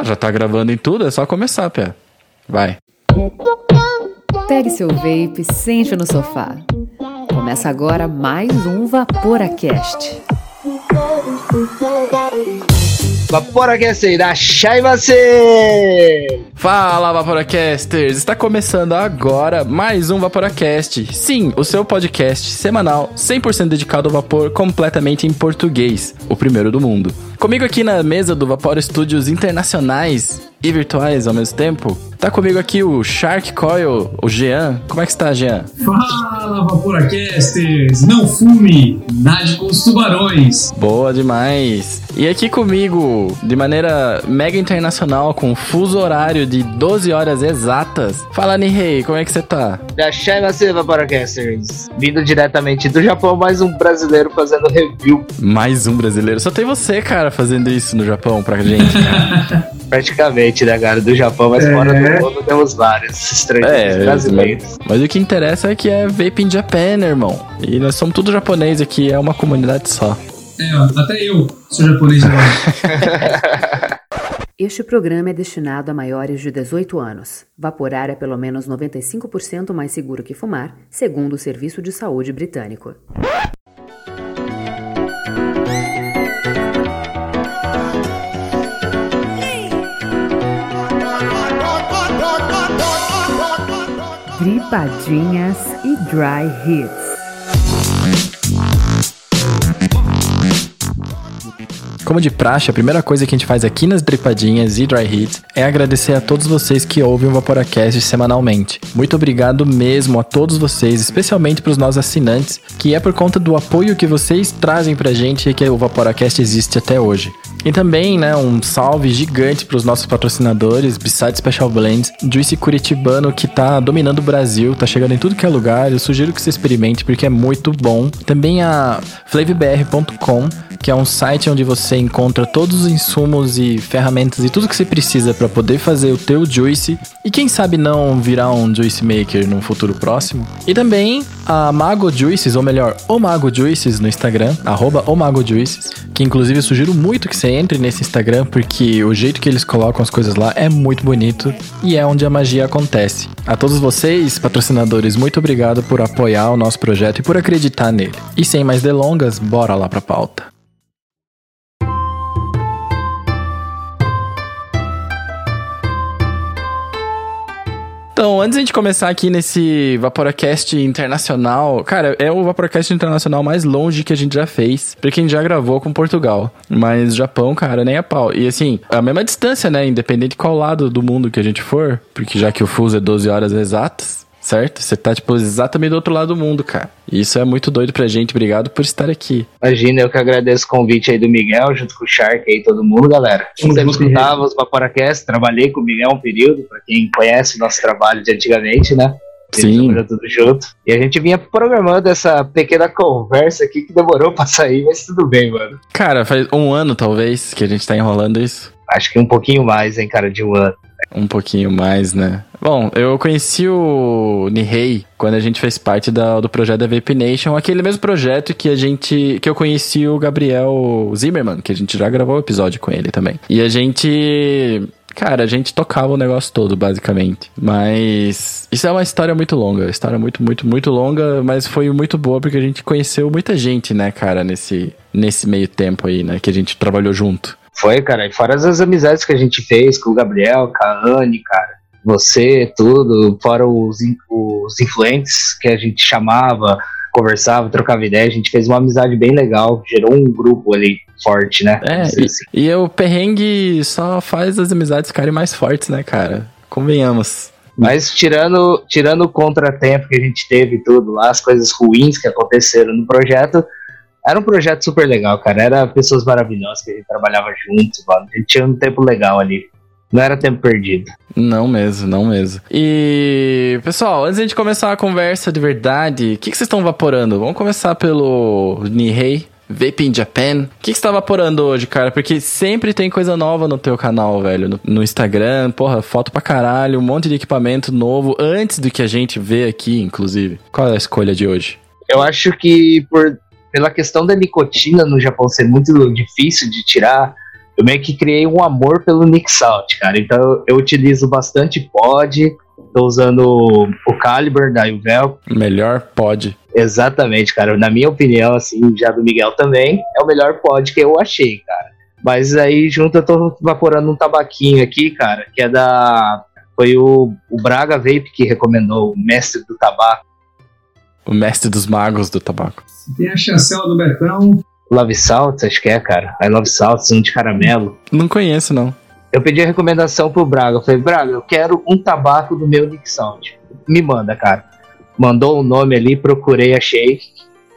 Ah, já tá gravando em tudo, é só começar, Pé. Vai. Pegue seu vape, sente no sofá. Começa agora mais um VaporaCast. VaporaCast você! Fala, Vaporacasters! Está começando agora mais um Vaporacast. Sim, o seu podcast semanal 100% dedicado ao vapor completamente em português, o primeiro do mundo. Comigo aqui na mesa do Vapor Studios internacionais e virtuais ao mesmo tempo, tá comigo aqui o Shark Coil, o Jean. Como é que está, Jean? Fala, Vaporacasters! Não fume! Nade com os tubarões! Boa demais! E aqui comigo, de maneira mega internacional, com fuso horário de 12 horas exatas. Fala, Nihei, como é que você tá? Dashai você, Vaporacasters! Vindo diretamente do Japão, mais um brasileiro fazendo review. Mais um brasileiro? Só tem você, cara, fazendo isso no Japão pra gente, cara. Praticamente, né, cara? Do Japão, mas É. fora do mundo temos vários estrangeiros É, brasileiros. mas, mas o que interessa é que é Vape in Japan, irmão. E nós somos tudo japonês aqui, é uma comunidade só. É, ó, até eu sou japonês agora. Este programa é destinado a maiores de 18 anos. Vaporar é pelo menos 95% mais seguro que fumar, segundo o Serviço de Saúde Britânico. Dripadinhas e Dry Hits. Como de praxe, a primeira coisa que a gente faz aqui nas Dripadinhas e Dry Hits é agradecer a todos vocês que ouvem o Vaporacast semanalmente. Muito obrigado mesmo a todos vocês, especialmente para os nossos assinantes, que é por conta do apoio que vocês trazem pra gente que o Vaporacast existe até hoje. E também, né, um salve gigante para os nossos patrocinadores, Beside Special Blends, Juicy Curitibano, que tá dominando o Brasil, tá chegando em tudo que é lugar. Eu sugiro que você experimente porque é muito bom. Também a flavbr.com, que é um site onde você encontra todos os insumos e ferramentas e tudo que você precisa para poder fazer o teu juice e quem sabe não virar um juice maker no futuro próximo. E também a Mago Juices, ou melhor, o Mago Juices no Instagram, arroba o Mago Juices, que inclusive eu sugiro muito que você entre nesse Instagram porque o jeito que eles colocam as coisas lá é muito bonito e é onde a magia acontece. A todos vocês, patrocinadores, muito obrigado por apoiar o nosso projeto e por acreditar nele. E sem mais delongas, bora lá pra pauta. Então, antes de a gente começar aqui nesse Vaporacast internacional, cara, é o Vaporacast internacional mais longe que a gente já fez, porque a gente já gravou com Portugal. Mas Japão, cara, nem a pau. E assim, a mesma distância, né? Independente de qual lado do mundo que a gente for, porque já que o fuso é 12 horas exatas, certo? Você tá, tipo, exatamente do outro lado do mundo, cara. E isso é muito doido pra gente. Obrigado por estar aqui. Imagina, eu que agradeço o convite aí do Miguel, junto com o Shark aí, todo mundo, galera. Sempre escutava os Vaporacast, trabalhei com o Miguel um período, pra quem conhece o nosso trabalho de antigamente, né? Sim. Tudo junto. E a gente vinha programando essa pequena conversa aqui que demorou pra sair, mas tudo bem, mano. Cara, faz um ano, talvez, que a gente tá enrolando isso. Acho que um pouquinho mais, hein, cara, de um ano. Um pouquinho mais, né? Bom, eu conheci o Nihei quando a gente fez parte da- do projeto da Vape Nation, aquele mesmo projeto que a gente. que eu conheci o Gabriel Zimmerman, que a gente já gravou um episódio com ele também. E a gente. Cara, a gente tocava o negócio todo, basicamente. Mas. Isso é uma história muito longa. História muito, muito, muito longa, mas foi muito boa porque a gente conheceu muita gente, né, cara, nesse, nesse meio tempo aí, né, que a gente trabalhou junto. Foi, cara, e fora as amizades que a gente fez com o Gabriel, com a Anne, cara, você, tudo, fora os, os influentes que a gente chamava, conversava, trocava ideia, a gente fez uma amizade bem legal, gerou um grupo ali forte, né? É, Vamos dizer assim. E o perrengue só faz as amizades ficarem mais fortes, né, cara? Convenhamos. Mas tirando, tirando o contratempo que a gente teve e tudo lá, as coisas ruins que aconteceram no projeto, era um projeto super legal, cara. Era pessoas maravilhosas que a gente trabalhava junto, mano. A gente tinha um tempo legal ali. Não era tempo perdido. Não mesmo, não mesmo. E, pessoal, antes de a gente começar a conversa de verdade, o que, que vocês estão vaporando? Vamos começar pelo Nihei. Vape in Japan. O que, que você tá vaporando hoje, cara? Porque sempre tem coisa nova no teu canal, velho. No, no Instagram, porra, foto pra caralho, um monte de equipamento novo, antes do que a gente vê aqui, inclusive. Qual é a escolha de hoje? Eu acho que por, pela questão da nicotina no Japão ser muito difícil de tirar, eu meio que criei um amor pelo Nick Salt, cara. Então eu utilizo bastante pod, tô usando o Caliber da Uvel. Melhor pod. Exatamente, cara. Na minha opinião, assim, já do Miguel também, é o melhor pod que eu achei, cara. Mas aí junto eu tô vaporando um tabaquinho aqui, cara, que é da. Foi o, o Braga Vape que recomendou, o mestre do tabaco. O mestre dos magos do tabaco. Tem a chancela do Betão. Love Salt, acho que é, cara. I Love Salt, um de caramelo. Não conheço, não. Eu pedi a recomendação pro Braga. Eu falei, Braga, eu quero um tabaco do meu Nick Salt. Me manda, cara. Mandou o um nome ali, procurei, achei.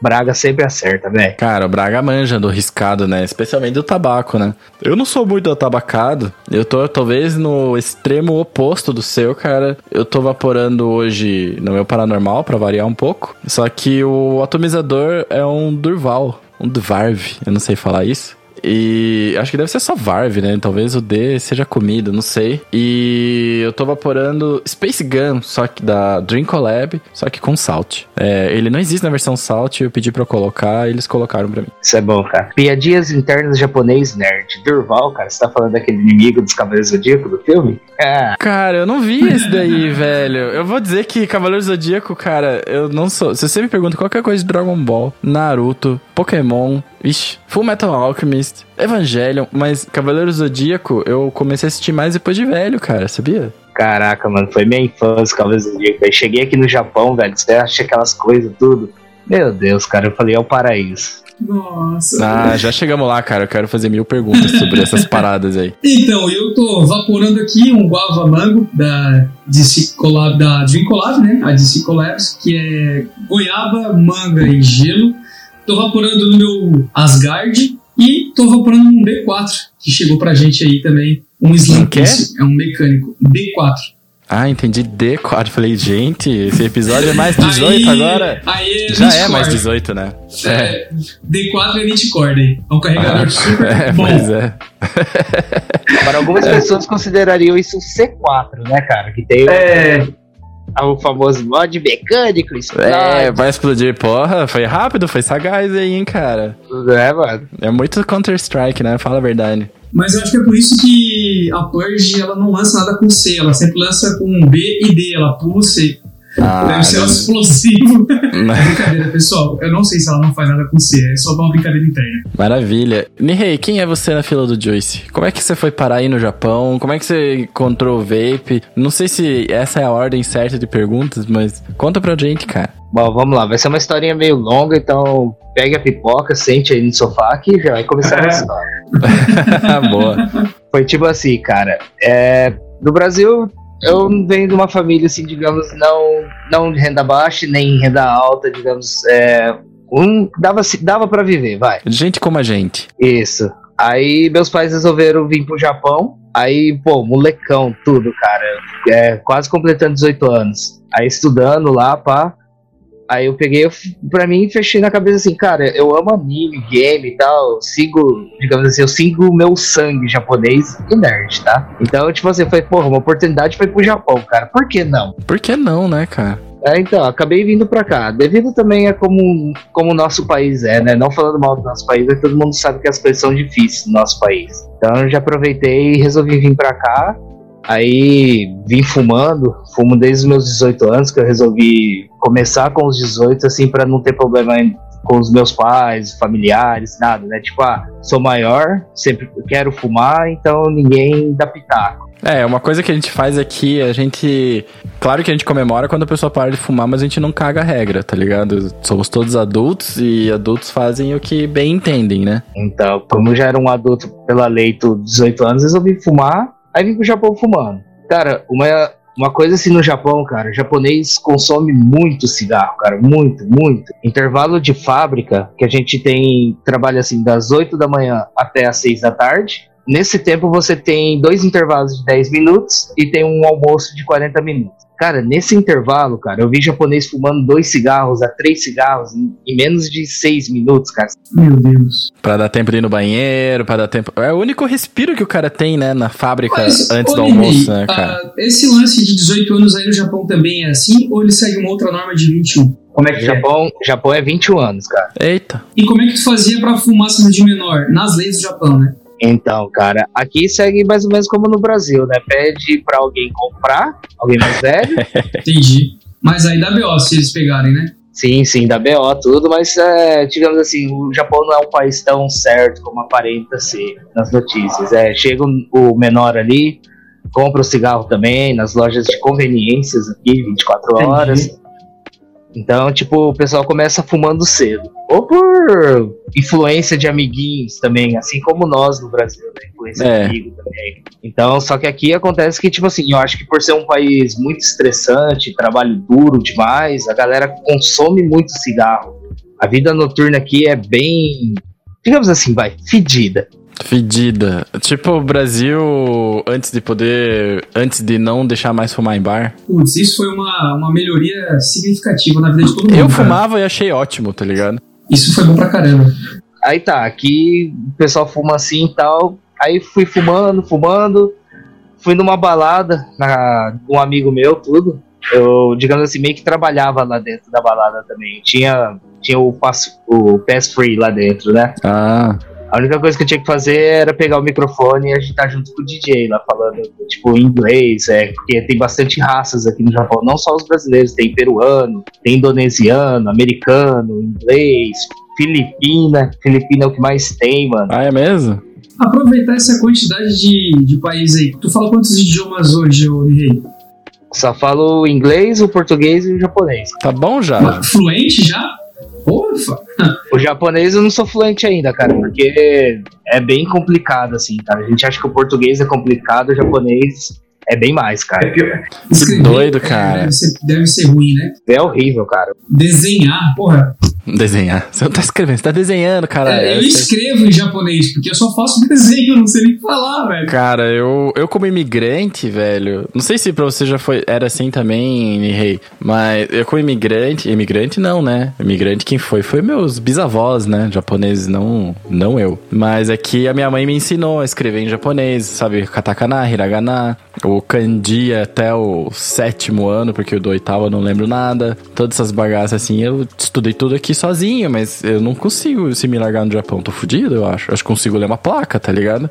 Braga sempre acerta, velho. Cara, o Braga manja do riscado, né? Especialmente do tabaco, né? Eu não sou muito do tabacado. Eu tô talvez no extremo oposto do seu, cara. Eu tô vaporando hoje no meu paranormal, para variar um pouco. Só que o atomizador é um Durval. Um Dvarv, eu não sei falar isso. E acho que deve ser só Varv, né? Talvez o D seja comida, não sei. E eu tô vaporando Space Gun, só que da Dream Collab, só que com Salt. É, ele não existe na versão Salt, eu pedi pra colocar e eles colocaram pra mim. Isso é bom, cara. Piadinhas internas japonês nerd. Durval, cara, você tá falando daquele inimigo dos Cavaleiros Zodíaco do filme? É. Cara, eu não vi esse daí, velho. Eu vou dizer que Cavaleiros Zodíaco, cara, eu não sou. Se você me pergunta qualquer coisa de Dragon Ball, Naruto, Pokémon, Vixe, Full Metal Alchemist, Evangelion, mas Cavaleiro Zodíaco eu comecei a assistir mais depois de velho, cara, sabia? Caraca, mano, foi minha infância, Cavaleiro Zodíaco. Eu cheguei aqui no Japão, velho, você acha aquelas coisas, tudo. Meu Deus, cara, eu falei, é o paraíso. Nossa. Ah, já chegamos lá, cara. Eu quero fazer mil perguntas sobre essas paradas aí. Então, eu tô vaporando aqui um guava mango da DC Collab, da Dream Collab, né? A DC Collabs, que é goiaba, manga e gelo. Tô vaporando no meu Asgard e tô vaporando um B4, que chegou pra gente aí também. Um Slam É um mecânico. B4. Ah, entendi D4. Falei, gente, esse episódio é mais 18 aí, agora? Aí é Já é mais 18, né? É. é. D4 é Elite Cord É um carregador super é, bom. Pois é. Para algumas pessoas considerariam isso C4, né, cara? Que tem. É o famoso mod mecânico, explode. É, vai explodir. Porra, foi rápido, foi sagaz aí, hein, cara. É, mano. É muito Counter-Strike, né? Fala a verdade. Mas eu acho que é por isso que a Purge ela não lança nada com C, ela sempre lança com B e D, ela pula o C. Ah, Deve ser um explosivo. brincadeira, pessoal. Eu não sei se ela não faz nada com C, é só uma brincadeira interna. Maravilha. Nihei, quem é você na fila do Joyce? Como é que você foi parar aí no Japão? Como é que você encontrou o vape? Não sei se essa é a ordem certa de perguntas, mas conta pra gente, cara. Bom, vamos lá. Vai ser uma historinha meio longa, então pegue a pipoca, sente aí no sofá que já vai começar a história. Boa. Foi tipo assim, cara. É, no Brasil eu venho de uma família, assim, digamos, não, não de renda baixa, nem renda alta, digamos, é, um, dava, dava para viver, vai. Gente como a gente. Isso. Aí meus pais resolveram vir pro Japão, aí, pô, molecão, tudo, cara, é, quase completando 18 anos. Aí estudando lá, pá, Aí eu peguei, pra mim, fechei na cabeça assim, cara, eu amo anime, game e tal, sigo, digamos assim, eu sigo o meu sangue japonês e nerd, tá? Então, tipo assim, foi, porra, uma oportunidade foi pro Japão, cara, por que não? Por que não, né, cara? É, então, acabei vindo pra cá. Devido também a como, como o nosso país é, né? Não falando mal do nosso país, mas todo mundo sabe que as coisas são difíceis no nosso país. Então eu já aproveitei e resolvi vir pra cá. Aí vim fumando, fumo desde os meus 18 anos, que eu resolvi começar com os 18, assim, para não ter problema com os meus pais, familiares, nada, né? Tipo, ah, sou maior, sempre quero fumar, então ninguém dá pitaco. É, uma coisa que a gente faz aqui, a gente. Claro que a gente comemora quando a pessoa para de fumar, mas a gente não caga a regra, tá ligado? Somos todos adultos e adultos fazem o que bem entendem, né? Então, como eu já era um adulto pela lei dos 18 anos, resolvi fumar Aí vim pro Japão fumando. Cara, uma, uma coisa assim no Japão, cara, o japonês consome muito cigarro, cara, muito, muito. Intervalo de fábrica, que a gente tem, trabalha assim, das 8 da manhã até as 6 da tarde. Nesse tempo você tem dois intervalos de 10 minutos e tem um almoço de 40 minutos. Cara, nesse intervalo, cara, eu vi japonês fumando dois cigarros a três cigarros em, em, menos de seis minutos, cara. Meu Deus. Pra dar tempo de ir no banheiro, pra dar tempo. É o único respiro que o cara tem, né, na fábrica Mas, antes do almoço, né, cara? Uh, esse lance de 18 anos aí no Japão também é assim? Ou ele segue uma outra norma de 21? Como é que Japão, é? Japão é 21 anos, cara. Eita. E como é que tu fazia pra fumar sendo de menor? Nas leis do Japão, né? Então, cara, aqui segue mais ou menos como no Brasil, né? Pede pra alguém comprar, alguém mais velho. Entendi. Mas aí dá BO se eles pegarem, né? sim, sim, da BO, tudo, mas é, digamos assim, o Japão não é um país tão certo como aparenta ser nas notícias. É, chega o menor ali, compra o cigarro também nas lojas de conveniências aqui, 24 horas. Entendi. Então, tipo, o pessoal começa fumando cedo. Ou por influência de amiguinhos também, assim como nós no Brasil, né? Influência é. de amigo também. Então, só que aqui acontece que, tipo assim, eu acho que por ser um país muito estressante, trabalho duro demais, a galera consome muito cigarro. A vida noturna aqui é bem, digamos assim, vai, fedida. Fedida. Tipo o Brasil antes de poder. Antes de não deixar mais fumar em bar. Putz, isso foi uma, uma melhoria significativa na vida de todo mundo. Eu fumava e achei ótimo, tá ligado? Isso foi bom pra caramba. Aí tá, aqui o pessoal fuma assim e tal. Aí fui fumando, fumando. Fui numa balada, na, um amigo meu, tudo. Eu, digamos assim, meio que trabalhava lá dentro da balada também. Tinha, tinha o pass, o pass free lá dentro, né? Ah. A única coisa que eu tinha que fazer era pegar o microfone e agitar junto com o DJ lá falando, tipo, inglês, é, porque tem bastante raças aqui no Japão, não só os brasileiros, tem peruano, tem indonesiano, americano, inglês, filipina, filipina é o que mais tem, mano. Ah, é mesmo? Aproveitar essa quantidade de, de países aí. Tu fala quantos idiomas hoje, Rei? Só falo inglês, o português e o japonês. Tá bom já. Fluente já? Ufa. O japonês eu não sou fluente ainda, cara, porque é bem complicado, assim, cara. A gente acha que o português é complicado, o japonês é bem mais, cara. Que doido, cara. Deve ser, deve ser ruim, né? É horrível, cara. Desenhar, porra. Desenhar. Você não tá escrevendo, você tá desenhando, cara. É, eu escrevo em japonês, porque eu só faço desenho, não sei nem falar, velho. Cara, eu, eu como imigrante, velho. Não sei se pra você já foi. Era assim também, Nihei. Mas eu como imigrante. Imigrante não, né? Imigrante quem foi? Foi meus bisavós, né? Japoneses, não, não eu. Mas aqui a minha mãe me ensinou a escrever em japonês, sabe? Katakana, hiragana, o kanji até o sétimo ano, porque o do oitavo eu não lembro nada. Todas essas bagaças assim, eu estudei tudo aqui sozinho, mas eu não consigo se me largar no Japão. Tô fudido, eu acho. Acho que consigo ler uma placa, tá ligado?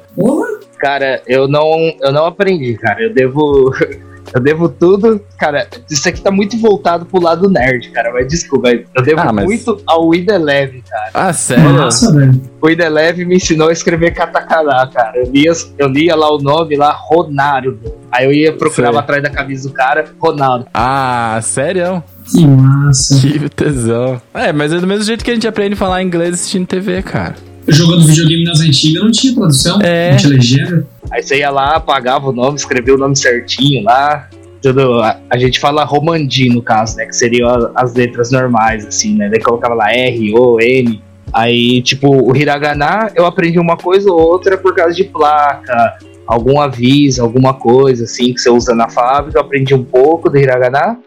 Cara, eu não, eu não aprendi, cara. Eu devo. Eu devo tudo. Cara, isso aqui tá muito voltado pro lado nerd, cara. Mas desculpa, eu devo ah, mas... muito ao Ideleve, cara. Ah, sério? Nossa, velho. O Ideleve me ensinou a escrever katakana, cara. Eu lia, eu lia lá o nome lá, Ronaldo. Aí eu ia procurar atrás da camisa do cara, Ronaldo. Ah, sério? Que massa. Que tesão. É, mas é do mesmo jeito que a gente aprende a falar inglês assistindo TV, cara. Jogando videogame nas antigas não tinha tradução, é. não tinha legenda. Aí você ia lá, apagava o nome, escrevia o nome certinho lá. Tudo, a, a gente fala romandi no caso, né? Que seriam as letras normais, assim, né? Daí colocava lá R, O, N. Aí, tipo, o hiragana eu aprendi uma coisa ou outra por causa de placa, algum aviso, alguma coisa assim que você usa na fábrica. Eu aprendi um pouco do hiragana.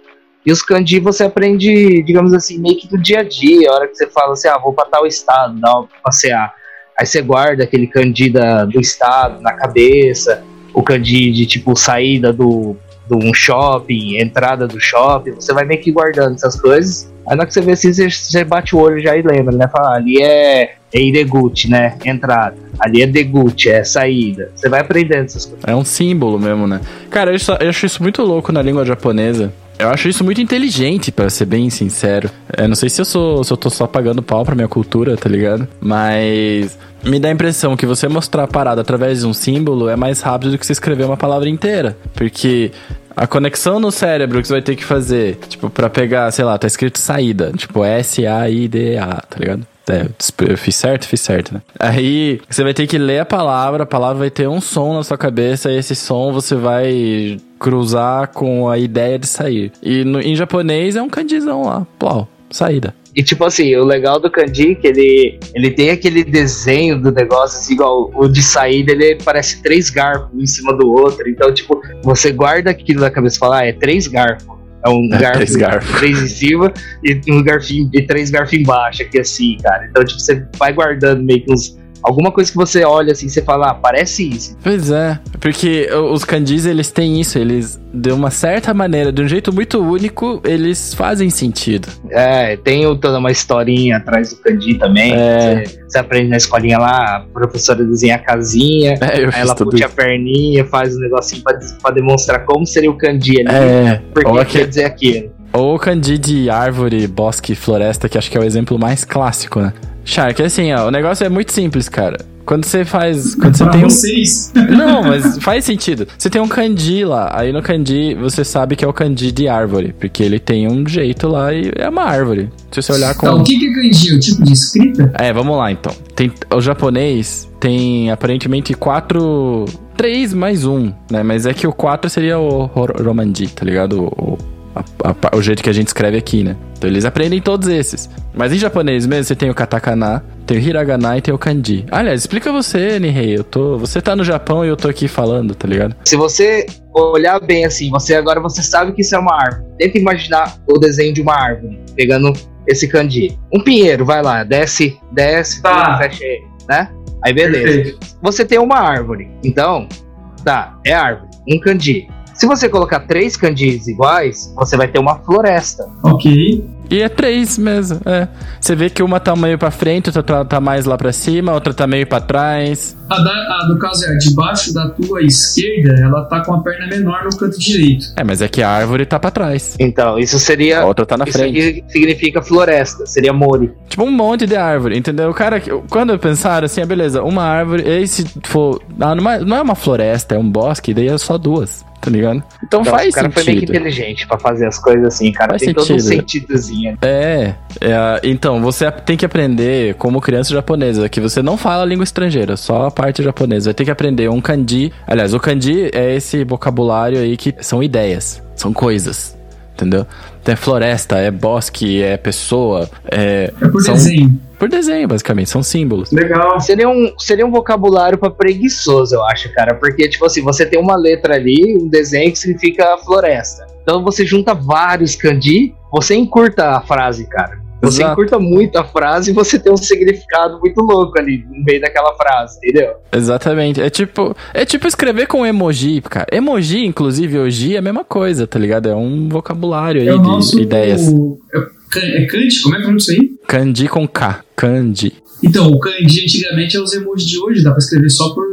E os kanji você aprende, digamos assim, meio que do dia a dia. A hora que você fala assim, ah, vou para tal estado, uma passear. Aí você guarda aquele kanji da, do estado na cabeça, o kanji de tipo saída do, do um shopping, entrada do shopping. Você vai meio que guardando essas coisas. Aí na hora que você vê assim, você, você bate o olho já e lembra, né? Fala, ah, ali é, é Ireguchi, né? Entrada. Ali é Deguchi, é saída. Você vai aprendendo essas coisas. É um símbolo mesmo, né? Cara, eu, eu acho isso muito louco na língua japonesa. Eu acho isso muito inteligente, para ser bem sincero. Eu não sei se eu sou, se eu tô só pagando pau pra minha cultura, tá ligado? Mas me dá a impressão que você mostrar a parada através de um símbolo é mais rápido do que você escrever uma palavra inteira. Porque a conexão no cérebro que você vai ter que fazer, tipo, para pegar, sei lá, tá escrito saída, tipo S-A-I-D-A, tá ligado? É, eu fiz certo? Fiz certo, né? Aí você vai ter que ler a palavra, a palavra vai ter um som na sua cabeça, e esse som você vai cruzar com a ideia de sair. E no, em japonês é um candizão lá, plau, saída. E tipo assim, o legal do kanji é que ele, ele tem aquele desenho do negócio, assim, igual o de saída, ele parece três garfos um em cima do outro. Então, tipo, você guarda aquilo na cabeça e fala, ah, é três garfos. É um é, garfo, três, garfos. três em cima e um garfinho e três garfos embaixo, aqui assim, cara. Então, tipo, você vai guardando meio que uns Alguma coisa que você olha assim, você fala, ah, parece isso. Pois é, porque os kanjis, eles têm isso, eles, de uma certa maneira, de um jeito muito único, eles fazem sentido. É, tem toda uma historinha atrás do kanji também. É. Você, você, aprende na escolinha lá, a professora desenha a casinha, é, aí ela puxa a perninha, faz um negocinho pra, pra demonstrar como seria o kanji ali, é. porque quer dizer aquilo. Ou o kanji de árvore, bosque, floresta, que acho que é o exemplo mais clássico, né? Shark, assim, ó, o negócio é muito simples, cara. Quando você faz. Quando você tem um. Vocês. Não, mas faz sentido. Você tem um kanji lá. Aí no kanji você sabe que é o kanji de árvore. Porque ele tem um jeito lá e é uma árvore. Se você olhar com. Então, o que, é kanji? O tipo de escrita? É, vamos lá então. Tem, o japonês tem aparentemente quatro. Três mais um, né? Mas é que o quatro seria o Romanji, tá ligado? O, a, a, o jeito que a gente escreve aqui, né? Então eles aprendem todos esses. Mas em japonês mesmo, você tem o katakana, tem o hiragana e tem o kanji. Aliás, explica você, Nihei. Eu tô, você tá no Japão e eu tô aqui falando, tá ligado? Se você olhar bem assim, você agora você sabe que isso é uma árvore. Tenta imaginar o desenho de uma árvore, pegando esse kanji. Um pinheiro, vai lá, desce, desce, tá. fecha né? Aí beleza. Perfeito. Você tem uma árvore. Então, tá, é árvore, um kanji. Se você colocar três kanjis iguais, você vai ter uma floresta. Ok. E é três mesmo, é. Você vê que uma tá meio pra frente, outra tá, tá mais lá pra cima, outra tá meio pra trás. A, da, a do caso é a de baixo da tua esquerda, ela tá com a perna menor no canto direito. É, mas é que a árvore tá pra trás. Então, isso seria. A outra tá na isso frente. Isso significa floresta, seria mori. Tipo um monte de árvore, entendeu? O cara, quando eu pensar assim, ah, beleza, uma árvore, e aí se for. Ah, não, é, não é uma floresta, é um bosque, daí é só duas tá ligado? Então, então faz sentido. O cara sentido. foi meio que inteligente pra fazer as coisas assim, cara. Faz tem sentido. todo um sentidozinho. É, é, então, você tem que aprender como criança japonesa, que você não fala língua estrangeira, só parte japonesa. Vai ter que aprender um kanji. Aliás, o kanji é esse vocabulário aí que são ideias, são coisas, entendeu? Tem floresta, é bosque, é pessoa, é. É por são... desenho. Por desenho, basicamente, são símbolos. Legal. Seria um, seria um vocabulário para preguiçoso, eu acho, cara. Porque, tipo assim, você tem uma letra ali, um desenho que significa floresta. Então você junta vários kanji, você encurta a frase, cara. Você Exato. encurta muito a frase e você tem um significado muito louco ali no meio daquela frase, entendeu? Exatamente. É tipo, é tipo escrever com emoji, cara. Emoji, inclusive, hoje é a mesma coisa, tá ligado? É um vocabulário aí é de nosso... ideias. É, é Kanji? Como é que é o nome disso aí? Kanji com K. Kanji. Então, o kanji antigamente é os emojis de hoje, dá pra escrever só por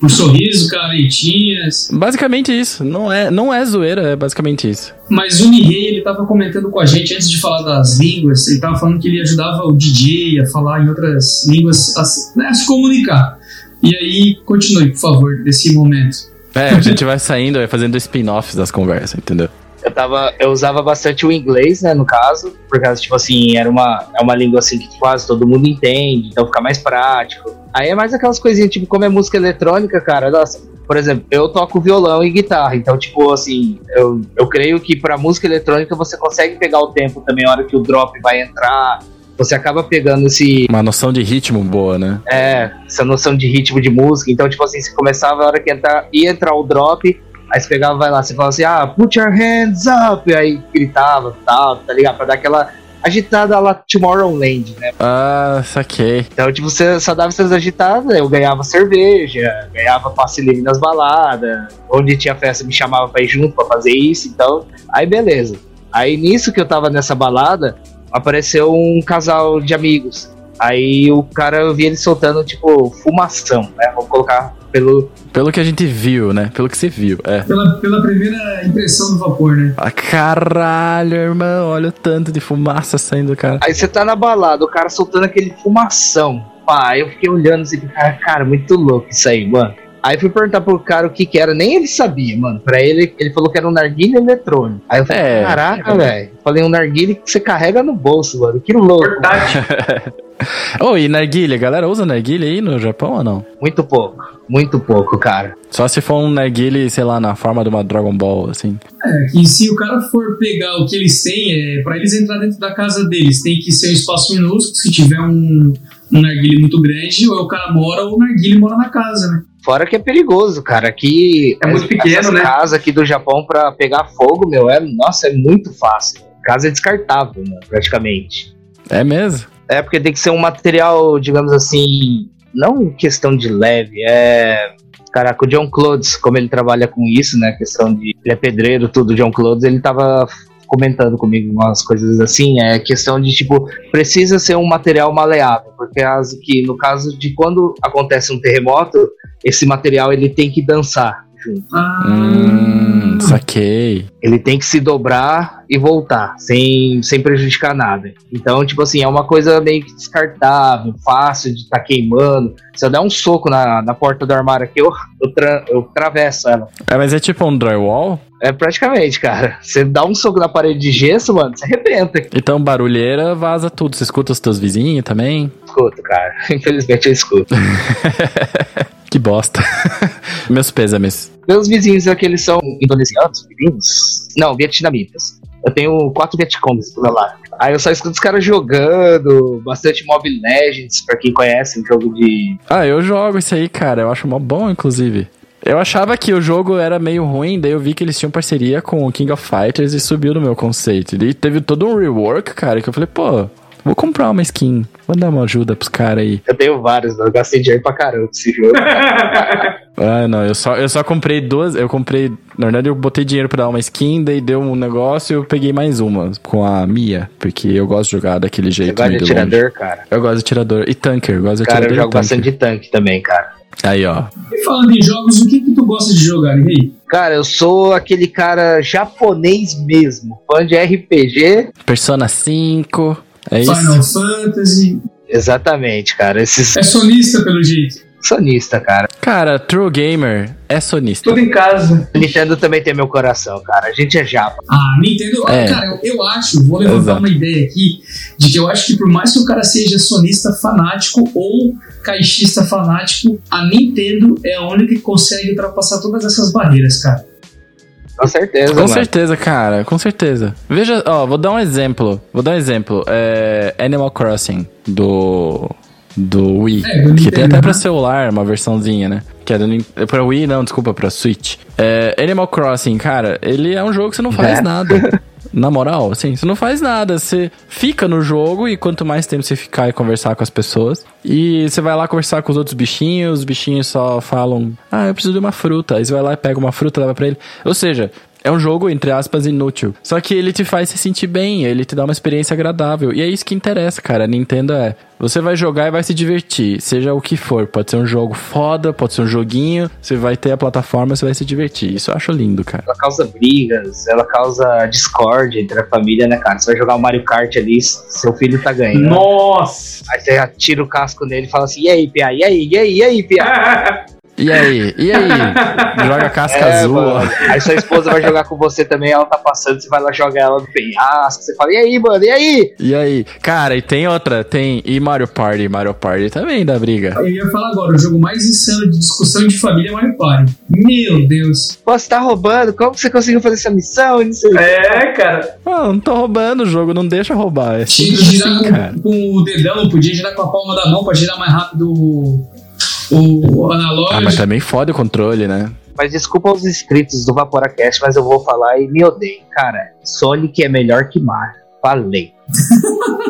por sorriso, caretinhas. Basicamente isso. Não é, não é zoeira, é basicamente isso. Mas o Nihei, ele tava comentando com a gente antes de falar das línguas, ele tava falando que ele ajudava o DJ a falar em outras línguas, a, né, a se comunicar. E aí, continue, por favor, desse momento. É, a gente vai saindo, vai fazendo spin-offs das conversas, entendeu? Eu, tava, eu usava bastante o inglês, né, no caso, por causa, tipo assim, era uma, é uma língua assim que quase todo mundo entende, então fica mais prático. Aí é mais aquelas coisinhas, tipo, como é música eletrônica, cara, nossa, por exemplo, eu toco violão e guitarra, então, tipo, assim, eu, eu creio que pra música eletrônica você consegue pegar o tempo também, a hora que o drop vai entrar, você acaba pegando esse. Uma noção de ritmo boa, né? É, essa noção de ritmo de música. Então, tipo assim, você começava a hora que entrar, ia entrar o drop, aí você pegava, vai lá, você falava assim, ah, put your hands up, e aí gritava tal, tá ligado? Pra dar aquela agitada lá Tomorrowland, né? Ah, saquei. Então, tipo, você só dava essas agitadas, eu ganhava cerveja, ganhava passe livre nas baladas, onde tinha festa me chamava pra ir junto pra fazer isso, então, aí beleza. Aí nisso que eu tava nessa balada, apareceu um casal de amigos. Aí o cara, eu vi ele soltando, tipo, fumação, né? Vou colocar pelo... Pelo que a gente viu, né? Pelo que você viu, é. Pela, pela primeira impressão do vapor, né? Ah, caralho, irmão, olha o tanto de fumaça saindo do cara. Aí você tá na balada, o cara soltando aquele fumação. Pá, eu fiquei olhando assim, cara, cara, muito louco isso aí, mano. Aí fui perguntar pro cara o que que era, nem ele sabia, mano. Pra ele, ele falou que era um narguilha eletrônico. Aí eu falei, é, caraca, é, velho. Falei, um narguilha que você carrega no bolso, mano. Que louco. Verdade. Ô, oh, e narguilha, galera usa narguilha aí no Japão ou não? Muito pouco. Muito pouco, cara. Só se for um narguilha, sei lá, na forma de uma Dragon Ball, assim. É, que se o cara for pegar o que eles têm, é, pra eles entrar dentro da casa deles, tem que ser um espaço minúsculo, se tiver um, um narguilha muito grande, ou o cara mora ou o narguilha mora na casa, né? Fora que é perigoso, cara. Aqui é muito pequeno, né? casa aqui do Japão para pegar fogo, meu, é, nossa, é muito fácil. Casa é descartável, né, praticamente. É mesmo? É porque tem que ser um material, digamos assim, não questão de leve, é. Caraca, o John Clodes, como ele trabalha com isso, né? Questão de. Ele é pedreiro, tudo, John Clodes, ele tava comentando comigo umas coisas assim, é questão de tipo, precisa ser um material maleável, porque as, que no caso de quando acontece um terremoto, esse material ele tem que dançar junto. Ah, Hum, saquei. Ele tem que se dobrar e voltar, sem, sem prejudicar nada. Então, tipo assim, é uma coisa meio que descartável, fácil de estar tá queimando. Se eu der um soco na, na porta do armário aqui, eu, eu, tra, eu travesso ela. É, mas é tipo um drywall? É praticamente, cara. Você dá um soco na parede de gesso, mano, você arrebenta. Então barulheira vaza tudo. Você escuta os teus vizinhos também? Escuto, cara. Infelizmente eu escuto. que bosta. Meus pêsames. Meus vizinhos aqui, eles são indonesianos, filipinos? Não, vietnamitas. Eu tenho quatro Vietcongs do meu lado. Aí eu só escuto os caras jogando, bastante Mobile Legends, pra quem conhece, um jogo de. Ah, eu jogo isso aí, cara. Eu acho mó bom, inclusive. Eu achava que o jogo era meio ruim, daí eu vi que eles tinham parceria com o King of Fighters e subiu no meu conceito. E teve todo um rework, cara, que eu falei, pô, vou comprar uma skin. Dar uma ajuda pros caras aí. Eu tenho vários, eu gastei dinheiro pra caramba nesse jogo. ah, não, eu só, eu só comprei duas. Eu comprei. Na verdade, eu botei dinheiro pra dar uma skin, daí deu um negócio e eu peguei mais uma com a Mia, porque eu gosto de jogar daquele jeito. Você gosta de atirador, longe. cara? Eu gosto de atirador. E tanker, eu gosto de cara, atirador. Cara, eu jogo bastante de tanque também, cara. Aí, ó. E falando em jogos, o que, que tu gosta de jogar, Rei? Cara, eu sou aquele cara japonês mesmo, fã de RPG. Persona 5. É Final isso? Fantasy. Exatamente, cara. Esses... É sonista, pelo jeito. Sonista, cara. Cara, True Gamer é sonista. Tudo em casa. Nintendo também tem meu coração, cara. A gente é japa. Ah, Nintendo. É. Cara, eu, eu, acho, vou levantar Exato. uma ideia aqui, de que eu acho que por mais que o cara seja sonista fanático ou caixista fanático, a Nintendo é a única que consegue ultrapassar todas essas barreiras, cara. Com certeza, Com mano. certeza, cara. Com certeza. Veja, ó, vou dar um exemplo. Vou dar um exemplo. É Animal Crossing do do Wii, é, do que tem até pra celular uma versãozinha, né? Que é do é pra Wii, não, desculpa, pra Switch. É, Animal Crossing, cara, ele é um jogo que você não faz É. nada. Na moral, assim, você não faz nada. Você fica no jogo e quanto mais tempo você ficar e conversar com as pessoas. E você vai lá conversar com os outros bichinhos, os bichinhos só falam: Ah, eu preciso de uma fruta. Aí você vai lá e pega uma fruta leva pra ele. Ou seja, é um jogo, entre aspas, inútil. Só que ele te faz se sentir bem, ele te dá uma experiência agradável. E é isso que interessa, cara. A Nintendo é. Você vai jogar e vai se divertir, seja o que for. Pode ser um jogo foda, pode ser um joguinho. Você vai ter a plataforma, você vai se divertir. Isso eu acho lindo, cara. Ela causa brigas, ela causa discórdia entre a família, né, cara? Você vai jogar o Mario Kart ali, seu filho tá ganhando. Nossa! Aí você atira o casco nele e fala assim: e aí, Pia? E aí, e aí, e aí, Pia? E aí? E aí? Joga casca É, azul. mano. Aí sua esposa vai jogar com você também, ela tá passando, você vai lá jogar ela no penhasco, você fala, e aí, mano, e aí? E aí? Cara, e tem outra, tem. E Mario Party? Mario Party também dá briga. Eu ia falar agora, o jogo mais insano de discussão de família é Mario Party. Meu Deus. Pô, você tá roubando, como que você conseguiu fazer essa missão? Não sei. É, cara. Ah, não tô roubando o jogo, não deixa roubar. É Tinha que simples girar assim, com, com o dedão, não podia girar com a palma da mão pra girar mais rápido o, o analógico. Ah, mas também fode o controle, né? Mas desculpa os inscritos do Vaporacast, mas eu vou falar e me odeiem. Cara, Sonic é melhor que Mario. Falei.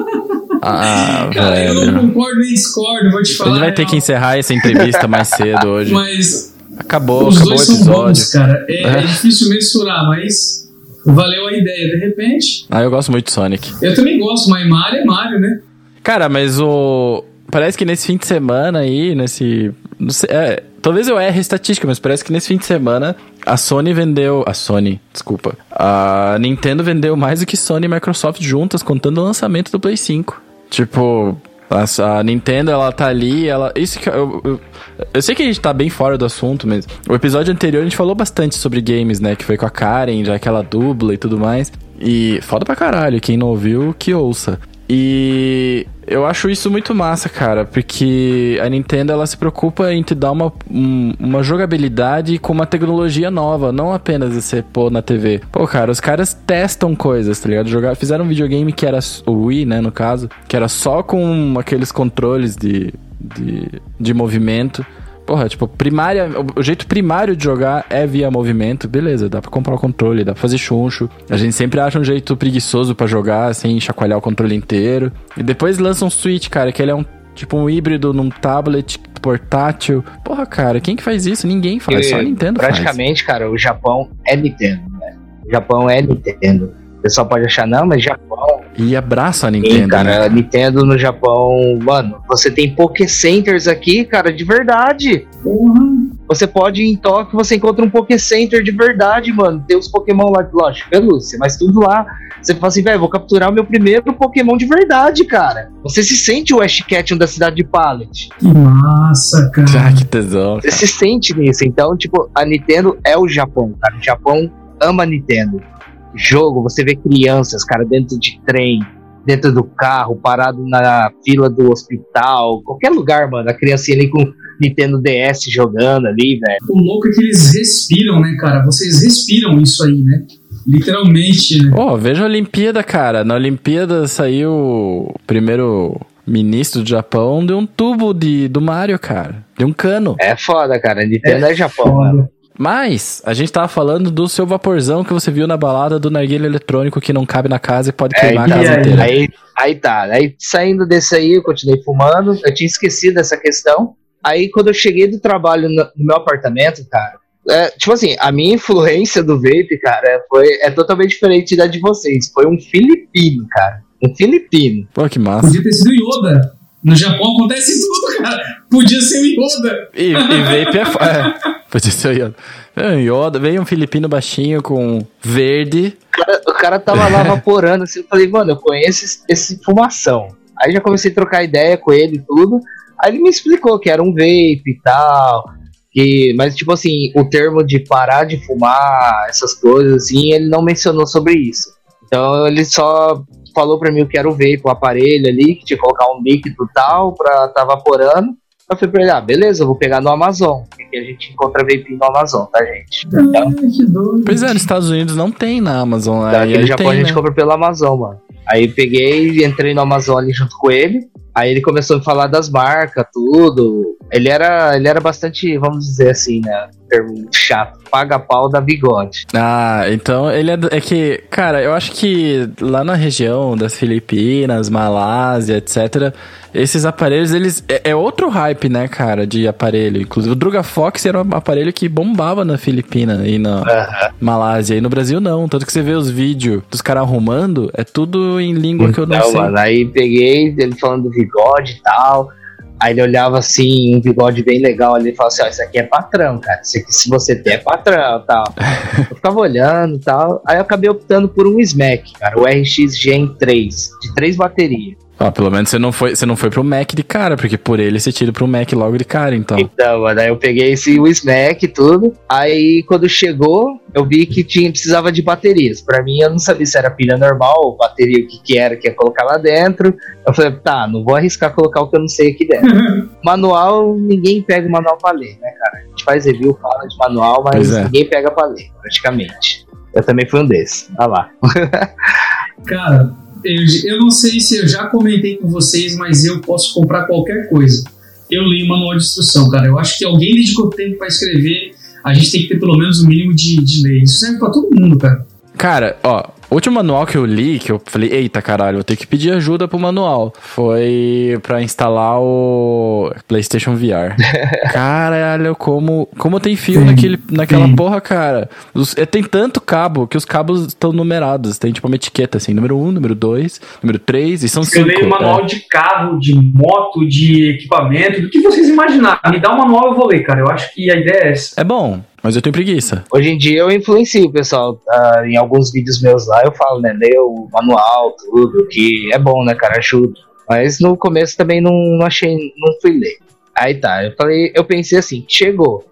Ah, Cara, eu não velho. concordo nem discordo, vou te A falar. gente vai a ter que real. encerrar essa entrevista mais cedo hoje. Mas Acabou, os acabou o dois são episódio. bons, cara. É, É. é difícil mensurar, mas valeu a ideia. De repente, Ah, eu gosto muito de Sonic. eu também gosto, mas Mario é Mario, né? Cara, mas o. Parece que nesse fim de semana aí, nesse. sei, é, talvez eu erre estatística, mas parece que nesse fim de semana a Sony vendeu. A Sony, desculpa. A Nintendo vendeu mais do que Sony e Microsoft juntas, contando o lançamento do Play 5. Tipo. A, Nintendo, ela tá ali, ela. Isso que eu, eu. eu sei que a gente tá bem fora do assunto, mas. O episódio anterior a gente falou bastante sobre games, né? Que foi com a Karen, já aquela dubla e tudo mais. E foda pra caralho, quem não ouviu, que ouça. E eu acho isso muito massa, cara, porque a Nintendo ela se preocupa em te dar uma, um- uma jogabilidade com uma tecnologia nova, não apenas você pôr na TV. Pô, cara, os caras testam coisas, tá ligado? Jogar, fizeram um videogame que era o Wii, né, no caso, que era só com aqueles controles de, de, de movimento. Porra, tipo, primária, o- jeito primário de jogar é via movimento, beleza, dá pra comprar o controle, dá pra fazer chuncho. A gente sempre acha um jeito preguiçoso pra jogar, sem chacoalhar o controle inteiro. E depois lança um Switch, cara, que ele é um tipo um híbrido num tablet portátil. Porra, cara, quem que faz isso? Ninguém faz, E, só a Nintendo Praticamente, cara, o Japão é Nintendo, né? O Japão é Nintendo. O pessoal pode achar, não, mas Japão. E abraça a Sim, Nintendo, cara, né? Nintendo no Japão, mano, você tem Poké Centers aqui, cara, de verdade. Porra. Você pode ir em Tóquio, você encontra um Poké Center de verdade, mano. Tem os Pokémon lá, lógico, pelúcia, mas tudo lá. Você fala assim, velho, vou capturar o meu primeiro Pokémon de verdade, cara. Você se sente o Ash Ketchum da cidade de Pallet. Que massa, cara. Ah, que tesão. Você se sente nisso. Então, tipo, a Nintendo é o Japão, cara. O Japão ama a Nintendo. Jogo, você vê crianças, cara, dentro de trem, dentro do carro, parado na fila do hospital, qualquer lugar, mano. A criancinha ali com Nintendo DS jogando ali, velho. O louco é que eles respiram, né, cara? Vocês respiram isso aí, né? Literalmente, né? Pô, veja a Olimpíada, cara. Na Olimpíada saiu o primeiro ministro do Japão de um tubo de, do Mario, cara. De um cano. É foda, cara. Nintendo é, Japão, mano. Mas, a gente tava falando do seu vaporzão que você viu na balada do narguilho eletrônico que não cabe na casa e pode É, queimar a casa aí? inteira. Aí, aí tá. Aí saindo desse aí, eu continuei fumando. Eu tinha esquecido essa questão. Aí quando eu cheguei do trabalho no, no meu apartamento, cara. é, tipo assim, a minha influência do vape, cara, foi, é totalmente diferente da de vocês. Foi um filipino, cara. Um filipino. Pô, que massa. Podia ter sido o Yoda. No Japão acontece tudo, cara. Podia ser o Yoda. E, e vape é, é. Podia ser o Yoda. É, Yoda. Veio um filipino baixinho com verde. O cara, o cara tava lá vaporando, assim, eu falei, mano, eu conheço esse, esse fumação. Aí já comecei a trocar ideia com ele e tudo. Aí ele me explicou que era um vape e tal. Que, mas, tipo assim, o termo de parar de fumar, essas coisas, assim, ele não mencionou sobre isso. Então ele só falou pra mim o que era o vape, o aparelho ali, que tinha que colocar um líquido e tal, pra tá vaporando. Eu falei pra ele, ah, beleza, eu vou pegar no Amazon. Porque aqui a gente encontra vape no Amazon, tá, gente? Ai, que doido. Pois é, nos Estados Unidos não tem na Amazon. Aqui Aí no ele Japão tem, a gente né? compra pelo Amazon, mano. Aí peguei, entrei no Amazon ali junto com ele. Aí ele começou a me falar das marcas, tudo. Ele era, ele era bastante, vamos dizer assim, né? Termo chato. Paga pau da bigode. Ah, então ele é, é que, cara, eu acho que lá na região das Filipinas, Malásia, etc., esses aparelhos, eles. É, é outro hype, né, cara, de aparelho. Inclusive, o Druga Fox era um aparelho que bombava na Filipina e na Malásia. E no Brasil não. Tanto que você vê os vídeos dos caras arrumando, é tudo em língua que eu não Então, sei. mano, aí peguei ele falando do bigode e tal. Aí ele olhava assim, um bigode bem legal ali e falava assim: Ó, isso aqui é patrão, cara. Isso aqui, se você tem, é patrão tal. eu ficava olhando e tal. Aí eu acabei optando por um Smack, cara, o RX Gen 3, de três baterias. Ah, pelo menos você não foi, você não foi pro Mac de cara, porque por ele você tira pro Mac logo de cara, então. Então, mano, aí eu peguei esse o Smack e tudo. Aí quando chegou, eu vi que tinha, precisava de baterias. Pra mim, eu não sabia se era pilha normal ou bateria, o que, que era que ia colocar lá dentro. Eu falei, tá, não vou arriscar colocar o que eu não sei aqui dentro. manual, ninguém pega o manual pra ler, né, cara? A gente faz review, fala de manual, mas é. ninguém pega pra ler, praticamente. Eu também fui um desses. Olha lá. Cara, eu, eu não sei se eu já comentei com vocês, mas eu posso comprar qualquer coisa. Eu li manual de instrução, cara. Eu acho que alguém dedicou tempo pra escrever. A gente tem que ter pelo menos o mínimo de, de lei. Isso serve pra todo mundo, cara. Cara, ó, o último manual que eu li, que eu falei, eita caralho, vou ter que pedir ajuda pro manual, foi pra instalar o PlayStation VR. Caralho, como, como tem fio Sim, naquele, naquela sim. porra, cara. Os- é, tem tanto cabo que os cabos estão numerados. Tem tipo uma etiqueta assim, número 1, número 2, número 3 e são Eu 5. leio manual de carro, de moto, de equipamento, do que vocês imaginarem. Me dá um manual, eu vou ler, cara. Eu acho que a ideia é essa. É bom, mas eu tenho preguiça. Hoje em dia eu influencio o pessoal. ah, em alguns vídeos meus lá eu falo, né? Leia o manual, tudo, que é bom, né, cara? Ajuda. Mas no começo também não, não achei, não fui ler. Aí tá, eu falei, eu pensei assim, chegou.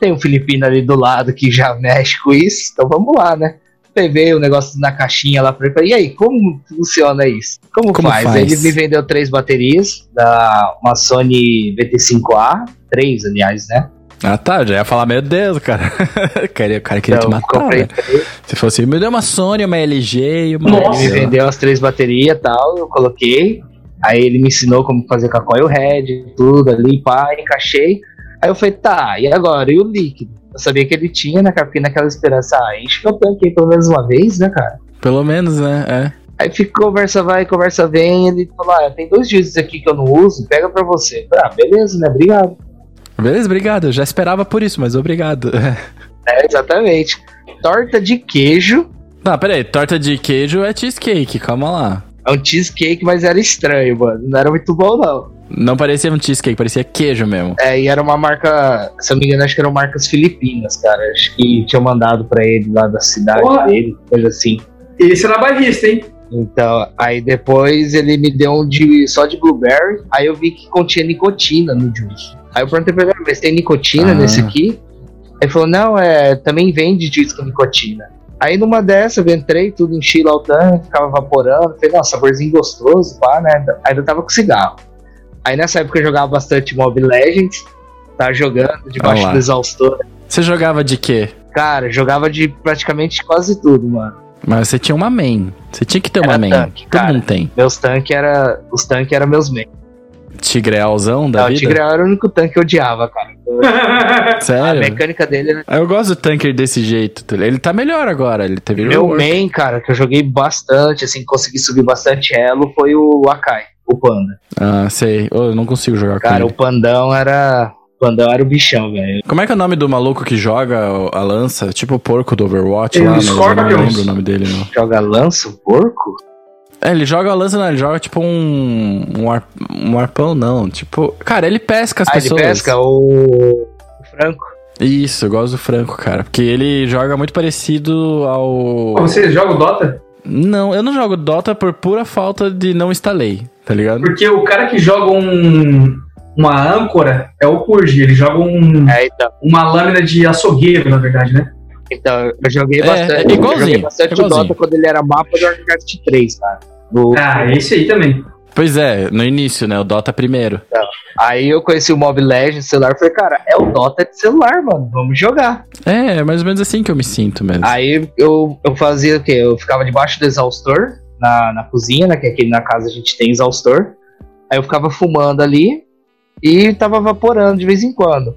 Tem um filipino ali do lado que já mexe com isso, então vamos lá, né? Levei o negócio na caixinha lá pra ele. falei, E aí, como funciona isso? Como, Como faz? faz? Ele me vendeu três baterias da uma Sony VT5A, três, aliás, né? Ah tá, já ia falar, meu Deus, cara. Cara, o cara queria te Então, matar, comprei velho. três. Se fosse, me deu uma Sony, uma LG e uma... Nossa. Ele me vendeu as três baterias e tal, eu coloquei. Aí ele me ensinou como fazer com a coil head, tudo ali, pá, encaixei. Aí eu falei, tá, e agora? E o líquido? Eu sabia que ele tinha, né, cara? Fiquei naquela esperança, ah, enche meu tanque aí pelo menos uma vez, né, cara? Pelo menos, né? É. Aí fica conversa vai, conversa vem, ele falou, ah, tem dois juízes aqui que eu não uso, pega pra você. Eu falei, ah, beleza, né, obrigado. Beleza, obrigado. Eu já esperava por isso, mas obrigado. É, exatamente. Torta de queijo, Não, pera aí. Torta de queijo é cheesecake, calma lá. é um cheesecake, mas era estranho, mano, não era muito bom não. Não parecia um cheesecake, parecia queijo mesmo. É, e era uma marca, se eu não me engano, acho que eram marcas filipinas, cara. Acho que tinham mandado pra ele lá da cidade Porra. dele, coisa assim. Esse era barrista, hein? Então, aí depois ele me deu um de só de blueberry, aí eu vi que continha nicotina no juice. Aí eu perguntei pra ele, mas tem nicotina Ah. nesse aqui? Aí ele falou, não, é, também vende juice com nicotina. Aí numa dessa eu entrei, tudo enchi lá o tanque, ficava evaporando, falei, nossa, saborzinho gostoso, pá, né? Aí eu tava com cigarro. Aí nessa época eu jogava bastante Mobile Legends, tava jogando debaixo Ah do exaustor. Você jogava de quê? Cara, jogava de praticamente quase tudo, mano. Mas você tinha uma main. Você tinha que ter uma Era main. tanque, Todo cara. mundo tem. Meus tanques era, os tanques eram meus main. Tigrealzão da Não, o vida? Tigre era o único tanque que eu odiava, cara. A Sério? mecânica dele era. Ah, Eu gosto do tanker desse jeito. Ele tá melhor agora. Ele teve Meu rework. main, cara, que eu joguei bastante, assim, consegui subir bastante elo, foi o Akai, o Panda. Ah, sei. Eu não consigo jogar com Cara, ele. o Pandão era. Pandão era o bichão, velho. Como é que é o nome do maluco que joga a lança? Tipo o porco do Overwatch Tem lá, o mas eu não lembro o nome dele, não. Joga lança, o porco? É, ele joga a lança, não, ele joga tipo um. Um, ar, um arpão, não. Tipo. Cara, ele pesca as ah, pessoas. ele pesca o. o Franco. Isso, eu gosto do Franco, cara. Porque ele joga muito parecido ao. Você joga o Dota? Não, eu não jogo Dota por pura falta de não instalei, tá ligado? Porque o cara que joga um, uma âncora é o Purge. Ele joga um, É, então. uma lâmina de açougueiro, na verdade, né? Então, eu joguei É, bastante. é eu igualzinho, joguei bastante igualzinho. o Dota quando ele era mapa do Warcraft 3, cara. Do- Ah, esse aí também. Pois é, no início, né? O Dota primeiro. Aí eu conheci o Mobile Legends celular e falei, cara, é o Dota de celular, mano. Vamos jogar. É, é mais ou menos assim que eu me sinto mesmo. Aí eu, eu fazia o quê? Eu ficava debaixo do exaustor, na, na cozinha, né? Que aqui na casa a gente tem exaustor. Aí eu ficava fumando ali e tava evaporando de vez em quando.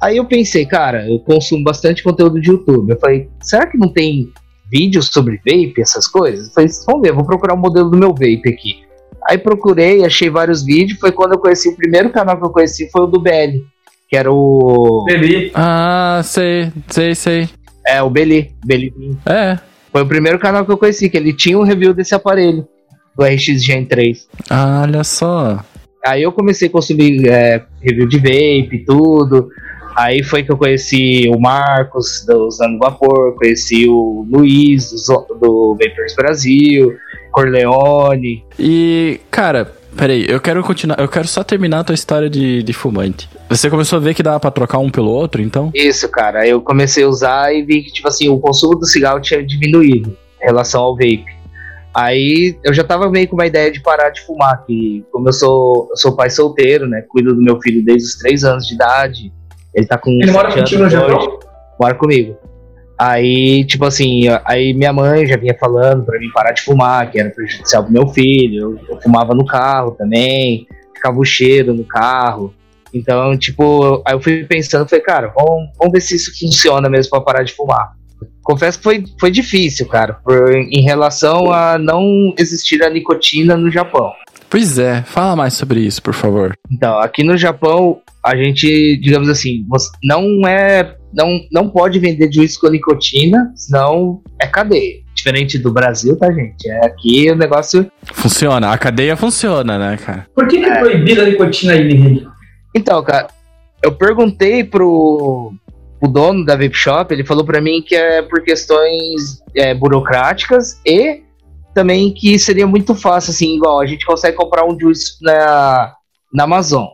Aí eu pensei, cara, eu consumo bastante conteúdo de YouTube. Eu falei, será que não tem vídeos sobre vape, essas coisas? Eu falei, vamos ver, eu vou procurar o modelo do meu vape aqui. Aí procurei, achei vários vídeos. Foi quando eu conheci o primeiro canal que eu conheci foi o do BL, que era o. Ele. Ah, sei, sei, sei. É, o Beli. Beli É. Foi o primeiro canal que eu conheci, que ele tinha um review desse aparelho, do RX Gen 3. Ah, olha só. Aí eu comecei a consumir é, review de vape e tudo. Aí foi que eu conheci o Marcos, do Usando Vapor, conheci o Luiz, do, do Vapers Brasil, Corleone. E, cara, peraí, eu quero continuar. Eu quero só terminar a tua história de, de fumante. Você começou a ver que dava pra trocar um pelo outro, então? Isso, cara. Aí eu comecei a usar e vi que, tipo assim, o consumo do cigarro tinha diminuído em relação ao vape. Aí eu já tava meio com uma ideia de parar de fumar, que como eu sou, eu sou pai solteiro, né? Cuido do meu filho desde os 3 anos de idade. Ele tá com. Ele mora contigo Japão? Mora comigo. Aí, tipo assim, aí minha mãe já vinha falando pra mim parar de fumar, que era prejudicial pro meu filho. Eu, eu fumava no carro também, ficava o cheiro no carro. Então, tipo, aí eu fui pensando, falei, cara, vamos, vamos ver se isso funciona mesmo pra parar de fumar. Confesso que foi, foi difícil, cara, por, em relação a não existir a nicotina no Japão. Pois é, fala mais sobre isso, por favor. Então, aqui no Japão, a gente, digamos assim, não é. Não, não pode vender juice com nicotina, senão é cadeia. Diferente do Brasil, tá, gente? É aqui o negócio. Funciona, a cadeia funciona, né, cara? Por que, que é proibida a nicotina aí, Henrique? Então, cara, eu perguntei pro, pro dono da vape shop, ele falou pra mim que é por questões é, burocráticas e também que seria muito fácil, assim, igual a gente consegue comprar um juice na, na Amazon.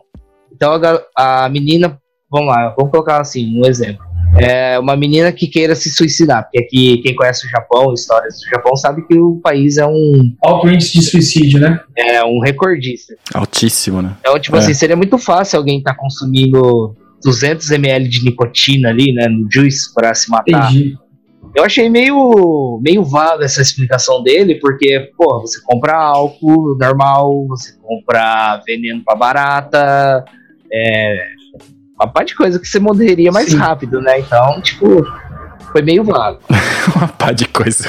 Então a, a menina, vamos lá, vamos colocar assim, um exemplo. É uma menina que queira se suicidar, porque aqui quem conhece o Japão, histórias do Japão, sabe que o país é um, Alto índice de suicídio, né? é um recordista. Altíssimo, né? Então, tipo É. assim, seria muito fácil alguém estar consumindo 200 ml de nicotina ali, né, no juice para se matar. Entendi. Eu achei meio, meio vaga essa explicação dele, porque, pô, você compra álcool normal, você compra veneno pra barata, é, uma parte de coisa que você morreria mais Sim. rápido, né? Então, tipo, foi meio vago. Uma pá de coisa.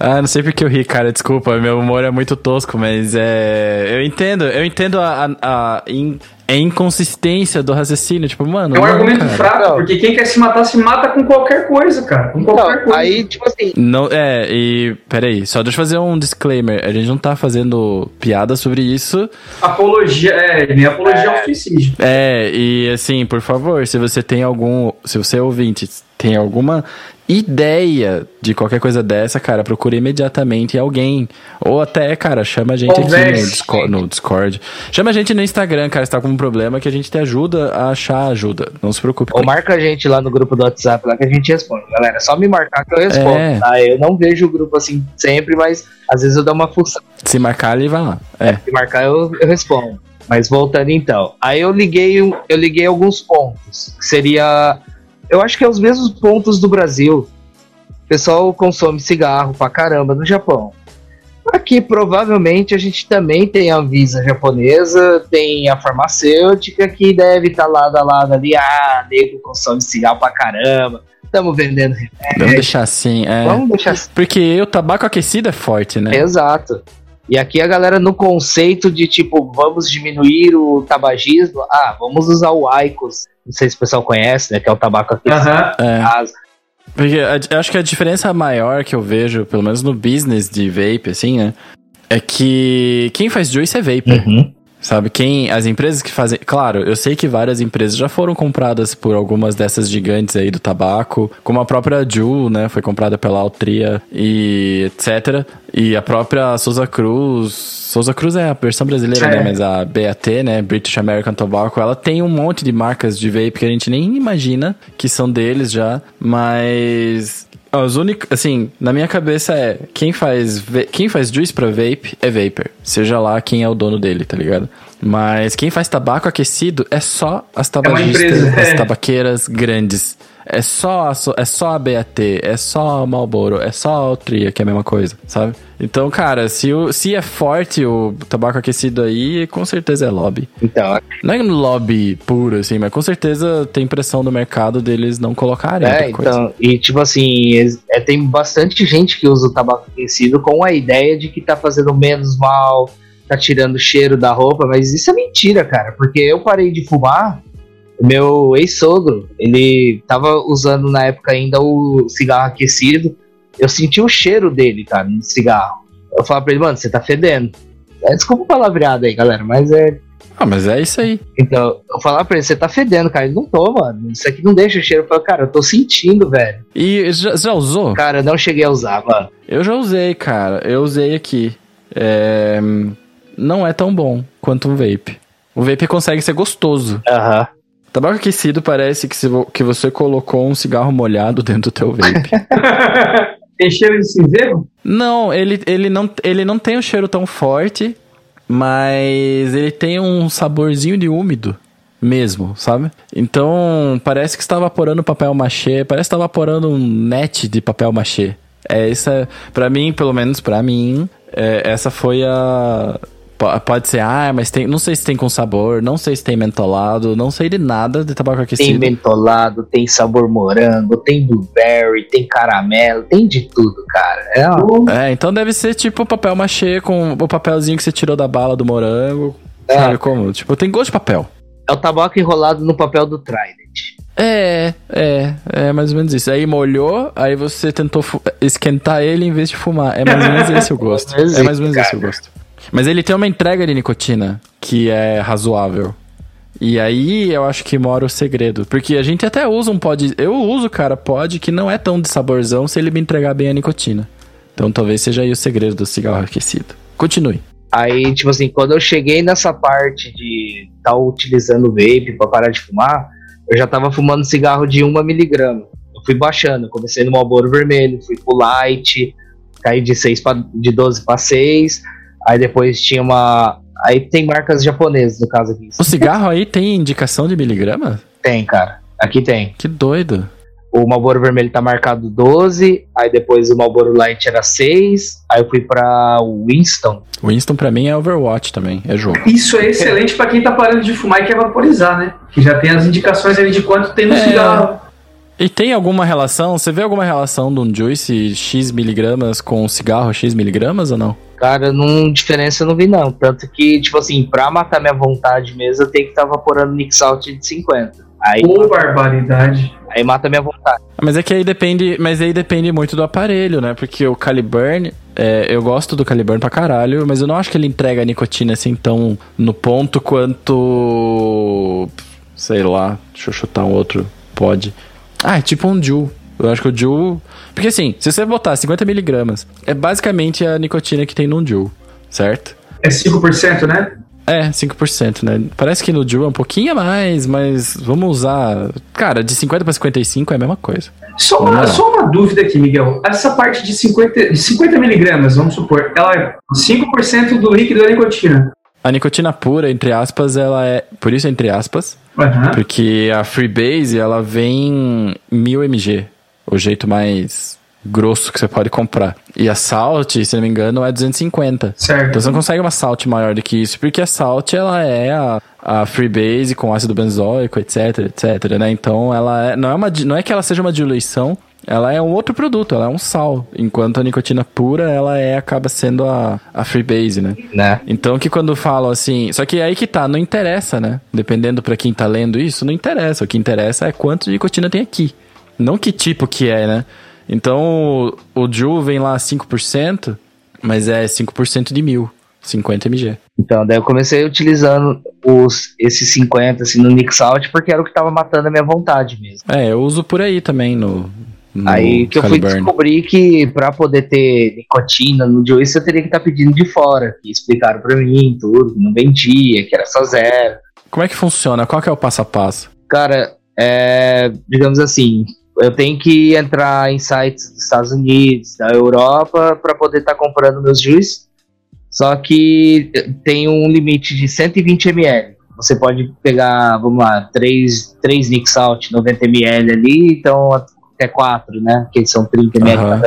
ah, não sei porque eu ri, cara. Desculpa, meu humor é muito tosco, mas é. Eu entendo, eu entendo a, a, a in- a inconsistência do raciocínio. Tipo, mano. É um não, argumento cara. fraco, Não. porque quem quer se matar, se mata com qualquer coisa, cara. Com qualquer Então, coisa. aí, tipo assim, Não, é, e. Peraí, só deixa eu fazer um disclaimer. A gente não tá fazendo piada sobre isso. Apologia, é, nem apologia ao suicídio. É, e assim, por favor, se você tem algum. Se você é ouvinte, tem alguma ideia de qualquer coisa dessa, cara, procure imediatamente alguém. Ou até, cara, chama a gente aqui no Converse. Discord, no Discord. Chama a gente no Instagram, cara, se tá com um problema, que a gente te ajuda a achar ajuda. Não se preocupe ou marca a gente lá no grupo do WhatsApp lá que a gente responde. Galera, é só me marcar que eu respondo, É. tá? Eu não vejo o grupo assim sempre, mas às vezes eu dou uma função. Se marcar, ele vai lá. É. Se marcar, eu, eu respondo. Mas voltando então. Aí eu liguei, eu liguei alguns pontos. Que seria. Eu acho que é os mesmos pontos do Brasil. O pessoal consome cigarro pra caramba no Japão. Aqui provavelmente a gente também tem a Anvisa japonesa, tem a farmacêutica que deve estar lado a lado ali. Ah, nego consome cigarro pra caramba. Estamos vendendo. Vamos deixar assim. É. Vamos deixar assim. Porque o tabaco aquecido é forte, né? Exato. E aqui a galera no conceito de tipo, vamos diminuir o tabagismo. Ah, vamos usar o Icos. Não sei se o pessoal conhece, né? Que é o tabaco aquecido Aham. em É. casa. Porque eu acho que a diferença maior que eu vejo, pelo menos no business de vape, assim, né? É que quem faz juice é vapor. Sabe, quem. As empresas que fazem. Claro, eu sei que várias empresas já foram compradas por algumas dessas gigantes aí do tabaco, como a própria Ju, né? Foi comprada pela Altria e etc. E a própria Souza Cruz. Souza Cruz é a versão brasileira, É. né? Mas a BAT, né? British American Tobacco, ela tem um monte de marcas de vape que a gente nem imagina que são deles já, mas. As únicas, assim, na minha cabeça é quem faz quem faz juice pra vape é vapor, seja lá quem é o dono dele, tá ligado? Mas quem faz tabaco aquecido é só as tabagistas, empresa, as é. tabaqueiras grandes. É só é só a BAT, é só a Marlboro, é só a Altria, que é a mesma coisa, sabe? Então, cara, se, o, se é forte o tabaco aquecido aí, com certeza é lobby. Então, Não é um lobby puro, assim, mas com certeza tem pressão no mercado deles não colocarem é, então, e tipo assim, é, tem bastante gente que usa o tabaco aquecido com a ideia de que tá fazendo menos mal, tá tirando o cheiro da roupa, mas isso é mentira, cara, porque eu parei de fumar, o meu ex-sogro, ele tava usando na época ainda o cigarro aquecido, eu senti o cheiro dele, cara, no cigarro. Eu falava pra ele, mano, você tá fedendo. É, desculpa o palavreado aí, galera, mas é Ah, mas é isso aí. então, eu falava pra ele, você tá fedendo, cara. Ele não tô, mano. Isso aqui não deixa o cheiro. Eu falei, cara, eu tô sentindo, velho. E já, já usou? Cara, eu não cheguei a usar, mano. Eu já usei, cara. Eu usei aqui. É, Não é tão bom quanto um vape. O vape consegue ser gostoso. Aham. Tabaco aquecido parece que, se vo- que você colocou um cigarro molhado dentro do teu vape. Tem cheiro de cinzeiro? não, ele, ele não, ele não tem um cheiro tão forte, mas ele tem um saborzinho de úmido mesmo, sabe? Então, parece que está evaporando papel machê, parece que está evaporando um net de papel machê. É essa, para mim, pelo menos pra mim, é, essa foi a Pode ser, ah, mas tem. Não sei se tem com sabor, não sei se tem mentolado, não sei de nada de tabaco Tem aquecido. mentolado, tem sabor morango, tem blueberry, tem caramelo, tem de tudo, cara. É uma... É, então deve ser tipo papel machê com o papelzinho que você tirou da bala do morango. É. Sabe como? Tipo, tem gosto de papel. é o tabaco enrolado no papel do Trident. É, é, é mais ou menos isso. Aí molhou, aí você tentou esquentar ele em vez de fumar. É mais ou menos esse o gosto. É mais ou menos isso, esse o gosto. Mas ele tem uma entrega de nicotina que é razoável. E aí eu acho que mora o segredo. Porque a gente até usa um pod. Eu uso, cara, pod que não é tão de saborzão se ele me entregar bem a nicotina. Então talvez seja aí o segredo do cigarro aquecido. Continue. Aí, tipo assim, quando eu cheguei nessa parte de estar utilizando o vape pra parar de fumar, eu já tava fumando cigarro de 1 miligrama. Eu fui baixando, comecei no Marlboro vermelho, fui pro light, caí de, 6 pra, de 12 para 6, aí depois tinha uma... Aí tem marcas japonesas, no caso aqui. O cigarro aí tem indicação de miligrama? Tem, cara. Aqui tem. Que doido. O Marlboro vermelho tá marcado 12, aí depois o Marlboro Light era 6, aí eu fui pra Winston. Winston pra mim é Overwatch também, é jogo. Isso é excelente pra quem tá parando de fumar e quer vaporizar, né? Que já tem as indicações ali de quanto tem no É. cigarro. E tem alguma relação? Você vê alguma relação de um juice X miligramas com um cigarro X miligramas ou não? Cara, não diferença eu não vi não. Tanto que, tipo assim, pra matar minha vontade mesmo, eu tenho que estar vaporando Nick Salt de 50. Aí, Ô, barbaridade. aí mata minha vontade. Ah, Mas é que aí depende, mas aí depende muito do aparelho, né? Porque o Caliburn, é, eu gosto do Caliburn pra caralho, mas eu não acho que ele entrega a nicotina assim tão no ponto quanto. Sei lá, deixa eu chutar um outro. Pode. Ah, é tipo um Juul. Eu acho que o Juul. Porque assim, se você botar 50mg, é basicamente a nicotina que tem num Juul, certo? É 5%, né? É, 5%, né? Parece que no Juul é um pouquinho a mais, mas vamos usar. Cara, de 50 pra 55 é a mesma coisa. Só uma, só uma dúvida aqui, Miguel. Essa parte de 50, de 50 miligramas, vamos supor, ela é 5% do líquido da nicotina. A nicotina pura, entre aspas, ela é. Por isso, entre aspas, Aham. Porque a Freebase, ela vem 1000 mg, o jeito mais grosso que você pode comprar. E a Salt, se não me engano, é 250. Certo. Então você não consegue uma Salt maior do que isso, porque a Salt, ela é a, a Freebase com ácido benzoico, etc, etc, né? Então ela é, não, é uma, não é que ela seja uma diluição, ela é um outro produto, ela é um sal. Enquanto a nicotina pura, ela é, acaba sendo a, a Freebase, né? Né? Então que quando falam assim, só que aí que tá, não interessa, né? Dependendo pra quem tá lendo isso, não interessa. O que interessa é quanto de nicotina tem aqui. Não que tipo que é, né? Então o Ju vem lá 5%, mas é 5% de mil, 50 mg. Então, daí eu comecei utilizando os, esses 50 assim, no Nick Salt porque era o que tava matando a minha vontade mesmo. É, eu uso por aí também no. no Aí que eu fui Caliburn. descobrir que pra poder ter nicotina no Juice eu teria que estar pedindo de fora. Que explicaram pra mim tudo, não vendia, que era só zero. Como é que funciona? Qual que é o passo a passo? Cara, é, digamos assim, eu tenho que entrar em sites dos Estados Unidos, da Europa, para poder estar comprando meus juice. Só que tem um limite de 120 ml. Você pode pegar, vamos lá, 3, 3 Nick Salt 90 ml ali, então até 4, né? Que são 30 ml Aham.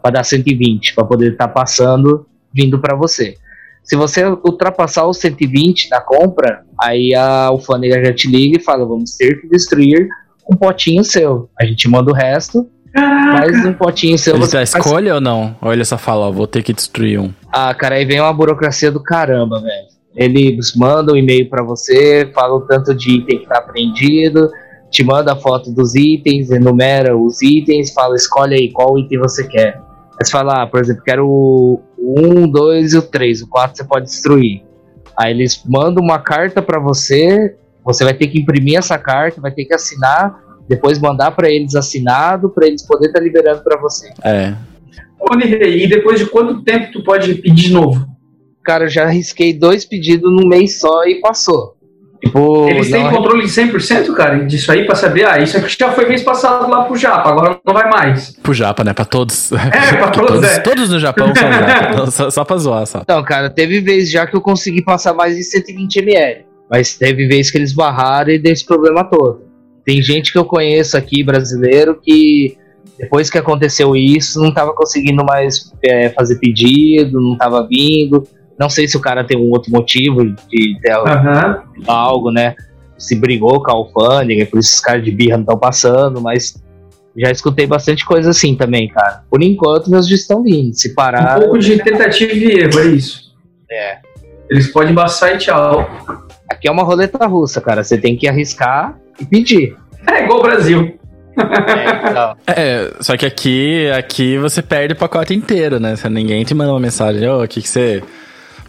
para dar 120, para poder estar passando, vindo para você. Se você ultrapassar os 120 na compra, aí a alfândega já te liga e fala: vamos ter que destruir um potinho seu. A gente manda o resto, Caraca. mas um potinho seu Ele você dá faz- escolha ou não? Ou ele só fala, ó, vou ter que destruir um? Ah, cara, aí vem uma burocracia do caramba, velho. Eles mandam um e-mail pra você, falam o tanto de item que tá apreendido, te manda a foto dos itens, enumera os itens, fala, escolhe aí qual item você quer. Aí você fala, ah, por exemplo, quero o 1, 2 e o 3, o 4 você pode destruir. Aí eles mandam uma carta pra você, você vai ter que imprimir essa carta, vai ter que assinar, depois mandar pra eles assinado, pra eles poderem estar liberando pra você. É. E depois de quanto tempo tu pode pedir de novo? Cara, eu já arrisquei dois pedidos num mês só e passou. Tipo, Eles têm não- controle de 100%, cara, disso aí, pra saber, ah, isso aqui já foi mês passado lá pro Japa, agora não vai mais. Pro Japa, né? Pra todos. É, pra todos, é. Todos no Japão são Japa. Então, só, só pra zoar, só. Então, cara, teve vez já que eu consegui passar mais de 120 ml. Mas teve vez que eles barraram e deu esse problema todo. Tem gente que eu conheço aqui, brasileiro, que depois que aconteceu isso, não tava conseguindo mais é, fazer pedido, não tava vindo. Não sei se o cara tem um outro motivo de ter Aham. algo, né? Se brigou com a alfândega, por isso os caras de birra não estão passando, mas já escutei bastante coisa assim também, cara. Por enquanto, meus dias estão vindo. Se Um parar. pouco de tentativa e erro, é isso. É. Eles podem embaçar e tchau. Aqui é uma roleta russa, cara. Você tem que arriscar e pedir. É igual o Brasil. É, então, É, só que aqui, aqui você perde o pacote inteiro, né? Se Ninguém te manda uma mensagem, ô, o que que você...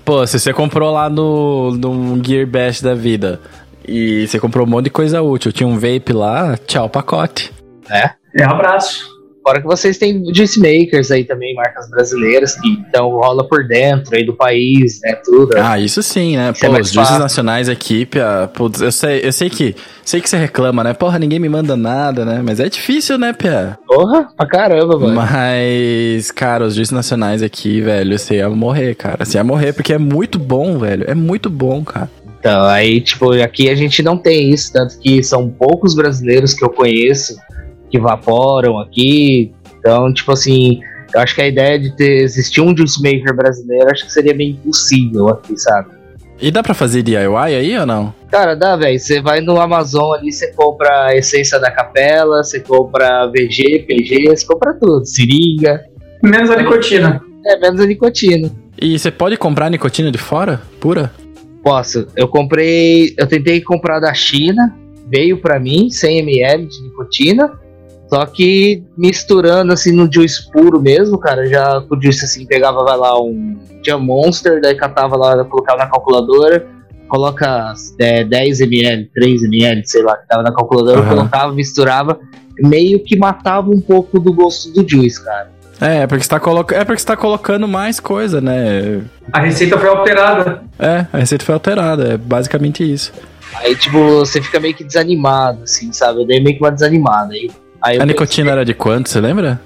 Pô, se você comprou lá no, no Gear Bash da vida e você comprou um monte de coisa útil, tinha um vape lá, tchau, pacote. né? É abraço. Fora que vocês têm juice makers aí também, marcas brasileiras, que então rola por dentro aí do país, né? Tudo. Ah, isso sim, né? Isso é Pô, os fácil. nacionais aqui, Pia, putz, eu sei, eu sei que sei que você reclama, né? Porra, ninguém me manda nada, né? Mas é difícil, né, Pia? Porra, pra caramba, mano. Mas, cara, os juízes nacionais aqui, velho, você ia morrer, cara. Você ia morrer porque é muito bom, velho. É muito bom, cara. Então, aí, tipo, aqui a gente não tem isso, tanto que são poucos brasileiros que eu conheço que vaporam aqui. Então, tipo assim, eu acho que a ideia de ter existir um juice maker brasileiro, acho que seria meio impossível aqui, sabe? E dá pra fazer DIY aí ou não? Cara, dá, velho. Você vai no Amazon ali, você compra a essência da capela, você compra VG, PG, você compra tudo. Seringa. Menos a nicotina. É, menos a nicotina. E você pode comprar nicotina de fora? Pura? Posso. Eu comprei. Eu tentei comprar da China, veio pra mim 100ml de nicotina. Só que misturando assim no juice puro mesmo, cara, já o juice assim pegava, vai lá, um tinha Monster, daí catava lá, colocava na calculadora, coloca é, 10ml, 3ml, sei lá, que tava na calculadora, Aham. colocava, misturava, meio que matava um pouco do gosto do juice, cara. É, é porque você tá, coloca... é porque você tá colocando mais coisa, né? A receita foi alterada. É, a receita foi alterada, é basicamente isso. Aí, tipo, você fica meio que desanimado, assim, sabe? Eu dei meio que uma desanimada. Aí, aí A nicotina era de quanto, você lembra?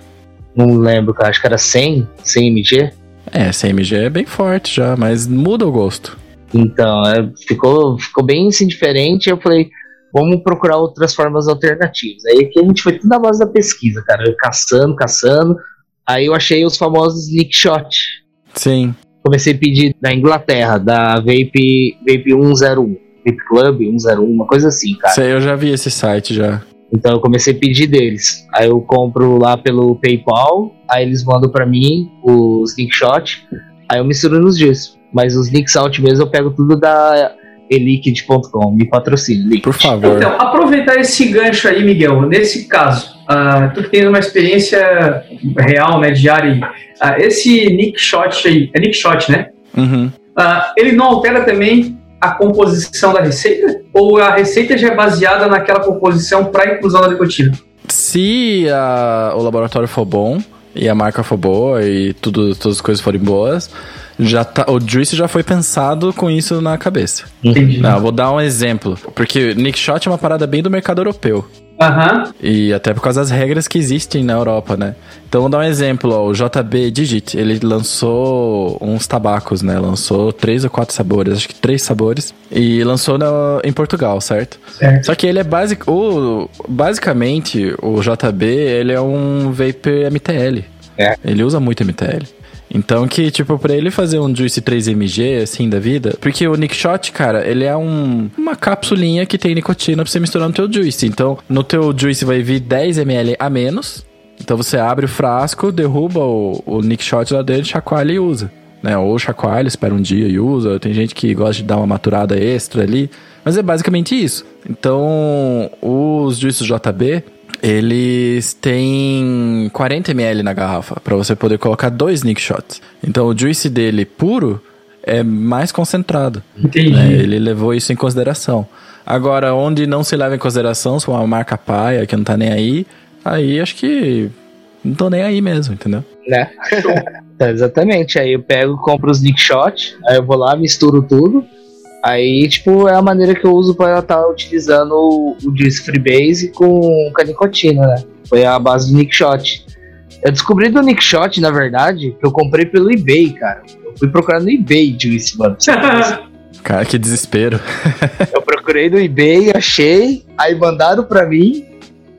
Não lembro, cara, acho que era 100, 100 mg. É, CMG é bem forte já, mas muda o gosto. Então, é, ficou, ficou bem assim, diferente. Eu falei, vamos procurar outras formas alternativas. Aí aqui a gente foi tudo na base da pesquisa, cara. Eu caçando, caçando. Aí eu achei os famosos Lick Shot. Sim. Comecei a pedir da Inglaterra, da Vape, Vape 101. Vape Club 101, uma coisa assim, cara. Sei, eu já vi esse site já. Então eu comecei a pedir deles. Aí eu compro lá pelo PayPal, aí eles mandam pra mim os Nick Shot, aí eu misturo nos dias. Mas os Nick Out mesmo eu pego tudo da eliquid.com, me patrocina, Liquid. Por favor. Então, aproveitar esse gancho aí, Miguel, nesse caso, ah, tu que tens uma experiência real, né, diária, aí, ah, esse Nick Shot aí, é Nick Shot, né? Uhum. Ah, ele não altera também a composição da receita? Ou a receita já é baseada naquela composição para inclusão da nicotina? Se a- o laboratório for bom e a marca for boa e tudo, todas as coisas forem boas, já tá, o Juice já foi pensado com isso na cabeça. Entendi. Não, eu vou dar um exemplo. Porque Nick Shot é uma parada bem do mercado europeu. Aham. E até por causa das regras que existem na Europa, né? Então, vou dar um exemplo, ó, o JB Digit, ele lançou uns tabacos, né? Lançou três ou quatro sabores, acho que três sabores. E lançou na- em Portugal, certo? Certo. Só que ele é basic, o, basicamente, o JB, ele é um vapor MTL. É. Ele usa muito MTL. Então que, tipo, pra ele fazer um Juice 3mg, assim, da vida... Porque o Nick Shot, cara, ele é um, uma capsulinha que tem nicotina pra você misturar no teu Juice. Então, no teu Juice vai vir 10ml a menos. Então você abre o frasco, derruba o, o Nick Shot lá dentro, chacoalha e usa. Né? Ou chacoalha, espera um dia e usa. Tem gente que gosta de dar uma maturada extra ali. Mas é basicamente isso. Então, os Juices JB, eles têm 40 ml na garrafa para você poder colocar dois Nick Shots. Então, o juice dele puro é mais concentrado. Entendi. né? Ele levou isso em consideração. Agora, onde não se leva em consideração, se for uma marca paia que não tá nem aí, aí acho que não tô nem aí mesmo, entendeu? né? Exatamente. Aí eu pego, compro os Nick Shot, aí eu vou lá, misturo tudo. Aí, tipo, é a maneira que eu uso para estar utilizando o, o Juice Freebase com, com a nicotina, né? Foi a base do Nick Shot. Eu descobri do Nick Shot, na verdade, que eu comprei pelo eBay, cara. Eu fui procurar no eBay Juice, mano. Cara, que desespero. Eu procurei no eBay, achei, aí mandaram pra mim.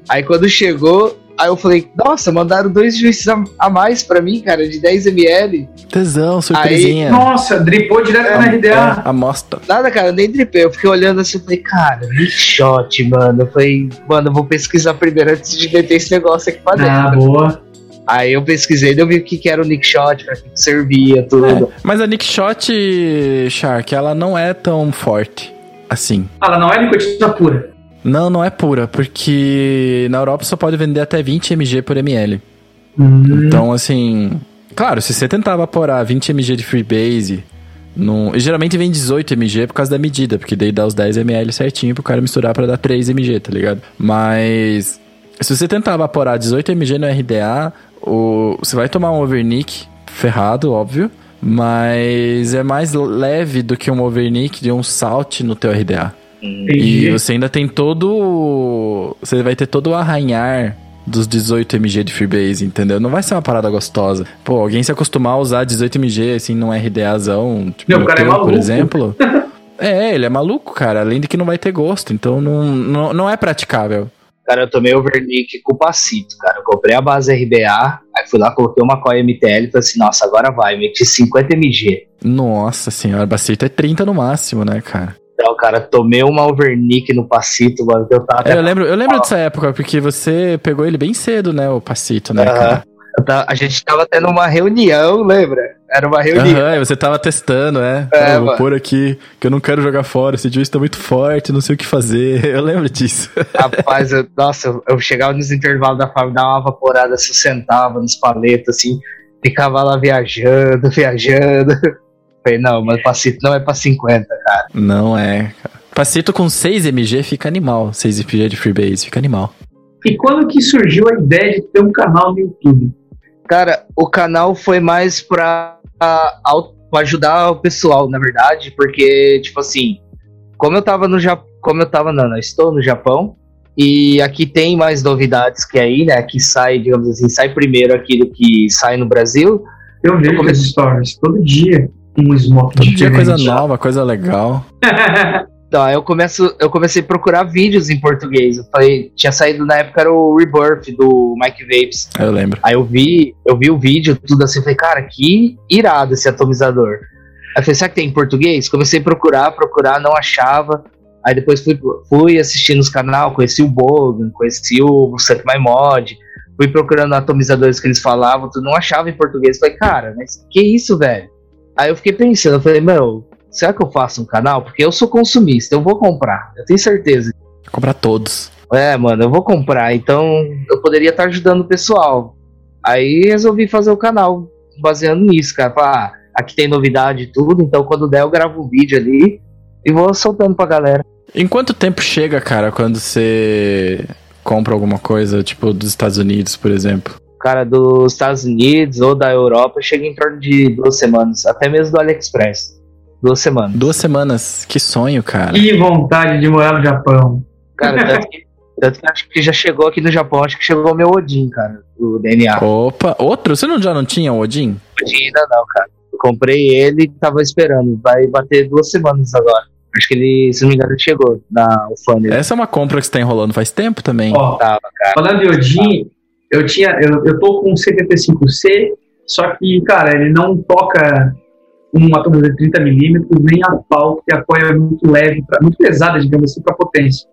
Aí quando chegou, aí eu falei, nossa, mandaram dois juízes a, a mais pra mim, cara, de 10ml. Tesão, surpresinha. Nossa, dripou direto na É, RDA. amostra. Nada, cara, nem dripei. Eu fiquei olhando assim, eu falei, cara, Nick Shot, mano. Eu falei, mano, eu vou pesquisar primeiro antes de meter esse negócio aqui pra dentro. Ah, boa. Aí eu pesquisei, eu vi o que, que era o Nick Shot, pra que que servia, tudo. Mas a Nick Shot Shark, ela não é tão forte assim. Ah, Ela não é nicotina pura. Não, não é pura, porque na Europa só pode vender até 20 mg por ml. Hum. Então, assim. Claro, se você tentar evaporar 20 mg de Freebase. No, e geralmente vem 18 mg por causa da medida, porque daí dá os 10 ml certinho pro cara misturar pra dar 3 mg, tá ligado? Mas. Se você tentar evaporar 18 mg no RDA, o, você vai tomar um overnick ferrado, óbvio. Mas é mais leve do que um overnick de um salt no teu RDA. Entendi. E você ainda tem todo. Você vai ter todo o arranhar dos 18 mg de Freebase, entendeu? Não vai ser uma parada gostosa. Pô, alguém se acostumar a usar 18 mg assim num RDAzão, tipo, Meu, cara é teu, por maluco. exemplo. é, ele é maluco, cara. Além de que não vai ter gosto. Então não, não, não é praticável. Cara, eu tomei overnick com o Pacito, cara. Eu comprei a base RBA, aí fui lá, coloquei uma coia MTL e falei assim, nossa, agora vai, meti 50 mg. Nossa senhora, Pacito é 30 no máximo, né, cara? Então, cara, tomei uma overnick no Pacito, mano, que eu tava... É, eu lembro, eu lembro dessa época, porque você pegou ele bem cedo, né, o Pacito, né, cara? A gente tava tendo uma reunião, lembra? Era uma reunião. Aham, você tava testando, é. É, Pô, vou pôr aqui, que eu não quero jogar fora, esse juice tá muito forte, não sei o que fazer. Eu lembro disso. Rapaz, eu- nossa, eu, chegava nos intervalos da fábrica, dava uma vaporada, se sentava nos paletos, assim, ficava lá viajando, viajando. Falei, não, mas Pacito não é pra 50, cara. Não é, cara. Pacito com 6 MG fica animal. 6 MG de Freebase fica animal. E quando que surgiu a ideia de ter um canal no YouTube? Cara, o canal foi mais pra, pra ajudar o pessoal, na verdade, porque, tipo assim, como eu tava no Japão, como eu tava, não, não, estou no Japão, e aqui tem mais novidades que aí, né, que sai, digamos assim, sai primeiro aquilo que sai no Brasil, Eu vejo as stories todo dia. Um smoke Todo dia coisa nova, coisa legal. Então, aí eu, começo, eu comecei a procurar vídeos em português. Eu falei, tinha saído na época era o Rebirth do Mike Vapes. Eu lembro. Aí eu vi, eu vi o vídeo, tudo assim, falei, cara, que irado esse atomizador. Aí eu falei, será que tem em português? Comecei a procurar, procurar, não achava. Aí depois fui, fui assistindo os canal, conheci o Bogan, conheci o Suck My Mod, fui procurando atomizadores que eles falavam, tudo não achava em português. Falei, cara, mas que isso, velho? Aí eu fiquei pensando, eu falei, meu, será que eu faço um canal? Porque eu sou consumista, eu vou comprar, eu tenho certeza. Vou comprar todos. É, mano, eu vou comprar, então eu poderia estar ajudando o pessoal. Aí resolvi fazer o canal baseando nisso, cara. Falar, ah, aqui tem novidade e tudo, então quando der eu gravo um vídeo ali e vou soltando pra galera. Em quanto tempo chega, cara, quando você compra alguma coisa, tipo, dos Estados Unidos, por exemplo? Cara, dos Estados Unidos ou da Europa chega em torno de duas semanas, até mesmo do AliExpress. Duas semanas. Duas semanas. Que sonho, cara. Que vontade de morar no Japão. Cara, tanto que, tanto que acho que já chegou aqui no Japão, acho que chegou o meu Odin, cara, o DNA. Opa, outro? Você não, já não tinha o Odin? Odin ainda não, cara. Eu comprei ele e tava esperando. Vai bater duas semanas agora. Acho que ele, se não me engano, ele chegou na alfândega. Essa é uma compra que você tá enrolando faz tempo também. Ó, Tava, cara. falando de Odin, eu tinha, eu, eu tô com um 75C, só que, cara, ele não toca um atomizador de 30mm nem a pau, porque a coia é muito leve, pra- muito pesada, digamos assim, pra potência.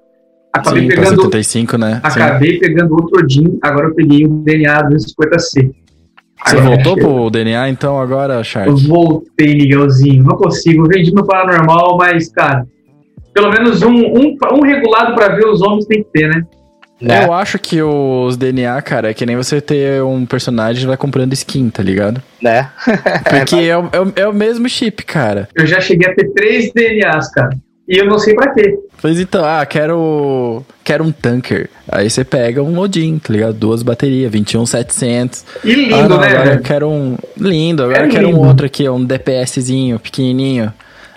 Acabei Sim, pegando 75, né? Sim. Acabei pegando outro Odin, agora eu peguei o DNA 250C. Você Agora, voltou pro DNA então agora, Shark? voltei, Miguelzinho. Não consigo. Vendi meu paranormal, mas, cara, pelo menos um, um, um regulado pra ver os homens tem que ter, né? Né? Eu acho que os DNA, cara, é que nem você ter um personagem e vai comprando skin, tá ligado? Né? Porque é, o, é o- é o mesmo chip, cara. Eu já cheguei a ter três DNAs, cara. E eu não sei pra quê. Pois então, ah, quero. Quero um tanker. Aí você pega um Odin, tá ligado? Duas baterias, 21700. E lindo, ah, não, né, agora eu quero um. Lindo, agora É eu quero lindo. um outro aqui, um DPSzinho, pequenininho.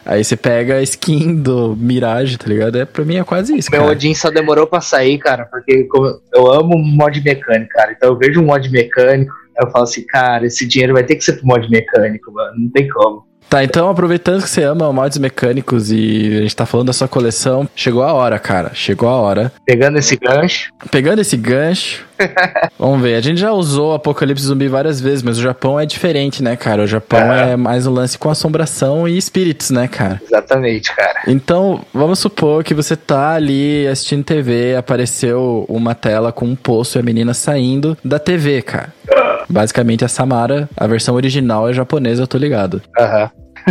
Aí você pega a skin do Mirage, tá ligado? É, pra mim é quase isso, Meu cara. Odin só demorou pra sair, cara, porque eu amo mod mecânico, cara. Então eu vejo um mod mecânico, eu falo assim, cara, esse dinheiro vai ter que ser pro mod mecânico, mano. Não tem como. Tá, então aproveitando que você ama mods mecânicos e a gente tá falando da sua coleção, chegou a hora, cara. Chegou a hora. Pegando esse gancho, Pegando esse gancho, vamos ver. A gente já usou Apocalipse Zumbi várias vezes, mas o Japão é diferente, né, cara? O Japão É. é mais um lance com assombração e espíritos, né, cara? exatamente, cara. Então, vamos supor que você tá ali assistindo TV, apareceu uma tela com um poço e a menina saindo da TV, cara. Basicamente a Samara, a versão original é japonesa, eu tô ligado. Aham.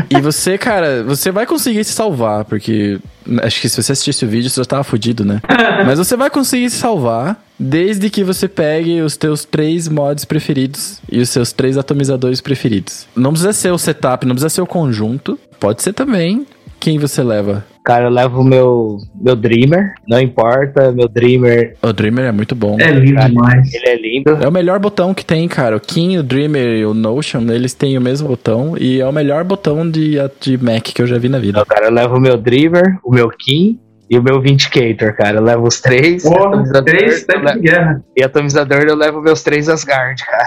E você, cara, você vai conseguir se salvar, porque acho que se você assistisse o vídeo, você já tava fudido, né? Mas você vai conseguir se salvar desde que você pegue os teus três mods preferidos e os seus três atomizadores preferidos. Não precisa ser o setup, não precisa ser o conjunto. Pode ser também quem você leva. Cara, eu levo o meu, meu Dreamer, não importa, meu Dreamer, O Dreamer é muito bom. É lindo Cara, demais. ele é lindo. É o melhor botão que tem, cara. O King, o Dreamer e o Notion, eles têm o mesmo botão. E é o melhor botão de, de Mac que eu já vi na vida. Então, cara, eu levo o meu Dreamer, o meu King e o meu Vindicator, cara. Eu levo os três. Porra, atomizador, três eu tanques le- de guerra. E atomizador eu levo meus três Asgard, cara.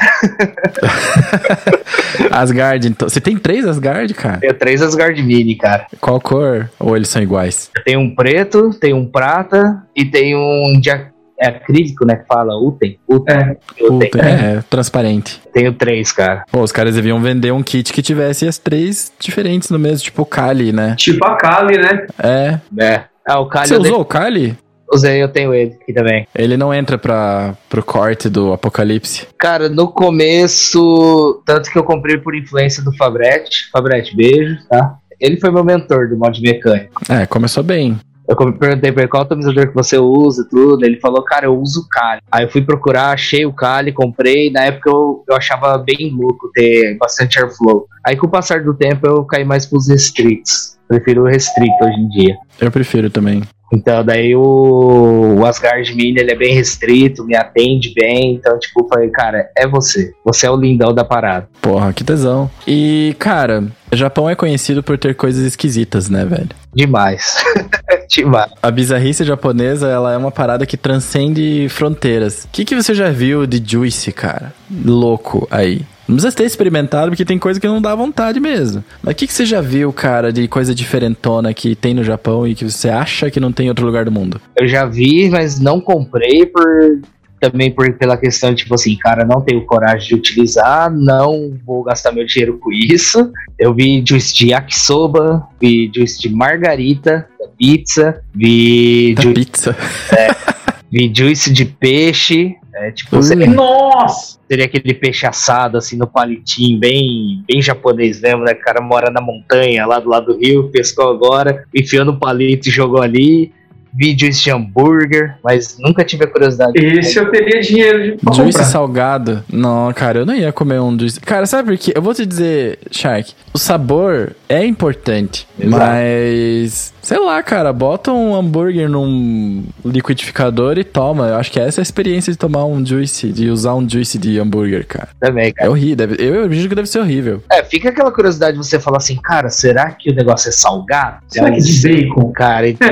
Asgard, então. Você tem três Asgard, cara? Tenho três Asgard Mini, cara. Qual cor? Ou eles são iguais? Tem um preto, tem um prata e tem um, dia, é acrílico, né? Que fala Uten. Uten. É. Uten. Puta, é, transparente. Tenho três, cara. Pô, os caras deviam vender um kit que tivesse as três diferentes no mesmo, tipo o Kali, né? Tipo a Kali, né? É. É. Ah, o Kali Você usou o Kali? usei, eu tenho ele aqui também. Ele não entra pra, pro corte do Apocalipse. Cara, no começo, tanto que eu comprei por influência do Fabretti. Fabretti, beijo, tá? Ele foi meu mentor do mod mecânico. É, começou bem. Eu perguntei pra ele qual atomizador que você usa e tudo. Ele falou, cara, eu uso o Kali. Aí eu fui procurar, achei o Kali, comprei. Na época eu, eu achava bem louco ter bastante airflow. Aí com o passar do tempo eu caí mais pros restricts. Prefiro o restrict hoje em dia. Eu prefiro também. Então, daí o, o Asgard Mini, ele é bem restrito, me atende bem. Então, tipo, eu falei, cara, é você. Você é o lindão da parada. Porra, que tesão. E, cara, o Japão é conhecido por ter coisas esquisitas, né, velho? Demais. Demais. A bizarrice japonesa, ela é uma parada que transcende fronteiras. O que, que você já viu de Juice, cara? Louco aí. Não precisa ter experimentado, porque tem coisa que não dá vontade mesmo. Mas o que, que você já viu, cara, de coisa diferentona que tem no Japão e que você acha que não tem em outro lugar do mundo? Eu já vi, mas não comprei por também por, pela questão de, tipo assim, cara, não tenho coragem de utilizar, não vou gastar meu dinheiro com isso. Eu vi juice de yakisoba, vi juice de margarita, da pizza, vi, Da ju pizza. vi juice de peixe, é, tipo, seria, Nossa! seria aquele peixe assado, assim, no palitinho, bem, bem japonês mesmo, né? O cara mora na montanha, lá do lado do rio, pescou agora, enfiou no palito e jogou ali. Vi juice de hambúrguer, mas nunca tive a curiosidade. Esse eu teria dinheiro de Juice comprar. salgado? Não, cara, eu não ia comer um juice. Cara, sabe por quê? Eu vou te dizer, Shark, o sabor é importante, Exato. mas sei lá, cara, bota um hambúrguer num liquidificador e toma. Eu acho que essa é a experiência de tomar um juice, de usar um juice de hambúrguer, cara. Também, É cara. horrível, deve- eu imagino que deve ser horrível. É, fica aquela curiosidade de você falar assim, cara, será que o negócio é salgado? Será que de bacon? Cara, então,